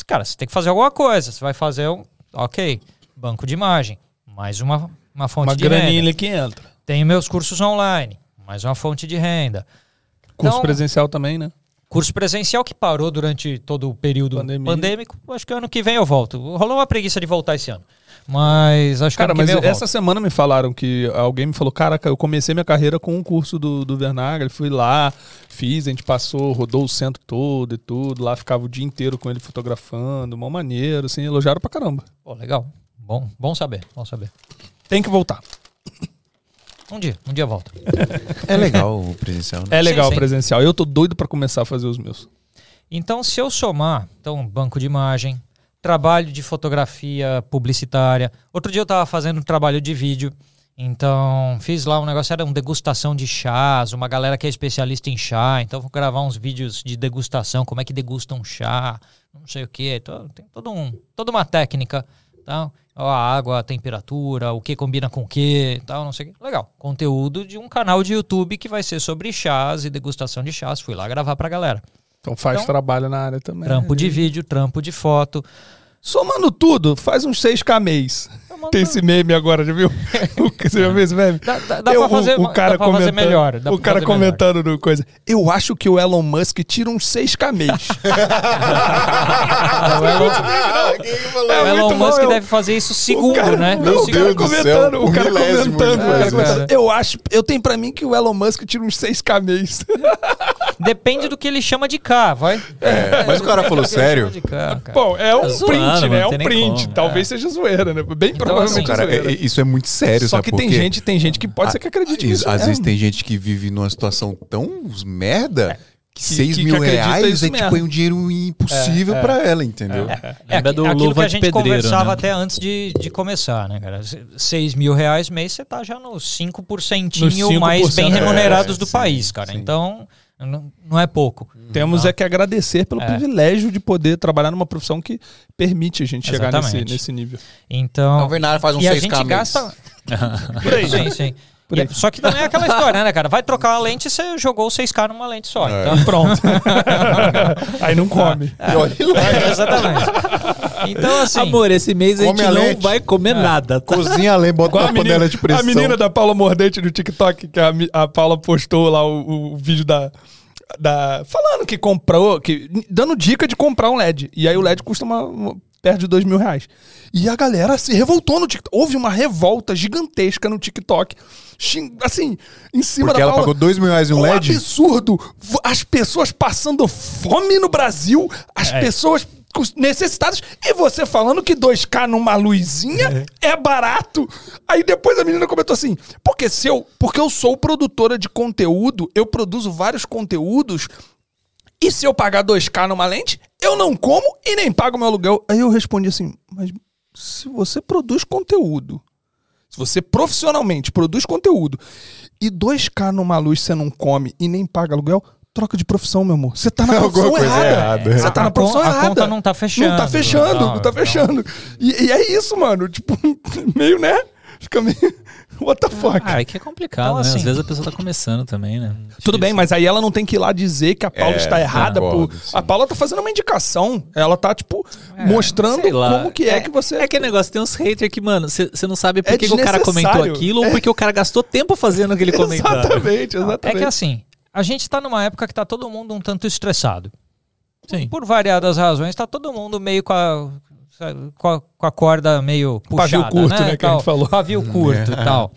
Cara, você tem que fazer alguma coisa. Você vai fazer um. Ok, banco de imagem. Mais uma, uma fonte Uma de graninha renda. ali que entra. Tenho meus cursos online. Mais uma fonte de renda. Curso Então- presencial também, né? Curso presencial que parou durante todo o período Pandemia. pandêmico. Acho que ano que vem eu volto. Rolou uma preguiça de voltar esse ano. Mas acho que Cara, que mas vem eu essa volto. semana me falaram que alguém me falou, caraca, eu comecei minha carreira com um curso do, do Vernagel, fui lá, fiz, a gente passou, rodou o centro todo e tudo, lá ficava o dia inteiro com ele fotografando, uma maneiro, assim, elogiaram pra caramba. Pô, legal. Bom, bom saber, bom saber. Tem que voltar. Um dia, um dia eu volto. É legal o presencial, né? É legal sim. presencial. Eu tô doido pra começar a fazer os meus. Então, se eu somar, então, banco de imagem, trabalho de fotografia publicitária. Outro dia eu estava fazendo um trabalho de vídeo. Então, fiz lá um negócio, era uma degustação de chás, uma galera que é especialista em chá. Então, vou gravar uns vídeos de degustação, como é que degusta um chá, não sei o quê. Então, tem todo um, toda uma técnica. Tá? A água, a temperatura, o que combina com o que, tal, não sei o quê. Legal. Conteúdo de um canal de YouTube que vai ser sobre chás e degustação de chás. Fui lá gravar pra galera. Então faz Então, trabalho na área também. Trampo de vídeo, trampo de foto. Somando tudo, faz uns 6k mês. Tem esse meme agora, já viu? <laughs> O que- Você já viu esse meme? Dá, dá, dá Eu- pra fazer, o, o cara dá pra fazer comentando, melhor. dá o cara fazer melhor. comentando no coisa. Eu acho que o Elon Musk tira uns 6k <laughs> mês. Ah, o Elon, Quem falou? o É Elon muito bom, Musk eu- deve fazer isso segundo, cara, né? Não, o Deus do céu, comentando, o o cara comentando, o comentando. Eu acho, eu tenho pra mim que o Elon Musk tira uns 6k mês. <laughs> Depende do que ele chama de K, vai. É, mas o cara falou que sério. K, cara. Bom, é um Tá zoando, print, né? É um print. como, Talvez seja zoeira, né? Bem provavelmente assim, Cara, zoeira. é- é- isso é muito sério, Só sabe que tem gente, tem gente que pode ser que acredite Às- nisso. Às mesmo. vezes tem gente que vive numa situação tão merda que Que- 6 que mil acredita reais é tipo é um dinheiro impossível É, é. pra ela, entendeu? É Lembra aqui- do aquilo que Luva a gente Pedreiro, conversava né? até antes de, de começar, né, cara? 6 mil reais mês, você tá já nos 5%, Nos 5%, mais bem remunerados é, do sim, país, cara. sim. Então, não, não é pouco. Temos Não. é que agradecer pelo É. privilégio de poder trabalhar numa profissão que permite a gente chegar nesse, Exatamente. nesse nível. Então, O Bernardo faz um e a 6K gente gasta... <laughs> Por aí. Sim, sim. E- Só que também é aquela história, né, cara? Vai trocar uma lente, você jogou 6K numa lente só. É. Então, <laughs> Pronto. Aí não come. Lá, É, exatamente. Então, assim. Amor, esse mês a gente a não lente. vai comer nada, tá? cozinha além, bota Igual uma panela de pressão. a menina da Paula Mordente do TikTok, que a, a Paula postou lá o, o vídeo da, da. Falando que comprou, que, dando dica de comprar um LED. E aí o LED custa uma, uma- perto de dois mil reais. E a galera se revoltou no TikTok. Houve uma revolta gigantesca no TikTok. Assim, em cima Porque da ela Paula. pagou 2 mil reais em um Um LED? absurdo. As pessoas passando fome no Brasil, as É. pessoas necessitadas, e você falando que 2K numa luzinha é barato. Aí depois a menina comentou assim: porque se eu, porque eu sou produtora de conteúdo, eu produzo vários conteúdos. E se eu pagar 2K numa lente, eu não como e nem pago meu aluguel. Aí eu respondi assim: mas se você produz conteúdo, se você profissionalmente produz conteúdo e 2K numa luz você não come e nem paga aluguel, troca de profissão, meu amor. Você tá na <laughs> Alguma profissão coisa errada. errada. Você tá A na profissão con- a errada. conta não tá fechando. Não tá fechando, Não, não, tá fechando. E, e é isso, mano. Tipo, <laughs> meio, né? Fica meio. <laughs> What the fuck? Ah, é que é complicado, Então, né? assim- Às vezes a pessoa tá começando também, né? Tudo bem, mas aí ela não tem que ir lá dizer que a Paula É, está errada. concordo, por... sim. A Paula tá fazendo uma indicação. Ela tá, tipo, mostrando Sei lá. como que é, que você. É aquele negócio, tem uns haters que, mano, você não sabe por É que, que o cara comentou aquilo ou É. porque o cara gastou tempo fazendo aquele <laughs> comentário. Exatamente, É exatamente. que assim, a gente tá numa época que tá todo mundo um tanto estressado. Sim. Por variadas razões, tá todo mundo meio com a, com a, com a corda meio puxada, Pavio curto, né, que a gente falou. Pavio <laughs> curto e tal.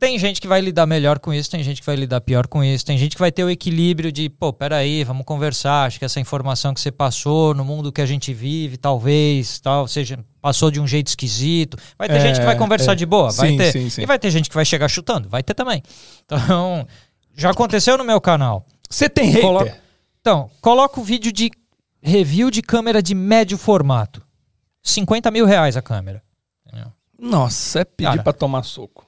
Tem gente que vai lidar melhor com isso, tem gente que vai lidar pior com isso, tem gente que vai ter o equilíbrio de, pô, peraí, vamos conversar, acho que essa informação que você passou no mundo que a gente vive, talvez, tal, seja, passou de um jeito esquisito. Vai ter É, gente que vai conversar é. de boa, vai Sim, ter. sim, sim. E vai ter gente que vai chegar chutando, vai ter também. Então, já aconteceu no meu canal. Você tem hater? Colo- Então, coloca o vídeo de review de câmera de médio formato. 50 mil reais a câmera. Nossa, é pedir Cara. pra tomar soco.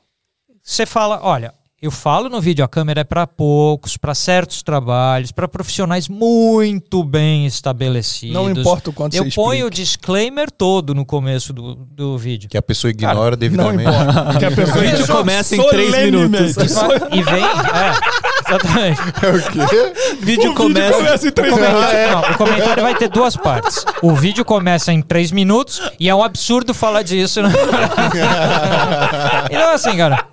Você fala, olha, eu falo no vídeo, a câmera é para poucos, para certos trabalhos, para profissionais muito bem estabelecidos. Não importa o quanto Eu você ponho o disclaimer todo no começo do, do vídeo. Que a pessoa ignora Não devidamente. importa. <laughs> Que a pessoa O vídeo começa em três minutos. <laughs> E vem. É, exatamente. o quê? vídeo O começa. vídeo começa em O três comentário, não, o comentário vai ter duas partes. O vídeo começa em três minutos e é um absurdo falar disso. Né? <laughs> então, assim, cara.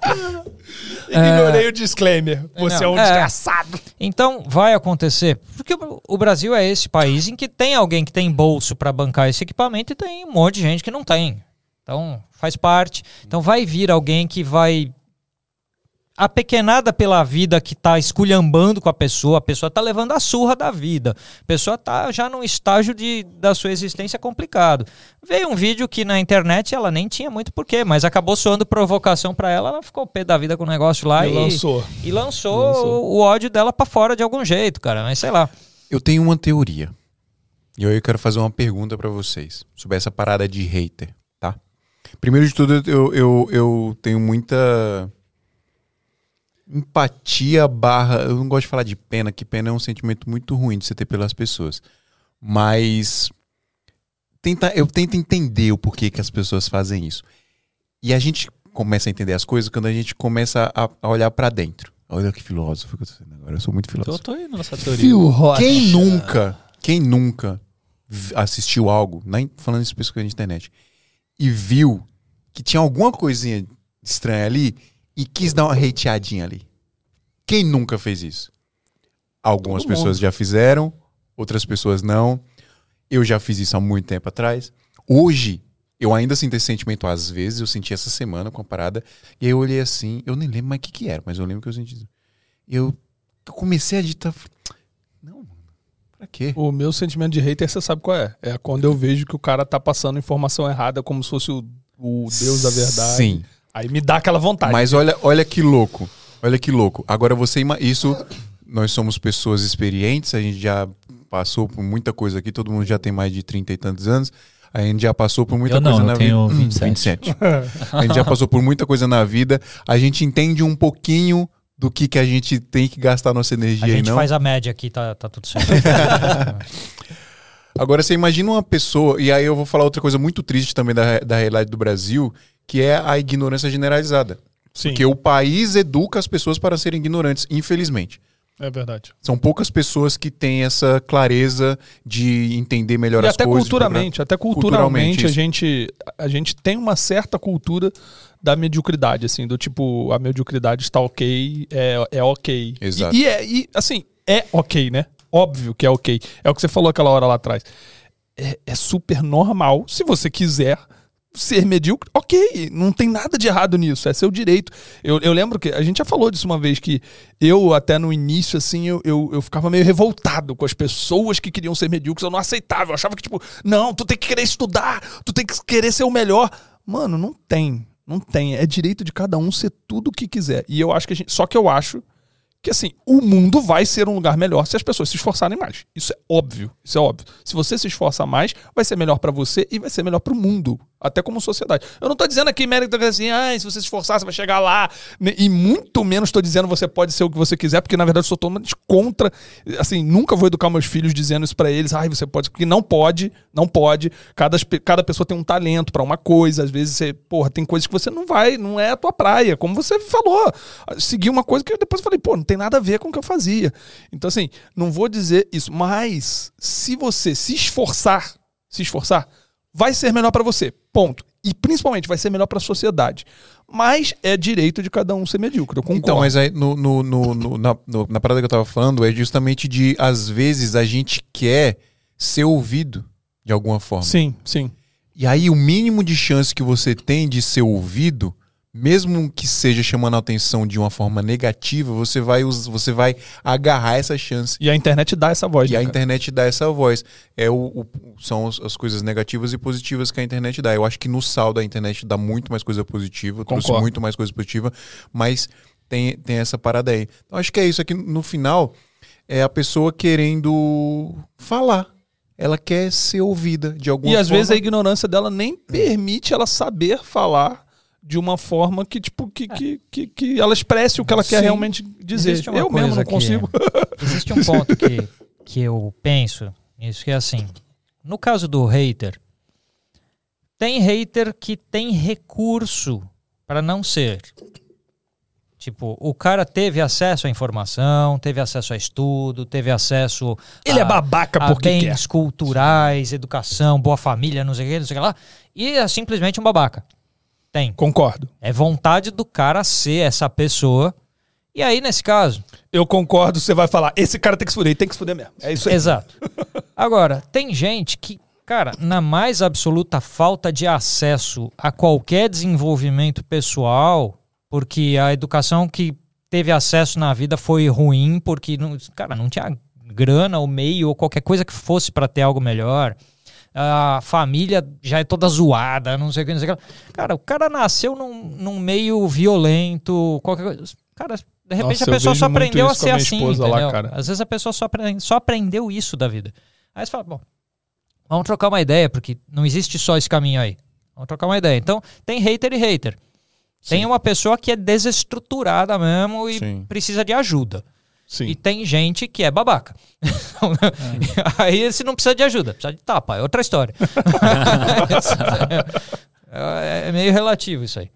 <laughs> Ignorei o disclaimer. Você é um Não, é. desgraçado. Então vai acontecer. Porque o- o Brasil é esse país em que tem alguém que tem bolso para bancar esse equipamento e tem um monte de gente que não tem. Então faz parte. Então vai vir alguém que vai apequenada pela vida que tá esculhambando com a pessoa, a pessoa tá levando a surra da vida. A pessoa tá já num estágio de, da sua existência complicado. Veio um vídeo que na internet ela nem tinha muito porquê, mas acabou soando provocação para ela, ela ficou pé da vida com o negócio lá E e, lançou. e lançou, Lançou. o ódio dela pra fora de algum jeito, cara. Mas sei lá. Eu tenho uma teoria. E aí eu quero fazer uma pergunta pra vocês sobre essa parada de hater, tá? Primeiro de tudo, eu, eu, eu tenho muita empatia barra. Eu não gosto de falar de pena, que pena é um sentimento muito ruim de você ter pelas pessoas. Mas tenta, eu tento entender o porquê que as pessoas fazem isso. E a gente começa a entender as coisas quando a gente começa a, a olhar pra dentro. Olha que filósofo que eu tô sendo agora. Eu sou muito Eu filósofo. tô indo nessa teoria. Fio Rocha. Quem nunca, quem nunca assistiu algo, na in- falando isso especificamente na internet, e viu que tinha alguma coisinha estranha ali e quis dar uma hateadinha ali? Quem nunca fez isso? Algumas Todo pessoas mundo. já fizeram, outras pessoas não. Eu já fiz isso há muito tempo atrás. Hoje, eu ainda sinto esse sentimento às vezes, eu senti essa semana com a parada, e aí eu olhei assim, eu nem lembro mais o que, que era, mas eu lembro que eu senti eu comecei a digitar. Não, mano, pra quê? O meu sentimento de hater, você sabe qual é? É quando eu vejo que o cara tá passando informação errada como se fosse o, o Deus da verdade. Sim. Aí me dá aquela vontade. Mas olha, olha que louco. Olha que louco. Agora você ima- isso nós somos pessoas experientes, a gente já passou por muita coisa aqui, todo mundo já tem mais de 30 e tantos anos. A gente já passou por muita Eu não, coisa eu na tenho vida. Hum, 27. A gente já passou por muita coisa na vida. A gente entende um pouquinho do que, que a gente tem que gastar nossa energia A e gente não. faz a média aqui, tá, tá tudo certo. <laughs> Agora você imagina uma pessoa, e aí eu vou falar outra coisa muito triste também da, da realidade do Brasil, que é a ignorância generalizada. Sim, Porque o país educa as pessoas para serem ignorantes, infelizmente. é verdade. São poucas pessoas que têm essa clareza de entender melhor E as até coisas. culturalmente, até culturalmente, Culturalmente, a, gente, a gente tem uma certa cultura da mediocridade, assim, do tipo, a mediocridade está ok, é, é ok. Exato. E, e é, e, assim, é ok, né? Óbvio que é ok. É o que você falou aquela hora lá atrás. É, é super normal, se você quiser ser medíocre, ok, não tem nada de errado nisso, é seu direito. Eu, eu lembro que a gente já falou disso uma vez, que eu, até no início, assim, eu, eu, eu ficava meio revoltado com as pessoas que queriam ser medíocres, eu não aceitava, eu achava que, tipo, não, tu tem que querer estudar, tu tem que querer ser o melhor. Mano, não tem, não tem, é direito de cada um ser tudo o que quiser. E eu acho que a gente, só que eu acho que assim, o mundo vai ser um lugar melhor se as pessoas se esforçarem mais. Isso é óbvio, isso é óbvio. Se você se esforça mais, vai ser melhor pra você e vai ser melhor pro mundo, até como sociedade. Eu não tô dizendo aqui mérito assim, ah, se você se esforçar, você vai chegar lá, e muito menos tô dizendo você pode ser o que você quiser, porque na verdade eu sou totalmente contra, assim, nunca vou educar meus filhos dizendo isso pra eles, ai, você pode, porque não pode, não pode. Cada, cada pessoa tem um talento pra uma coisa, às vezes você, porra, tem coisas que você não vai, não é a tua praia, como você falou. Seguir uma coisa que eu depois falei, pô, não tem nada a ver com o que eu fazia. Então, assim, não vou dizer isso, mas se você se esforçar, se esforçar, vai ser melhor pra você. Ponto. E principalmente vai ser melhor pra sociedade. Mas é direito de cada um ser medíocre. Eu concordo. Então, mas aí no, no, no- no- na, na parada que eu tava falando é justamente de, às vezes, a gente quer ser ouvido de alguma forma. Sim, sim. E aí, o mínimo de chance que você tem de ser ouvido, mesmo que seja chamando a atenção de uma forma negativa, você vai, você vai agarrar essa chance. E a internet dá essa voz. E né, a cara? internet dá essa voz. É o, o- são as, as coisas negativas e positivas que a internet dá. Eu acho que no saldo a internet dá muito mais coisa positiva, trouxe Concordo. muito mais coisa positiva, mas tem, tem essa parada aí. Então acho que é isso aqui no final é a pessoa querendo falar. Ela quer ser ouvida de alguma E forma. às vezes a ignorância dela nem permite ela saber falar de uma forma que, tipo, que, que, que, que ela expresse o que ela quer Sim. realmente dizer. Eu mesmo não que- consigo. Existe um ponto que, que eu penso nisso, que é assim. No caso do hater, tem hater que tem recurso para não ser. Tipo, o cara teve acesso à informação, teve acesso a estudo, teve acesso Ele a, é babaca a porque quer. bens culturais, educação, boa família, não sei o que, não sei o que lá. E é simplesmente um babaca. Tem. Concordo. É vontade do cara ser essa pessoa. E aí, nesse caso, Eu concordo, você vai falar, esse cara tem que se fuder, ele tem que se fuder mesmo. É isso aí. Exato. <laughs> Agora, tem gente que, cara, na mais absoluta falta de acesso a qualquer desenvolvimento pessoal, porque a educação que teve acesso na vida foi ruim, porque, não, cara, não tinha grana ou meio ou qualquer coisa que fosse para ter algo melhor. A família já é toda zoada, não sei o que, não sei o que. lá. Cara, o cara nasceu num, num meio violento, qualquer coisa. Cara, de repente Nossa, a pessoa só aprendeu a ser a assim. lá, entendeu? cara. Às vezes a pessoa só, apre- só aprendeu isso da vida. Aí você fala, bom, vamos trocar uma ideia, porque não existe só esse caminho aí. Vamos trocar uma ideia. Então, tem hater e hater. Tem uma pessoa que é desestruturada mesmo e Sim. precisa de ajuda. Sim. E tem gente que é babaca. <laughs> Aí esse não precisa de ajuda, precisa de tapa, é outra história. <laughs> é, é meio relativo isso aí.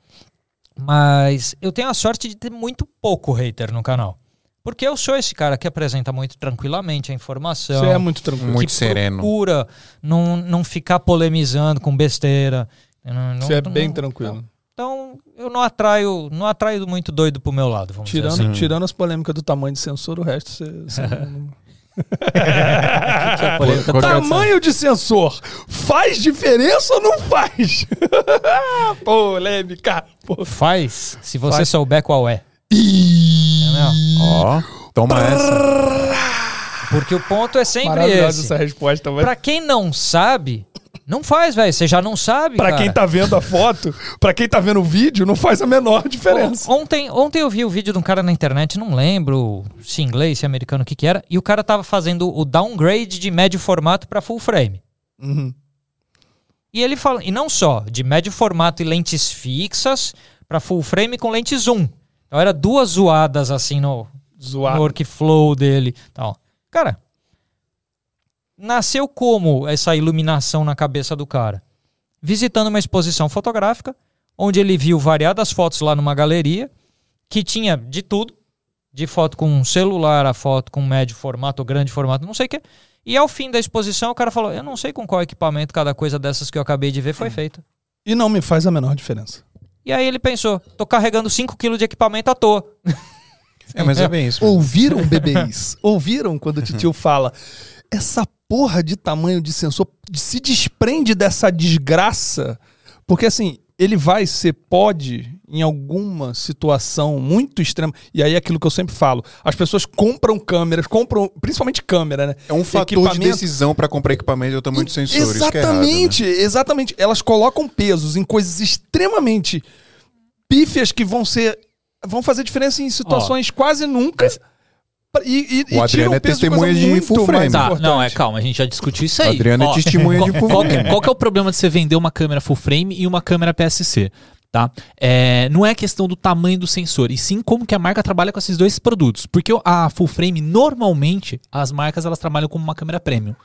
Mas eu tenho a sorte de ter muito pouco hater no canal. Porque eu sou esse cara que apresenta muito tranquilamente a informação. Você é muito tranquilo. Muito que sereno. procura não, não ficar polemizando com besteira. Não- não- Você é não- bem não- tranquilo. Então, eu não atraio, não atraio muito doido pro meu lado, vamos Tirando, dizer assim. tirando as polêmicas do tamanho de sensor, o resto você. você <laughs> não- que é o- <laughs> Tamanho de sensor faz diferença ou não faz? <laughs> Polêmica. Pô. Faz, se você Faz. souber qual é. Ih, Entendeu? Ó, toma essa. Porque o ponto é sempre esse. essa resposta, mas Pra quem não sabe, não faz, velho. Você já não sabe, pra cara. quem tá vendo a foto, <laughs> pra quem tá vendo o vídeo, não faz a menor diferença. Ontem, ontem eu vi o vídeo de um cara na internet, não lembro se inglês, se americano, o que que era, e o cara tava fazendo o downgrade de médio formato pra full frame. Uhum. E ele fala, e não só, de médio formato e lentes fixas pra full frame com lente zoom. Então era duas zoadas assim no, Zoado. no workflow dele, tal. Cara, nasceu como essa iluminação na cabeça do cara? Visitando uma exposição fotográfica, onde ele viu variadas fotos lá numa galeria, que tinha de tudo, de foto com celular, a foto com médio formato ou grande formato, não sei o quê. E ao fim da exposição, o cara falou: Eu não sei com qual equipamento cada coisa dessas que eu acabei de ver foi feita. E não me faz a menor diferença. E aí ele pensou: Tô carregando 5 kg de equipamento à toa. É, mas é bem isso. Ouviram, bebês? Ouviram quando o tio fala? Essa porra de tamanho de sensor se desprende dessa desgraça. Porque assim, ele vai ser, pode, em alguma situação muito extrema. E aí é aquilo que eu sempre falo: as pessoas compram câmeras, compram, principalmente câmera, né? É um fator de decisão pra comprar equipamento e o tamanho de sensor. Isso que é errado, né? Exatamente, exatamente. Elas colocam pesos em coisas extremamente pífias que vão ser. vão fazer diferença em situações quase nunca. E, e, O Adriano é testemunha de full frame. mais Tá, não, é calma, a gente já discutiu isso aí. Adriano é Ó, testemunha de full <laughs> qual, que, frame. qual que é o problema de você vender uma câmera full frame e uma câmera PSC? Tá? É, não é questão do tamanho do sensor, e sim como que a marca trabalha com esses dois produtos. Porque a full frame, normalmente, as marcas elas trabalham como uma câmera premium.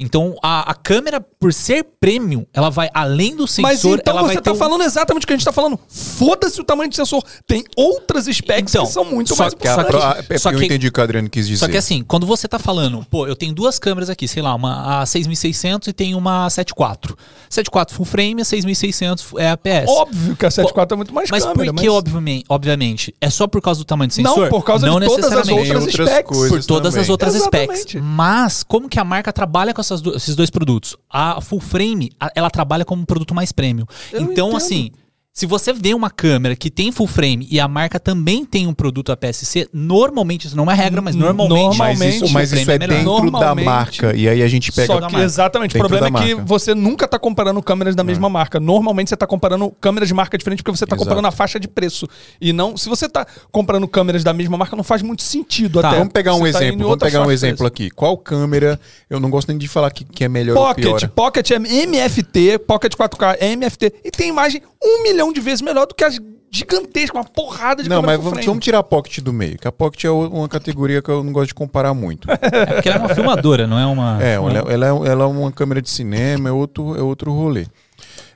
Então, a, a câmera, por ser premium, ela vai além do sensor. Mas então ela vai você tá ter um- falando exatamente o que a gente tá falando. Foda-se o tamanho do sensor. Tem outras specs Então, que são muito só mais que- só que- Ah, é só porque eu que- entendi o que o Adriano quis dizer. Só que assim, quando você tá falando, pô, eu tenho duas câmeras aqui, sei lá, uma a 6600 e tem uma 74. 74 full frame, a 6600 é APS. Óbvio que a 74 é muito mais Mas câmera. por que, obviamente, obviamente? É só por causa do tamanho do sensor? Não, por causa Não de todas as outras specs. Por todas também. as outras Exatamente. specs. Mas, como que a marca trabalha com essas du- esses dois produtos? A full frame, a- ela trabalha como um produto mais premium. Eu então, entendo. assim, se você vê uma câmera que tem full frame e a marca também tem um produto APS-C, normalmente, isso não é regra, mas normalmente... Mas normalmente, isso, mas isso é melhor. dentro da marca. E aí a gente pega. Só que marca. exatamente, o problema é que você nunca tá comparando câmeras da mesma marca. Normalmente você tá comparando câmeras de marca diferente porque você tá Exato. comparando a faixa de preço. E não, se você tá comprando câmeras da mesma marca, não faz muito sentido Tá, até. Vamos pegar um Você tá exemplo. Vamos outra pegar um exemplo aqui. Qual câmera? Eu não gosto nem de falar que, que é melhor ou pior. Pocket, Pocket é MFT, Pocket 4K é MFT e tem imagem um milhão de vezes melhor do que as gigantescas, uma porrada de Não, mas vamos, vamos tirar a Pocket do meio, que a Pocket é uma categoria que eu não gosto de comparar muito. <laughs> É porque ela é uma filmadora, não é uma... É, ela, ela é, ela é uma câmera de cinema, é outro, é outro rolê.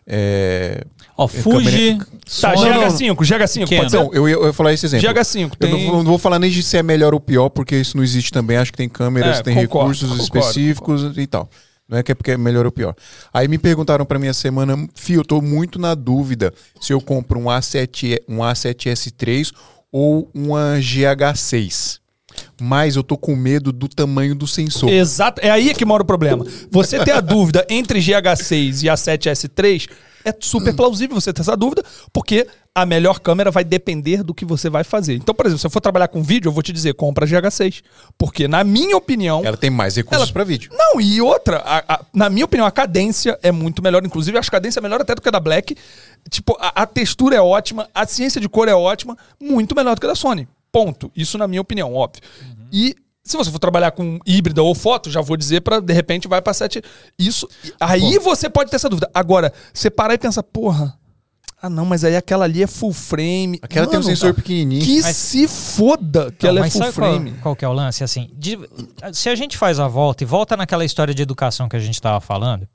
É, Ó, Fuji... Tá, Não, não, GH5, GH5, Canon. pode ser? Não, eu ia, eu ia falar esse exemplo. GH5, Eu não, tem... vou- não vou falar nem de se é melhor ou pior, porque isso não existe também. Acho que tem câmeras, É, tem concordo, recursos concordo, específicos e tal. Não é que é porque é melhor ou pior. Aí me perguntaram pra mim essa semana, Fio, eu tô muito na dúvida se eu compro um A7, um A7S3 ou uma GH6. Mas eu tô com medo do tamanho do sensor. Exato, é aí que mora o problema. Você ter a <laughs> dúvida entre GH6 e a 7S3 é super plausível você ter essa dúvida, porque a melhor câmera vai depender do que você vai fazer. Então, por exemplo, se eu for trabalhar com vídeo, eu vou te dizer, compra a GH6. Porque, na minha opinião. Ela tem mais recursos Ela- pra vídeo. Não, e outra, a- a- na minha opinião, a cadência é muito melhor. Inclusive, eu acho a cadência melhor até do que a da Black. Tipo, a, a textura é ótima, a ciência de cor é ótima, muito melhor do que a da Sony. Ponto. Isso na minha opinião, óbvio. E se você for trabalhar com híbrida ou foto, já vou dizer pra de repente vai pra 7. Isso. Aí você pode ter essa dúvida. Agora, você parar e pensar, porra. Ah, não, mas aí aquela ali é full frame. Aquela tem um Mano, sensor pequenininho. Que Mas- se foda que Não, ela é full sabe qual- frame. Qual, que é o lance? Assim, de- se a gente faz a volta e volta naquela história de educação que a gente estava falando,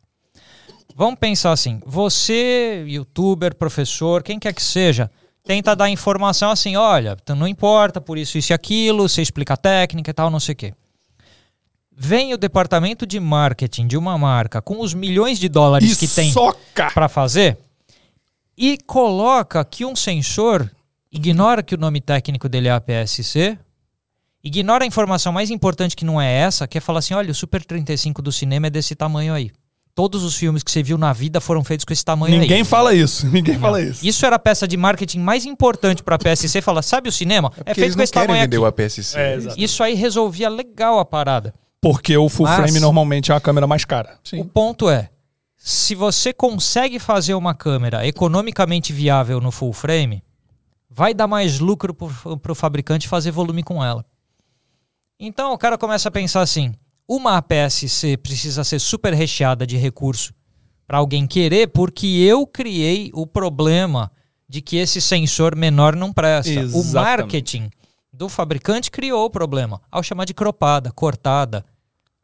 vamos pensar assim: você, youtuber, professor, quem quer que seja, tenta dar informação assim, olha, então não importa por isso, isso e aquilo, você explica a técnica e tal, não sei o quê. Vem o departamento de marketing de uma marca com os milhões de dólares E que tem para fazer e coloca que um sensor ignora que o nome técnico dele é APS-C, ignora a informação mais importante que não é essa, que é falar assim, olha, o Super 35 do cinema é desse tamanho aí. Todos os filmes que você viu na vida foram feitos com esse tamanho aí. Ninguém fala isso. <laughs> Ninguém fala isso. Isso era a peça de marketing mais importante para a PSC. Fala, sabe o cinema? É, Porque feito eles com não esse tamanho vender aqui. o APS-C. É. Isso aí resolvia legal a parada. Porque o full Mas- frame normalmente é uma câmera mais cara. O ponto é, se você consegue fazer uma câmera economicamente viável no full frame, vai dar mais lucro para o fabricante fazer volume com ela. Então o cara começa a pensar assim: uma APS-C precisa ser super recheada de recurso para alguém querer, porque eu criei o problema de que esse sensor menor não presta. O Exatamente. marketing do fabricante criou o problema ao chamar de cropada, cortada.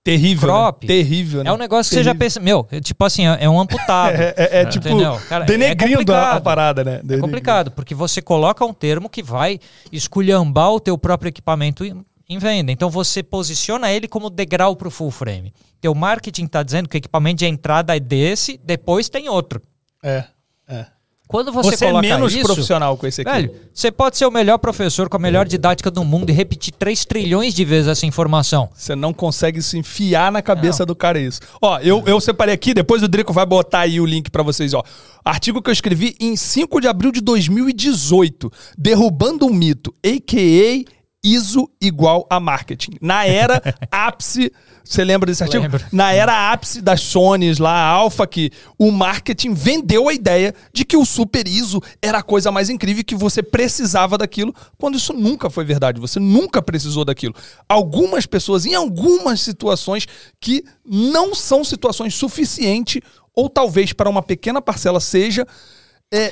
Terrível. Crop. Né? Terrível. Né? É um negócio que você já Terrível. pensa. Meu, é tipo assim, é é um amputado. <laughs> É, é- é tipo, Entendeu? Cara, é denegrindo a, a complicado. parada, né? É Denegrindo. complicado, porque você coloca um termo que vai esculhambar o teu próprio equipamento em, venda. Então você posiciona ele como degrau para o full frame. Teu marketing está dizendo que o equipamento de entrada é desse, depois tem outro. É, é. Quando você, Você, é coloca menos isso, profissional com esse aqui. velho, você pode ser o melhor professor com a melhor didática do mundo e repetir 3 trilhões de vezes essa informação. Você não consegue se enfiar na cabeça do cara isso. Ó, eu, eu separei aqui, depois o Drico vai botar aí o link pra vocês, ó. Artigo que eu escrevi em 5 de abril de 2018, derrubando um mito, a.k.a. ISO igual a marketing. Na era <laughs> ápice, você lembra desse artigo? Lembro. Na era ápice das Sonys lá, a Alpha, que o marketing vendeu a ideia de que o Super ISO era a coisa mais incrível e que você precisava daquilo, quando isso nunca foi verdade. Você nunca precisou daquilo. Algumas pessoas, em algumas situações, que não são situações suficientes, ou talvez para uma pequena parcela seja. É,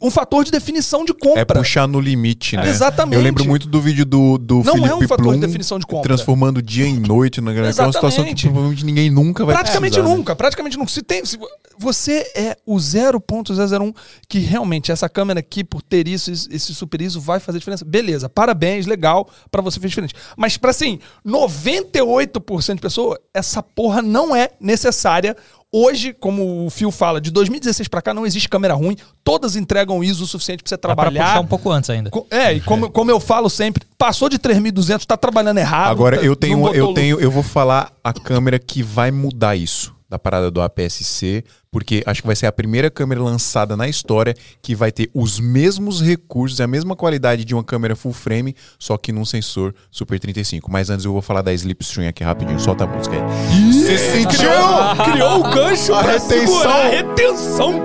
um fator de definição de compra. É puxar no limite, né? Exatamente. Eu lembro muito do vídeo do, do Não Felipe é um fator de Plum definição de compra. transformando dia em noite, né? Que é uma situação que Exatamente. provavelmente ninguém nunca vai Praticamente né? nunca, praticamente nunca. Se tem, se vo- você é o 0.001 que realmente essa câmera aqui, por ter isso, esse super ISO, vai fazer diferença. Beleza, parabéns, legal, pra você fez diferente. Mas pra assim, 98% de pessoa, essa porra não é necessária. Hoje, como o Fio fala, de 2016 pra cá não existe câmera ruim, todas entregam ISO o suficiente pra você trabalhar. puxar um pouco antes ainda. É, e como, como eu falo sempre, passou de 3.200, tá trabalhando errado. Agora tá- eu tenho, eu tenho, eu vou falar a câmera que vai mudar isso da parada do APS-C, porque acho que vai ser a primeira câmera lançada na história que vai ter os mesmos recursos e a mesma qualidade de uma câmera full frame, só que num sensor Super 35. Mas antes eu vou falar da Slipstream aqui rapidinho, solta a música aí. Você sentiu? Criou, o gancho A retenção. segurar a retenção. <laughs>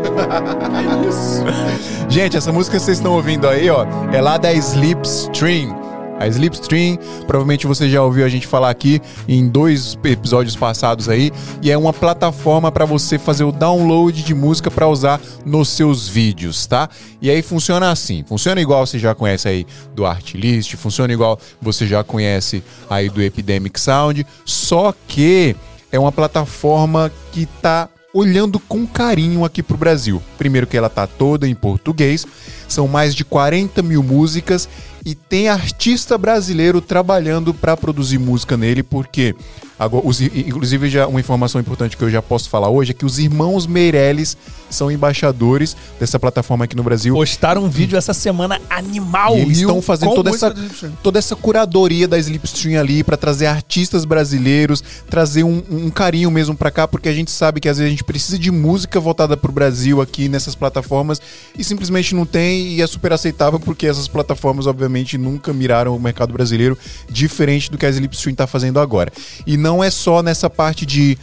É isso. Gente, essa música que vocês estão ouvindo aí, ó, é lá da Slipstream. A Slipstream, provavelmente você já ouviu a gente falar aqui em dois episódios passados aí, e é uma plataforma para você fazer o download de música para usar nos seus vídeos, tá? E aí funciona assim, funciona igual você já conhece aí do Artlist, funciona igual você já conhece aí do Epidemic Sound, só que é uma plataforma que tá olhando com carinho aqui pro Brasil. Primeiro que ela tá toda em português, são mais de 40 mil músicas e tem artista brasileiro trabalhando para produzir música nele, porque agora, os- inclusive já uma informação importante que eu já posso falar hoje é que os irmãos Meirelles são embaixadores dessa plataforma aqui no Brasil. Postaram um vídeo essa semana animal. E eles estão fazendo toda essa, toda essa curadoria da Slipstream ali pra trazer artistas brasileiros, trazer um, um carinho mesmo pra cá, porque a gente sabe que às vezes a gente precisa de música voltada pro Brasil aqui nessas plataformas e simplesmente não tem e é super aceitável porque essas plataformas obviamente nunca miraram o mercado brasileiro diferente do que a Slipstream tá fazendo agora. E não é só nessa parte de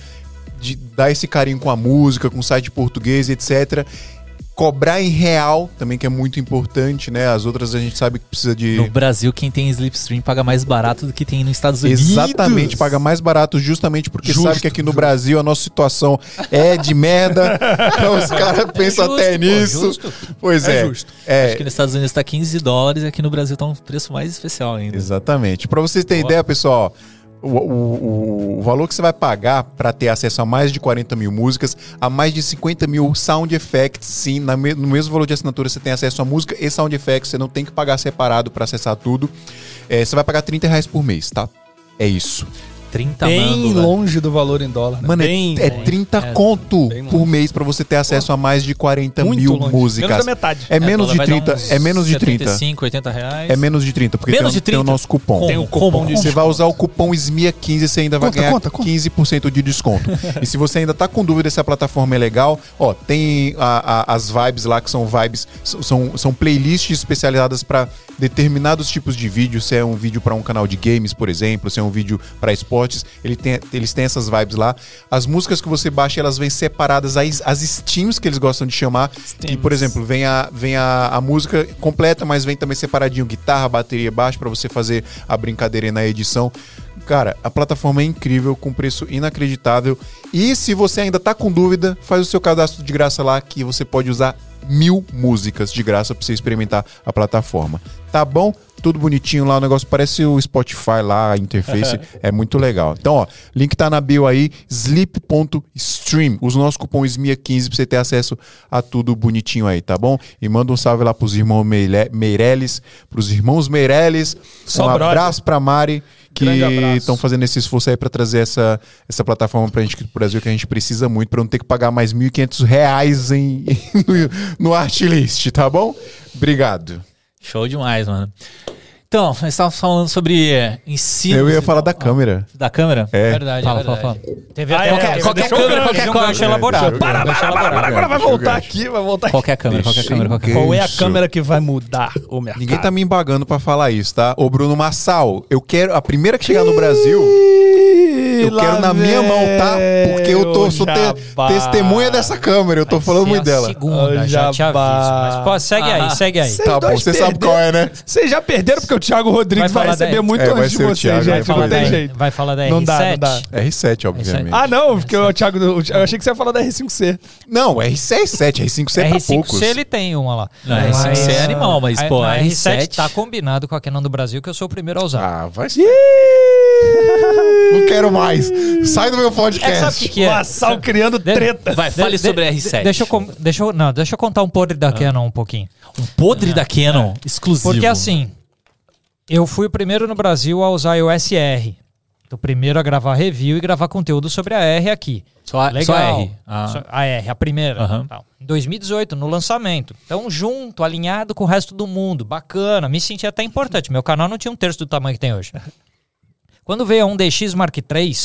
de dar esse carinho com a música, com o site português, etc. Cobrar em real também, que é muito importante, né? As outras a gente sabe que precisa de. No Brasil, quem tem Slipstream paga mais barato do que tem nos Estados Unidos. Exatamente, paga mais barato justamente porque Justo, sabe que aqui no Brasil a nossa situação é de merda. <laughs> então os caras pensam Justo, até pô, nisso. justo. Pois é. É justo. É, Acho que nos Estados Unidos tá 15 dólares e aqui no Brasil tá um preço mais especial ainda. Exatamente. Pra vocês terem Ó. ideia, pessoal, o, o, o valor que você vai pagar para ter acesso a mais de 40 mil músicas, a mais de 50 mil sound effects, sim, no mesmo valor de assinatura você tem acesso a música e sound effects, você não tem que pagar separado para acessar tudo. É, você vai pagar 30 reais por mês, tá? É isso. 30 Bem mando, velho. longe do valor em dólar. Né? Mano, é- bem, é, longe. 30 É, conto bem longe. por mês para você ter acesso a mais de 40 muito mil longe. músicas. Menos da metade. É menos dólar de vai dar 30, uns é menos de 30. 75, 80 reais. É menos de 30, porque Menos tem, de tem o 30? nosso cupom. Como? Tem o cupom Como? de Você vai usar o cupom SMIA15, você ainda vai Conta, ganhar conta, conta. 15% de desconto. <laughs> e se você ainda tá com dúvida se a plataforma é legal, ó, tem a- a- as vibes lá que são vibes, são, são playlists especializadas para determinados tipos de vídeo, se é um vídeo para um canal de games, por exemplo, se é um vídeo para ele tem, eles têm essas vibes lá. As músicas que você baixa, elas vêm separadas as, as steams que eles gostam de chamar. E, por exemplo, vem a, vem a, a música completa, mas vem também separadinho guitarra, bateria, baixo para você fazer a brincadeira na edição. Cara, a plataforma é incrível, com preço inacreditável. E se você ainda tá com dúvida, faz o seu cadastro de graça lá que você pode usar mil músicas de graça para você experimentar a plataforma. Tá bom? Tudo bonitinho lá, o negócio parece o Spotify lá, a interface <laughs> é muito legal. Então, ó, link tá na bio aí, sleep.stream. Usa o nosso cupom SMIA15 pra você ter acesso a tudo bonitinho aí, tá bom? E manda um salve lá pros irmãos Meile- Meirelles, pros irmãos Meirelles. Só um brother. abraço pra Mari, que estão fazendo esse esforço aí pra trazer essa, essa plataforma pra gente aqui pro Brasil, que a gente precisa muito, pra não ter que pagar mais 1.500 reais em, <laughs> no, no Artlist, tá bom? Obrigado. Show demais, mano. Então, nós estávamos falando sobre é, ensino. Eu ia falar da câmera. Da câmera? É. Verdade, Fala, é fala, verdade. fala. Teve Ah, até é, um- qualquer- teve qualquer câmera, qualquer um câmera. gancho elaborado. Para, para, para, agora vai voltar aqui, vai voltar aqui. Qualquer câmera, qualquer câmera, qualquer. Qual é a câmera que vai mudar o mercado? Ninguém tá me embagando pra falar isso, tá? Ô, Bruno Massal, eu quero. A primeira que chegar no Brasil. Eu quero na minha mão, tá? Porque eu tô, sou te- testemunha dessa câmera, eu tô falando Ser muito a dela. Segunda, Ô, já te aviso. Mas pô, segue aí, Ah. segue aí. Tá bom, você sabe qual é, né? Vocês já perderam porque o Thiago Rodrigues Vai vai, falar receber muito É, vai antes de vocês, gente. vai Não falar tem da- jeito. Vai falar da Não dá, R7? não dá. R7, obviamente. Ah, não, porque o Thiago. Eu achei que você ia falar da R5C. Não, R7, R5C é pra poucos. R5C ele tem uma lá. Não, R5C é animal, mas, pô, a R7 R7 tá combinado com a Canon do Brasil, que eu sou o primeiro a usar. Ah, vai ser. Não quero mais. Sai do meu É que sabe o que, podcast. que é? O Assal criando De- treta. Vai, fale De- sobre a de- R7. Deixa eu, com- deixa eu, não, deixa eu contar um podre da Canon um pouquinho. Um podre da Canon, exclusivo. Porque assim, eu fui o primeiro no Brasil a usar iOS R. O primeiro a gravar review e gravar conteúdo sobre a R aqui. Só, a- só Legal. R. Ah. A R, a primeira. Tal. Em 2018, no lançamento. Então, junto, alinhado com o resto do mundo. Bacana. Me senti até importante. Meu canal não tinha um terço do tamanho que tem hoje. Quando veio a 1DX Mark III,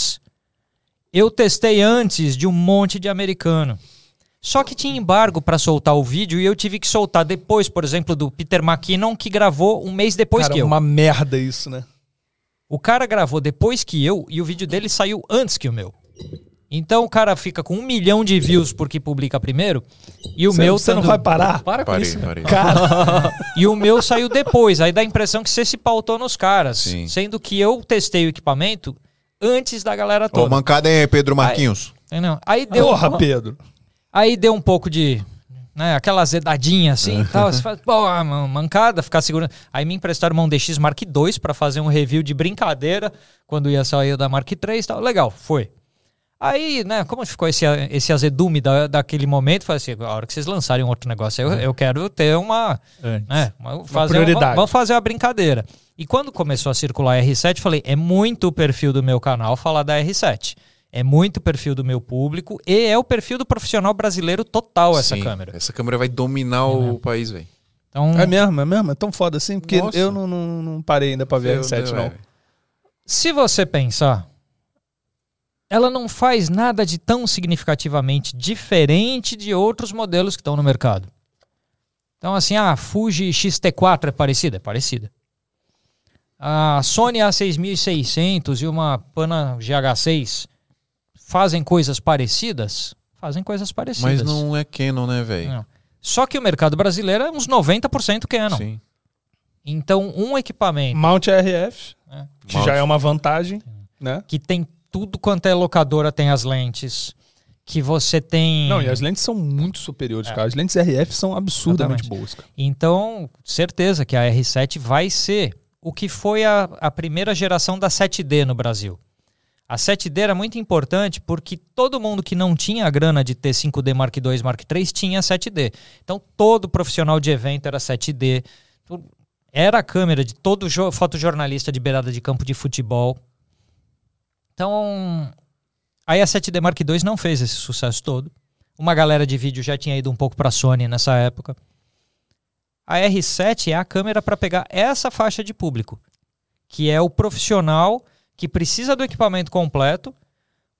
eu testei antes de um monte de americano. Só que tinha embargo para soltar o vídeo e eu tive que soltar depois, por exemplo, do Peter McKinnon, que gravou um mês depois Cara, que eu. uma merda isso, né? O cara gravou depois que eu e o vídeo dele saiu antes que o meu. Então o cara fica com um milhão de views porque publica primeiro e o Você- meu Você não tendo- vai parar? Para com Parei, isso. parei. Cara, <laughs> e o meu saiu depois. Aí dá a impressão que você se pautou nos caras, Sim. sendo que eu testei o equipamento antes da galera Ô, toda. mancada é Pedro Marquinhos. Entendeu? Aí deu, porra, Pedro. aí deu um pouco de né, aquela azedadinha assim, tal, você faz, pô, man- mancada, ficar segurando. Aí me emprestaram uma 1DX Mark II para fazer um review de brincadeira quando ia sair o da Mark III e tal. Legal, foi. Aí, né, como ficou esse, esse azedume da, daquele momento, falei assim, a hora que vocês lançarem um outro negócio, eu, eu quero ter uma, Antes. né, uma- fazer prioridade. Uma, vamos fazer uma brincadeira. E quando começou a circular a R7, falei, é muito o perfil do meu canal falar da R7. É muito o perfil do meu público e é o perfil do profissional brasileiro total essa Sim, câmera. Essa câmera vai dominar o país, velho. Então, É mesmo, é mesmo? É tão foda assim? Porque Nossa. eu não, não, não parei ainda pra ver a R7, não. se você pensar, ela não faz nada de tão significativamente diferente de outros modelos que estão no mercado. Então, assim, a Fuji X-T4 é parecida? É parecida. A Sony A6600 e uma Pana GH6 fazem coisas parecidas? Fazem coisas parecidas. Mas não é Canon, né, velho? Só que o mercado brasileiro é uns 90% Canon. Sim. Então, um equipamento Mount RF, É. que Mount. já é uma vantagem, né? que tem tudo quanto é locadora, tem as lentes, que você tem. Não, e as lentes são muito superiores, É. cara. As lentes RF são absurdamente Exatamente. boas, cara. Então, certeza que a R7 vai ser o que foi a, a primeira geração da 7D no Brasil. A 7D era muito importante porque todo mundo que não tinha a grana de ter 5D Mark II, Mark III tinha 7D. Então todo profissional de evento era 7D. Era a câmera de todo jo- fotojornalista de beirada de campo de futebol. Então, aí a 7D Mark II não fez esse sucesso todo. Uma galera de vídeo já tinha ido um pouco para Sony nessa época. A R7 é a câmera para pegar essa faixa de público, que é o profissional que precisa do equipamento completo,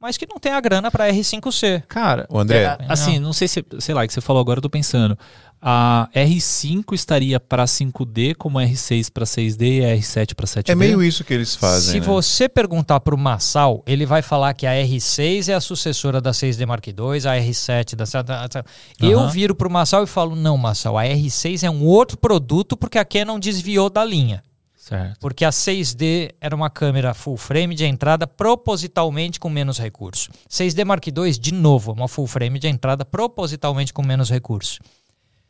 mas que não tem a grana para R5C. Cara, Ô, André. é, assim, não sei se, sei lá, que você falou agora, eu tô pensando. A R5 estaria para 5D como a R6 para 6D e a R7 para 7D? É meio isso que eles fazem. Se né? você perguntar para o Massal, ele vai falar que a R6 é a sucessora da 6D Mark II, a R7 da... Eu Aham. viro para o Massal e falo, não, Massal, a R6 é um outro produto porque a Canon desviou da linha. Certo. Porque a 6D era uma câmera full frame de entrada propositalmente com menos recurso. 6D Mark II, de novo, uma full frame de entrada propositalmente com menos recurso.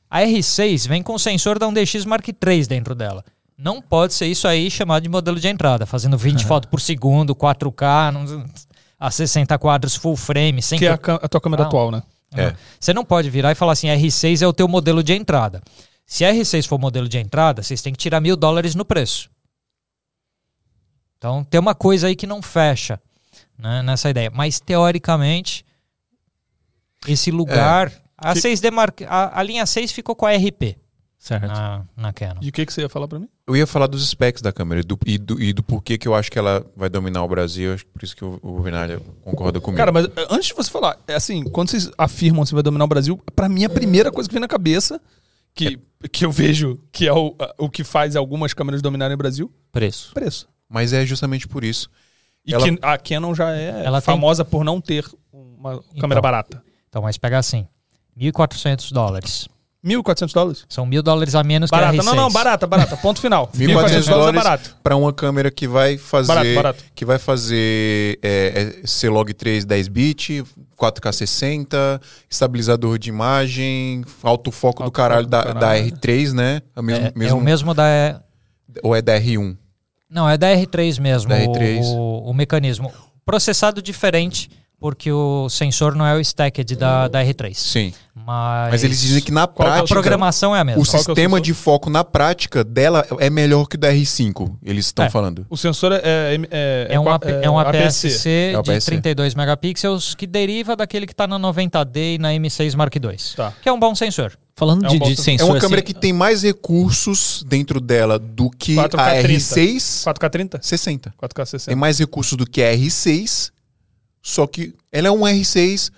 A R6 vem com o sensor da 1DX Mark III dentro dela. Não pode ser isso aí chamado de modelo de entrada, fazendo 20 <laughs> fotos por segundo, 4K, não- a 60 quadros full frame, sem Que é a, a tua câmera Não. atual, né? É. você não pode virar e falar assim, R6 é o teu modelo de entrada. Se a R6 for modelo de entrada, vocês têm que tirar mil dólares no preço. Então tem uma coisa aí que não fecha né, nessa ideia. Mas teoricamente, esse lugar. A, Que- 6D Mark, a, a linha 6 ficou com a RP Certo. na, na Canon. E o que, que você ia falar pra mim? Eu ia falar dos specs da câmera e do, e do, e do porquê que eu acho que ela vai dominar o Brasil. Acho que por isso que o, o Vinalha concorda comigo. Cara, mas eh, antes de você falar, é assim, quando vocês afirmam que você vai dominar o Brasil, pra mim a primeira coisa que vem na cabeça, que, que eu vejo que é o, o que faz algumas câmeras dominarem o Brasil, Preço. preço. Mas é justamente por isso. E Ela- que a Canon já é Ela tem- famosa por não ter uma câmera barata. Então, mas pega assim: 1.400 dólares. 1.400 dólares? São mil dólares a menos Barata. que a R6. Não, não, barata, barata. Ponto final. <laughs> 1.400 é dólares barato. para uma câmera que vai fazer Barato, barato. que vai fazer é, é, C-Log 3 10 bit, 4K 60, estabilizador de imagem, alto foco do caralho, foco da, do da caralho. R3, né? É o mesmo, É, é mesmo- o mesmo da. ou é da R1? Não, é da R3 mesmo. Da R3. O, o mecanismo. Processado diferente, porque o sensor não é o stacked da, da R3. Sim. Mas, Mas eles dizem que na Qual que é a prática programação é a mesma. o Qual que é o sistema de foco na prática dela é melhor que o da R5. Eles estão É. falando. O sensor é... É, é, É um, AP, é um APS-C. É de APS-C. 32 megapixels que deriva daquele que está na 90D e na M6 Mark II. Tá. Que é um bom sensor. Falando É um de, de sensor. É uma câmera assim, que tem mais recursos dentro dela do que 4K a 30. R6 4K30? 60. 4K 60. Tem mais recursos do que a R6, só que ela é um R6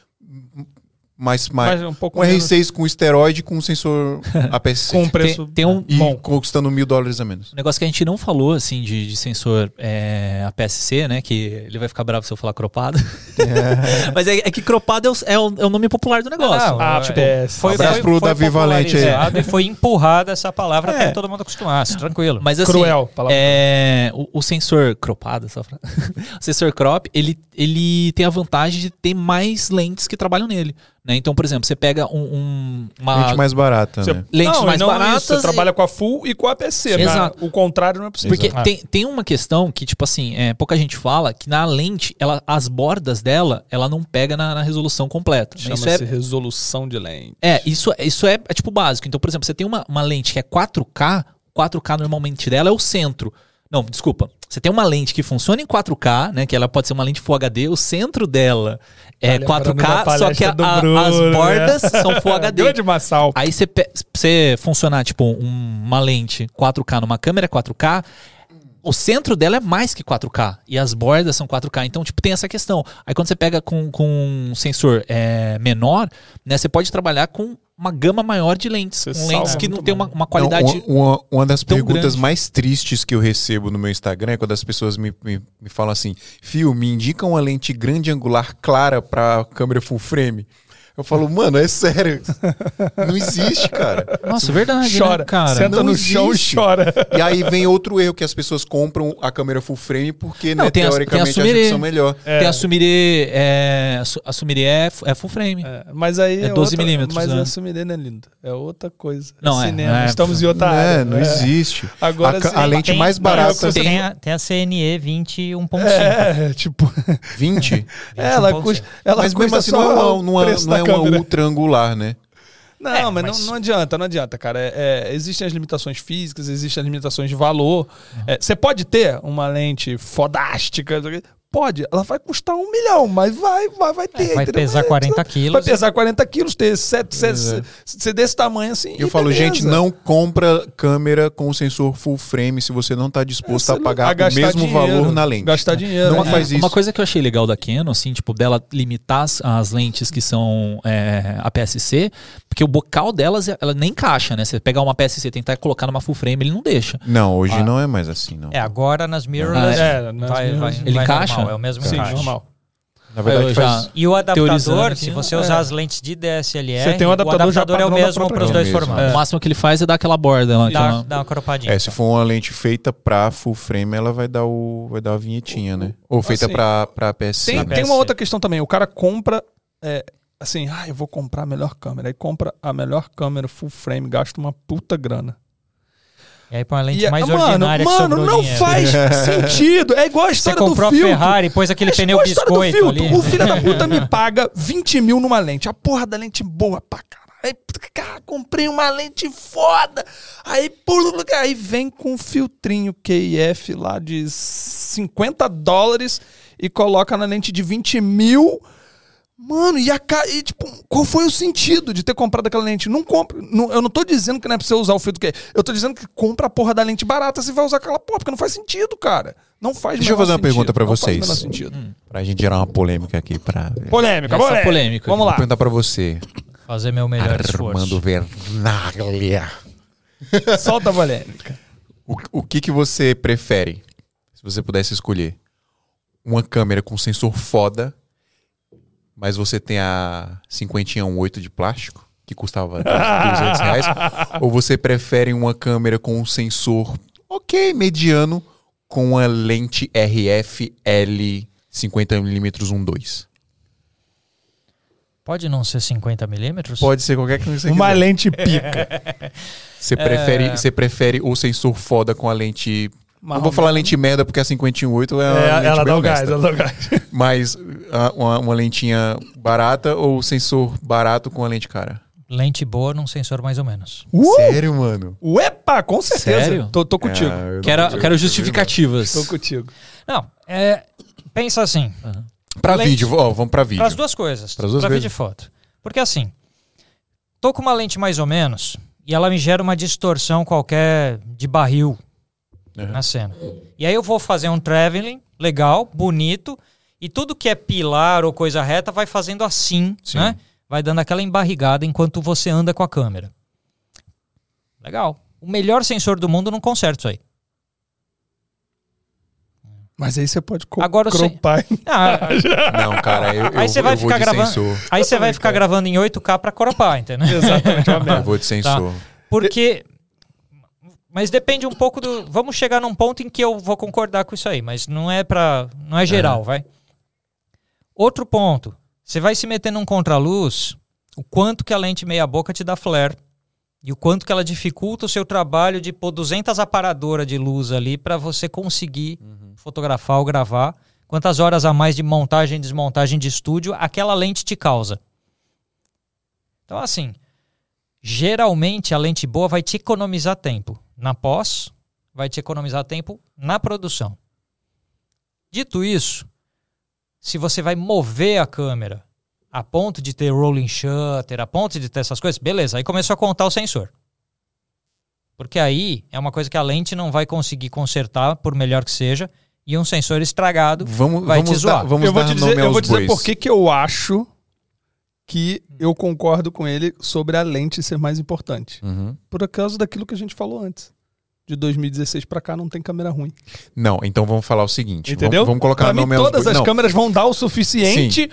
mais, mais Mas um pouco um menos- R6 com esteroide com sensor <laughs> APS-C. com um preço tem, tem um, e bom. custando mil dólares a menos. Um negócio que a gente não falou, assim, de, de sensor é, APS-C, né? Que ele vai ficar bravo se eu falar cropado. <laughs> Mas é, é que cropado é o, é o- é o nome popular do negócio. Não, Ah, tipo, é, foi, abraço foi, pro foi Davi Valente aí. <laughs> E foi empurrada essa palavra É. até que todo mundo acostumasse. Tranquilo. Mas assim, Cruel, palavra é, o, o sensor cropado, só pra... o sensor crop, ele, ele tem a vantagem de ter mais lentes que trabalham nele. Né? Então, por exemplo, você pega um, um- uma Lente mais barata, Você- né? lentes não, mais não baratas. Isso, você e- trabalha com a full e com a APS-C. né? Exato. O contrário não é possível. Porque tem, tem uma questão que, tipo assim, é, pouca gente fala que na lente, ela, as bordas dela, ela não pega na, na resolução completa. né? Isso é, Chama-se resolução de lente. é, isso, isso é, é tipo básico. Então, por exemplo, você tem uma, uma lente que é 4K, 4K normalmente dela é o centro. Não, desculpa. Você tem uma lente que funciona em 4K, né? Que ela pode ser uma lente Full HD, o centro dela é Tá lembrando da 4K, só que a- Bruno, as né? bordas são Full <laughs> HD. Grande Massal. Aí você, você funcionar, tipo, um- uma lente 4K numa câmera 4K, o centro dela é mais que 4K e as bordas são 4K. Então, tipo, tem essa questão. Aí quando você pega com, com um sensor é, menor, né, você pode trabalhar com uma gama maior de lentes. Você com lentes que não tem uma, uma qualidade. Não, uma, uma- uma das tão perguntas grande. mais tristes que eu recebo no meu Instagram é quando as pessoas me, me, me falam assim: Fio, me indica uma lente grande angular clara para câmera full frame. Eu falo, mano, é sério. <laughs> Não existe, cara. Nossa, é verdade, Chora. né, cara? Senta não no chão e existe. chora. E aí vem outro erro, que as pessoas compram a câmera full frame porque, Não, né, tem tem a teoricamente, acham Sumire. que são melhor. Tem a Sumire, é, a Su- a Sumire é, é full frame. É, mas aí É é 12 outra- milímetros, Mas né? a Sumire não é lindo. É outra coisa. Não, é, cinema. é. Estamos em outra Não, área. é, não É. existe. Agora a, a lente Tem- mais barata tem, tem a, tem a CNE 20 1.5. É, <laughs> tipo, 20. <laughs> é, ela 21.5. custa. Ela Mas mesmo assim não é uma, é- uma câmera. ultra angular, né? Não, É, mas, mas- Não, não adianta, não adianta, cara. É, é, existem as limitações físicas, existem as limitações de valor. É, Você pode ter uma lente fodástica, pode, ela vai custar um milhão, mas vai, vai, vai ter. É, vai pesar Mas, 40 quilos. Vai pesar 40 quilos, ter sete, sete, Pois é. ser desse tamanho assim. Eu e falo, beleza. gente, não compra câmera com sensor full frame se você não está disposto Você a pagar o mesmo dinheiro, valor na lente. Gastar dinheiro. Não né? faz isso. Uma coisa que eu achei legal da Canon, assim, tipo, dela limitar as, as lentes que são é, APS-C, porque o bocal delas, ela nem encaixa, né? Você pegar uma APS-C e tentar colocar numa full frame, ele não deixa. Não, hoje Ah. não é mais assim, não. É, agora nas mirrorless É, nas vai, vai, mirrorless. Ele vai encaixa? normal, é o mesmo Sim, encaixe. normal. Na verdade, Eu faz... já- E o adaptador, se você é. usar as lentes de DSLR, Você tem um adaptador o já adaptador é o mesmo para os dois Mesmo, formatos. O máximo que ele faz é dar aquela borda lá. Dá, aquela- dá uma cropadinha. É, se for uma lente feita pra full frame, ela vai dar, o, vai dar a vinhetinha, né? Ou feita Assim, pra, pra PSC. Tem, né? tem uma outra questão também. O cara compra. é, assim, ah, eu vou comprar a melhor câmera. Aí compra a melhor câmera full frame, gasta uma puta grana. E aí põe a lente E, mais mano, ordinária mano, sobrou não dinheiro. faz <laughs> sentido. É igual a Você história comprou a do filtro. Ferrari, pôs aquele É pneu a biscoito ali. O filho da puta me <laughs> paga 20 mil numa lente. A porra da lente boa pra caralho. Aí, cara, comprei uma lente foda. Aí, por, aí vem com um filtrinho QIF lá de 50 dólares e coloca na lente de 20 mil. Mano, e, a, ca- e tipo, qual foi o sentido de ter comprado aquela lente? Não compra. não- eu não tô dizendo que não é pra você usar o filtro que Eu tô dizendo que compra a porra da lente barata se vai usar aquela porra, porque não faz sentido, cara. Não faz Deixa eu fazer uma sentido, pergunta pra não faz vocês. menor sentido. Pra gente gerar uma polêmica aqui. Pra... Polêmica, Essa polêmica. polêmica. Vamos Vou lá. perguntar pra você. Fazer meu melhor Armando esforço. Vernaglia. <laughs> Solta a polêmica. O, o que, que você prefere? Se você pudesse escolher. Uma câmera com sensor foda, mas você tem a 5018 de plástico, que custava 200 reais. <laughs> ou você prefere uma câmera com um sensor ok, mediano, com uma lente RF L 50mm 1.2? Pode não ser 50 milímetros? Pode ser qualquer que você Uma quiser. lente pica. <laughs> Você prefere, você prefere o sensor foda com a lente. Não vou falar lente merda porque a 518 é uma É, lente ela bem dá o gás, ela dá o gás. <laughs> Mas uma, uma lentinha barata ou sensor barato com a lente cara? Lente boa num sensor mais ou menos. Uh! Sério, mano? Uepa, com certeza. Sério? Tô, tô contigo. Ah, eu não Quero, consigo. quero justificativas. Tô contigo. Não, é, pensa assim, Pra Lente- vídeo, ó, vamos pra vídeo. as duas coisas, Pras duas para coisas. vídeo e foto. Porque assim, tô com uma lente mais ou menos e ela me gera uma distorção qualquer de barril Uhum. na cena. E aí eu vou fazer um traveling legal, bonito, e tudo que é pilar ou coisa reta vai fazendo assim, Sim. né? Vai dando aquela embarrigada enquanto você anda com a câmera. Legal. O melhor sensor do mundo não conserta isso aí. Mas aí você pode co Agora você- cropar. <laughs> Ah, <laughs> Não, cara, eu, Aí você vai eu vou ficar de gravando- sensor. aí você vai ficar cara. gravando em 8K pra coropar, entendeu? <laughs> Exatamente, uma Eu vou de sensor. Porque. Mas depende um pouco do. Vamos chegar num ponto em que eu vou concordar com isso aí, mas não é para, não é geral, vai. Outro ponto. Você vai se meter num contraluz, o quanto que a lente meia boca te dá flare e o quanto que ela dificulta o seu trabalho de pôr 200 aparadoras de luz ali para você conseguir fotografar ou gravar. Quantas horas a mais de montagem e desmontagem de estúdio aquela lente te causa. Então assim, geralmente a lente boa vai te economizar tempo na pós, vai te economizar tempo na produção. Dito isso, se você vai mover a câmera a ponto de ter rolling shutter, a ponto de ter essas coisas, beleza, aí começou a contar o sensor. Porque aí é uma coisa que a lente não vai conseguir consertar, por melhor que seja, e um sensor estragado Vamos, vai vamos te zoar. dar, vamos eu vou te dizer, eu vou dizer por que que eu acho que eu concordo com ele sobre a lente ser mais importante. Uhum. Por causa daquilo que a gente falou antes. De 2016 pra cá não tem câmera ruim. Não, então vamos falar o seguinte. Entendeu? Vamos, vamos colocar pra mim, todas as Não, câmeras vão dar o suficiente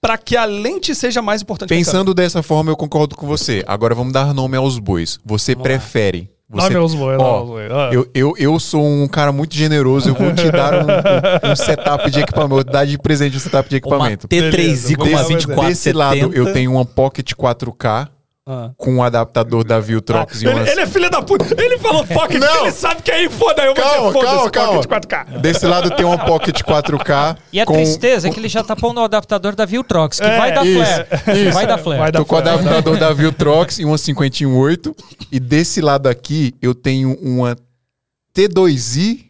pra que a lente seja mais importante que a câmera. Pensando dessa forma, eu concordo com você. Agora vamos dar nome aos bois. Você prefere. Você... Nome aos bois, Ó. Ah. eu, eu, eu sou um cara muito generoso. Eu vou te dar um, um- um setup de equipamento. Vou dar de presente um setup de Uma equipamento. T3i com uma Beleza, 24 Desse lado, eu tenho uma Pocket 4K Ah. com um adaptador da Viltrox e Ele, umas... ele é filho da puta. Ele falou Pocket, Não. ele sabe que aí foda. Eu vou Calma, dizer calma, calma. Pocket 4K. Desse lado tem uma Pocket 4K. E a com... tristeza é que ele já tá pondo o adaptador da Viltrox, que É, vai dar isso, flare. Vai dar flare. Vai dar Tô com o adaptador da Viltrox e uma 518. E desse lado aqui, eu tenho uma T2i.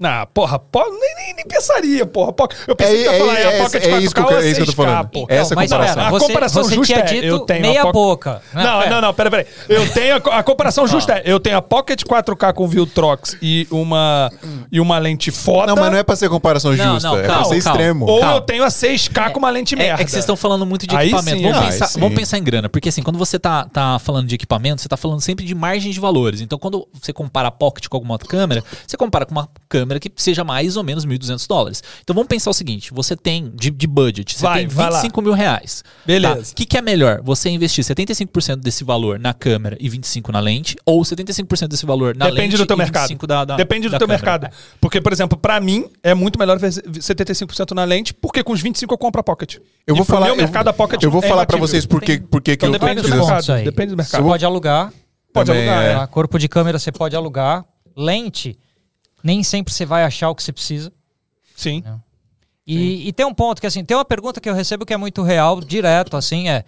Não, porra, po- nem, nem, nem pensaria, porra. Po- Eu É, pensei que ia é, falar, é, é, a Pocket é 4K isso que eu, ou a é isso que eu tô 6K, falando. porra. Essa mas comparação. pera, A você, comparação você justa tinha é, dito eu tenho meia boca. Não, não, não, pera, pera. Eu <laughs> tenho a, a comparação justa. é, Eu tenho a Pocket 4K com Viltrox e uma, e uma lente foda. Não, mas não é pra ser comparação Não, justa. não, é pra calma, ser calma. extremo. Ou Calma. eu tenho a 6K com uma lente É, merda. é que vocês estão falando muito de Aí equipamento. sim, vamos, aí pensar, vamos pensar em grana. Porque assim, quando você tá, tá falando de equipamento, você tá falando sempre de margem de valores. Então, quando você compara a Pocket com alguma outra câmera, você compara com uma câmera que seja mais ou menos 1.200 dólares. Então, vamos pensar o seguinte: você tem de, de budget, você Vai, tem vai lá. 25 mil reais. Beleza. Tá? O que, que é melhor? Você investir 75% desse valor na câmera e 25% na lente? Ou 75% desse valor na Depende lente do teu e mercado. 25 da, da Depende do da teu câmera? mercado. Porque, por exemplo, pra mim é muito melhor ver 75% na lente, porque com os 25 eu compro a Pocket. Eu E vou falar, meu eu, mercado a Pocket eu vou é falar pra imbatível. vocês por que por que que Então eu depende do mercado. isso aí. Depende do Você mercado. pode alugar. Pode Também alugar, é. é. tá? Corpo de câmera você pode alugar. Lente, nem sempre você vai achar o que você precisa. Sim. E, e tem um ponto que assim, tem uma pergunta que eu recebo que é muito real, direto, assim, é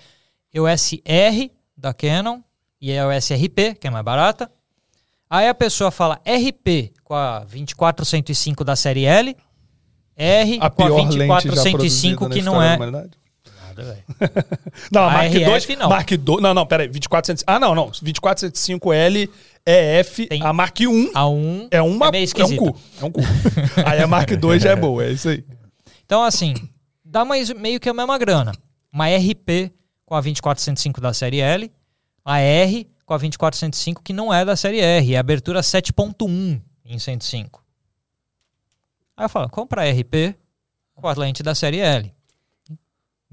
EOS R da Canon e EOS RP, que é mais barata. Aí a pessoa fala RP com a 2405 da série L, R A com a pior lente já 2405 produzida que não é. humanidade. Nada, velho. <laughs> Não, a Mark 2, não. Mark 2, não, não, pera aí, 2405. Ah, não, não, 2405L EF, Tem- a Mark 1 A 1 é uma é é um cu, é um cu. <laughs> aí a Mark 2 já é boa, é isso aí. Então, assim, dá mais, meio que a mesma grana. Uma RP com a 2405 da série L, a R com a 2405 que não é da série R, é abertura 7.1 em 105. Aí eu falo, compra a RP com a lente da série L.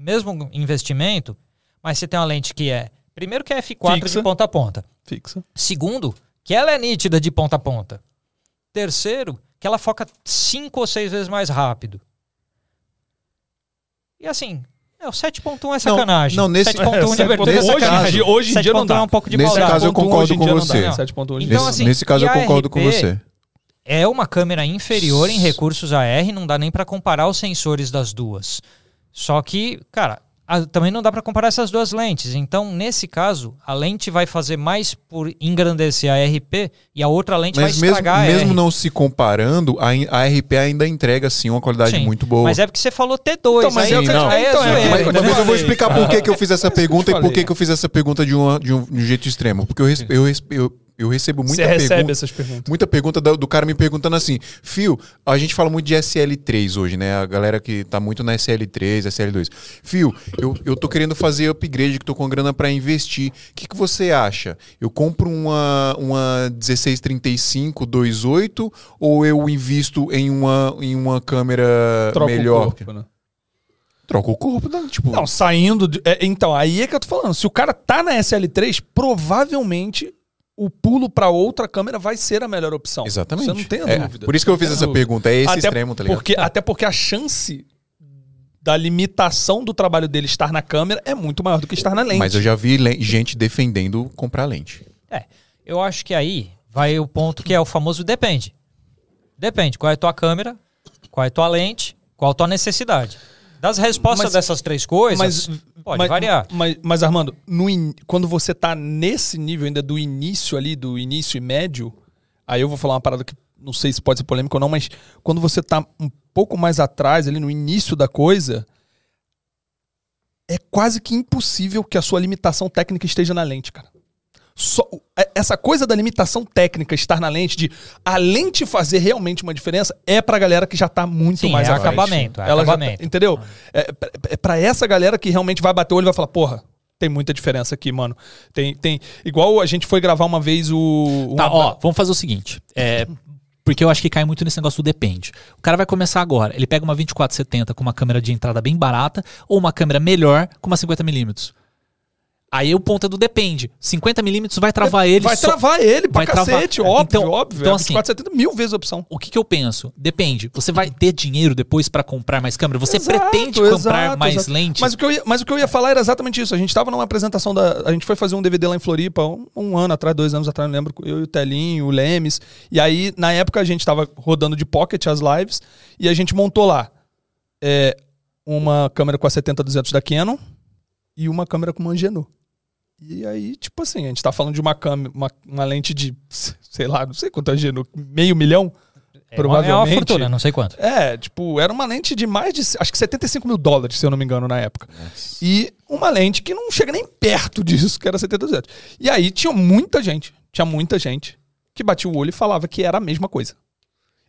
Mesmo investimento, mas você tem uma lente que é, primeiro que é F4 Fixa. de ponta a ponta. Fixa. Segundo, que ela é nítida de ponta a ponta. Terceiro, que ela foca cinco ou seis vezes mais rápido. E assim, é, o 7.1 é sacanagem. não, nesse- 7.1 de É, abertura é nesse hoje, sacanagem. hoje em dia não 7.1 dá. é um pouco de Nesse maldade. caso, eu 7.1 concordo hoje com não você. dá. 7.1 hoje em Então, nesse, assim, nesse caso eu concordo com você. É uma câmera inferior em recursos AR, não dá nem pra comparar os sensores das duas. Só que, cara, a- também não dá pra comparar essas duas lentes. Então, nesse caso, a lente vai fazer mais por engrandecer a RP e a outra lente Mas vai mesmo, estragar a mesmo R. não se comparando, a, a RP ainda entrega sim uma qualidade Sim, muito boa. Mas é porque você falou T2. Então, mas é eu- aí é então, é zoeira, Mas, entendeu? mas eu vou explicar por que, que eu fiz essa É eu pergunta e por que, que eu fiz essa pergunta de, uma, de, um, de um jeito extremo. Porque eu, eu, eu, eu recebo muita Você recebe pergunta. essas perguntas. Muita pergunta do, do cara me perguntando assim, Fio, a gente fala muito de SL3 hoje, né? A galera que tá muito na SL3, SL2. Fio, eu, eu tô querendo fazer upgrade, que tô com grana pra investir. O que, que você acha? Eu compro uma, uma 1635 28 ou eu invisto em uma, em uma câmera Troca melhor? o corpo, né? Troca o corpo, não, tipo... Não, saindo. de- é, então, aí é que eu tô falando. Se o cara tá na SL3, provavelmente o pulo pra outra câmera vai ser a melhor opção. Exatamente. Você não tem a É, dúvida. Por isso que eu fiz essa dúvida. pergunta. É esse Até extremo, tá ligado? Porque, até porque a chance da limitação do trabalho dele estar na câmera é muito maior do que estar na lente. Mas eu já vi gente defendendo comprar lente. É, eu acho que aí vai o ponto que é o famoso depende. Depende. Qual é a tua câmera, qual é a tua lente, qual a tua necessidade. Das respostas Mas- dessas três coisas, mas, pode mas- variar. Mas, mas, Armando, no in- quando você tá nesse nível ainda do início ali, do início e médio, aí eu vou falar uma parada que não sei se pode ser polêmica ou não, mas quando você tá um pouco mais atrás, ali no início da coisa, é quase que impossível que a sua limitação técnica esteja na lente, cara. Só- é- essa coisa da limitação técnica estar na lente, de a lente fazer realmente uma diferença, é pra galera que já tá muito Sim, mais é acabamento, é Ela já tá- acabamento. entendeu? É, pra- é pra essa galera que realmente vai bater o olho e vai falar, porra, tem muita diferença aqui, mano. Tem, tem. Igual a gente foi gravar uma vez o. Tá, uma- ó, vamos fazer o seguinte. É, Porque eu acho que cai muito nesse negócio do depende. O cara vai começar agora, ele pega uma 2470 com uma câmera de entrada bem barata ou uma câmera melhor com uma 50mm. Aí o ponto é do depende. 50mm vai travar ele Vai só- travar ele pra vai travar. cacete, óbvio, Então- óbvio. então, é assim, 470 mil vezes a opção. O que, que eu penso? Depende. Você vai ter dinheiro depois pra comprar mais câmera? Você Exato, pretende comprar exato, mais exato. lentes? Mas o, que eu ia, mas o que eu ia falar era exatamente isso. A gente tava numa apresentação da. A gente foi fazer um DVD lá em Floripa um, um ano atrás, dois anos atrás, não lembro. Eu e o Telinho, o Lemes. E aí, na época, a gente tava rodando de pocket as lives e a gente montou lá é, uma câmera com a 70-200 da Canon e uma câmera com uma Angenu. E aí, tipo assim, a gente tá falando de uma câmera, uma, uma lente de, sei lá, não sei quanto é meio milhão? É uma, é uma provavelmente. fortuna, não sei quanto. É, tipo, era uma lente de mais de, acho que 75 mil dólares, se eu não me engano, na época. E uma lente que não chega nem perto disso, que era 70 E aí tinha muita gente, tinha muita gente que batia o olho e falava que era a mesma coisa.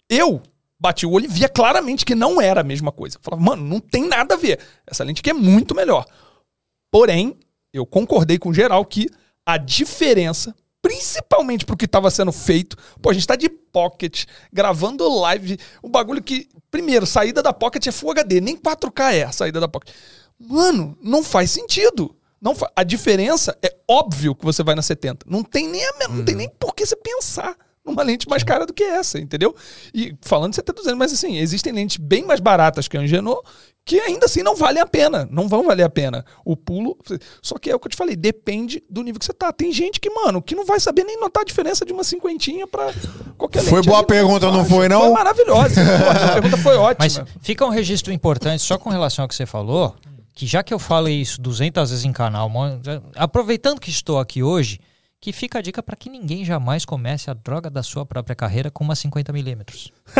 Eu bati o olho e via claramente que não era a mesma coisa. Eu falava, mano, não tem nada a ver. Essa lente aqui é muito melhor. Porém, eu concordei com geral que a diferença, principalmente pro que estava sendo feito, pô, a gente tá de pocket, gravando live, um bagulho que, primeiro, saída da pocket é Full HD, nem 4K é a saída da pocket. Mano, não faz sentido. Não fa- a diferença é óbvio que você vai na 70. Não tem nem a, men- não tem nem por que você pensar numa lente mais cara do que essa, entendeu? E falando de 70 mas assim, existem lentes bem mais baratas que a Angeno que ainda assim não valem a pena, não vão valer a pena. O pulo, só que é o que eu te falei, depende do nível que você tá. Tem gente que, mano, que não vai saber nem notar a diferença de uma cinquentinha pra qualquer Foi boa ali, pergunta, não foi, não? Foi maravilhosa. A pergunta foi ótima. Mas fica um registro importante só com relação ao que você falou, que já que eu falei isso 200 vezes em canal, aproveitando que estou aqui hoje, que fica a dica para que ninguém jamais comece a droga da sua própria carreira com uma 50mm. <laughs>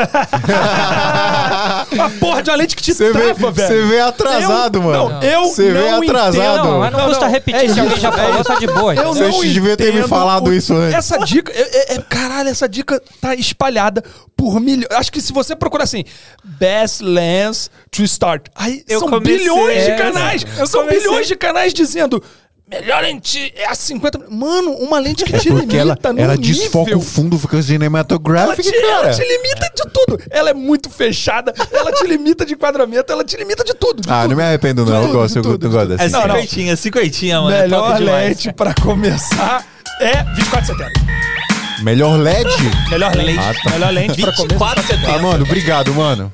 a porra de uma lente que te Você vê, trava, velho. você vê atrasado, Eu- mano. Não, eu Você vê não atrasado. entendo. Não, mas não, Não, custa não, repetir, é se alguém isso, já é falou, tá de boa. Eu? Você devia ter me falado o- isso antes. Essa dica, é, é- é- caralho, essa dica tá espalhada por milhões. Acho que se você procurar assim, best lens to start, aí Eu são comecei bilhões de essa. canais. Eu São comecei. bilhões de canais dizendo. Melhor lente é a 50. Mano, uma lente que te Porque ela, limita no ela nível. desfoca o fundo, fica Ela cinematográfico, te, ela cara. te limita de tudo. Ela é muito fechada, ela te limita de enquadramento, ela te limita de tudo. de Ah, tudo. não me arrependo, não. Eu tudo, gosto, eu, tudo, eu gosto É dessa. Não. cinquentinha, cinquentinha, mano. é Melhor lente pra começar é 2470. Melhor LED? Melhor lente. Ah, tá. Melhor lente pra começar. 24,70. Ah, mano, obrigado, mano.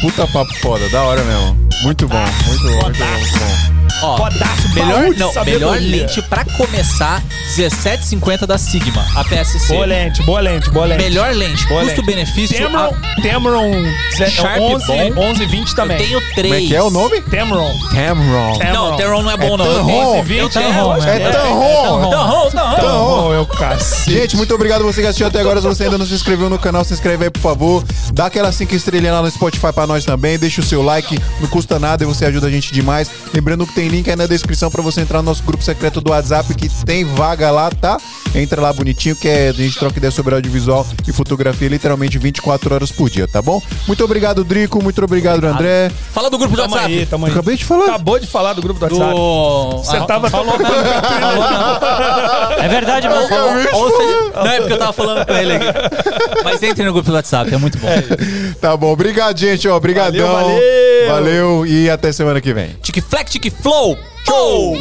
Puta papo foda, da hora mesmo. Muito bom, muito bom, muito bom, muito bom. Ó, Rodaço, melhor, baú de não, melhor sabedoria. lente pra começar, 1750 da Sigma, APS-C. Boa lente, boa lente, boa lente. Melhor lente, custo-benefício. Tamron, a- Tamron Sharp 11, bom. 11, 20 também. Eu tenho três. Como é que é o nome? Tamron. Tamron. Não, Tamron não é bom, não. Eu Tamron. tenho- 11, 20 eu tenho- Tamron, é. É Tamron. Tamron, Tamron. Tamron, eu cacete. Gente, muito obrigado você que assistiu até agora. Se você ainda não se inscreveu no canal, se inscreve aí, por favor. Dá aquela cinco estrelinhas lá no Spotify pra nós também. Deixa o seu like, não custa nada e você ajuda a gente demais. Lembrando que tem link aí na descrição pra você entrar no nosso grupo secreto do WhatsApp, que tem vaga lá, tá? Entra lá bonitinho, que é, a gente troca ideia sobre audiovisual e fotografia literalmente 24 horas por dia, tá bom? Muito obrigado, Drico. Muito obrigado, André. Fala do grupo do Tamo WhatsApp. aí, tamo aí. Acabei de falar. Acabou de falar do grupo do Do... WhatsApp. Você Ah, tava não. É verdade, mano. ou- seja- Não, é porque eu tava falando com ele aqui. Mas entre no grupo do WhatsApp, é muito bom. Tá bom. Obrigado, gente. Ó, Obrigadão. Valeu, valeu. Valeu e até semana que vem. Tic Flex, Tic Flow. Show!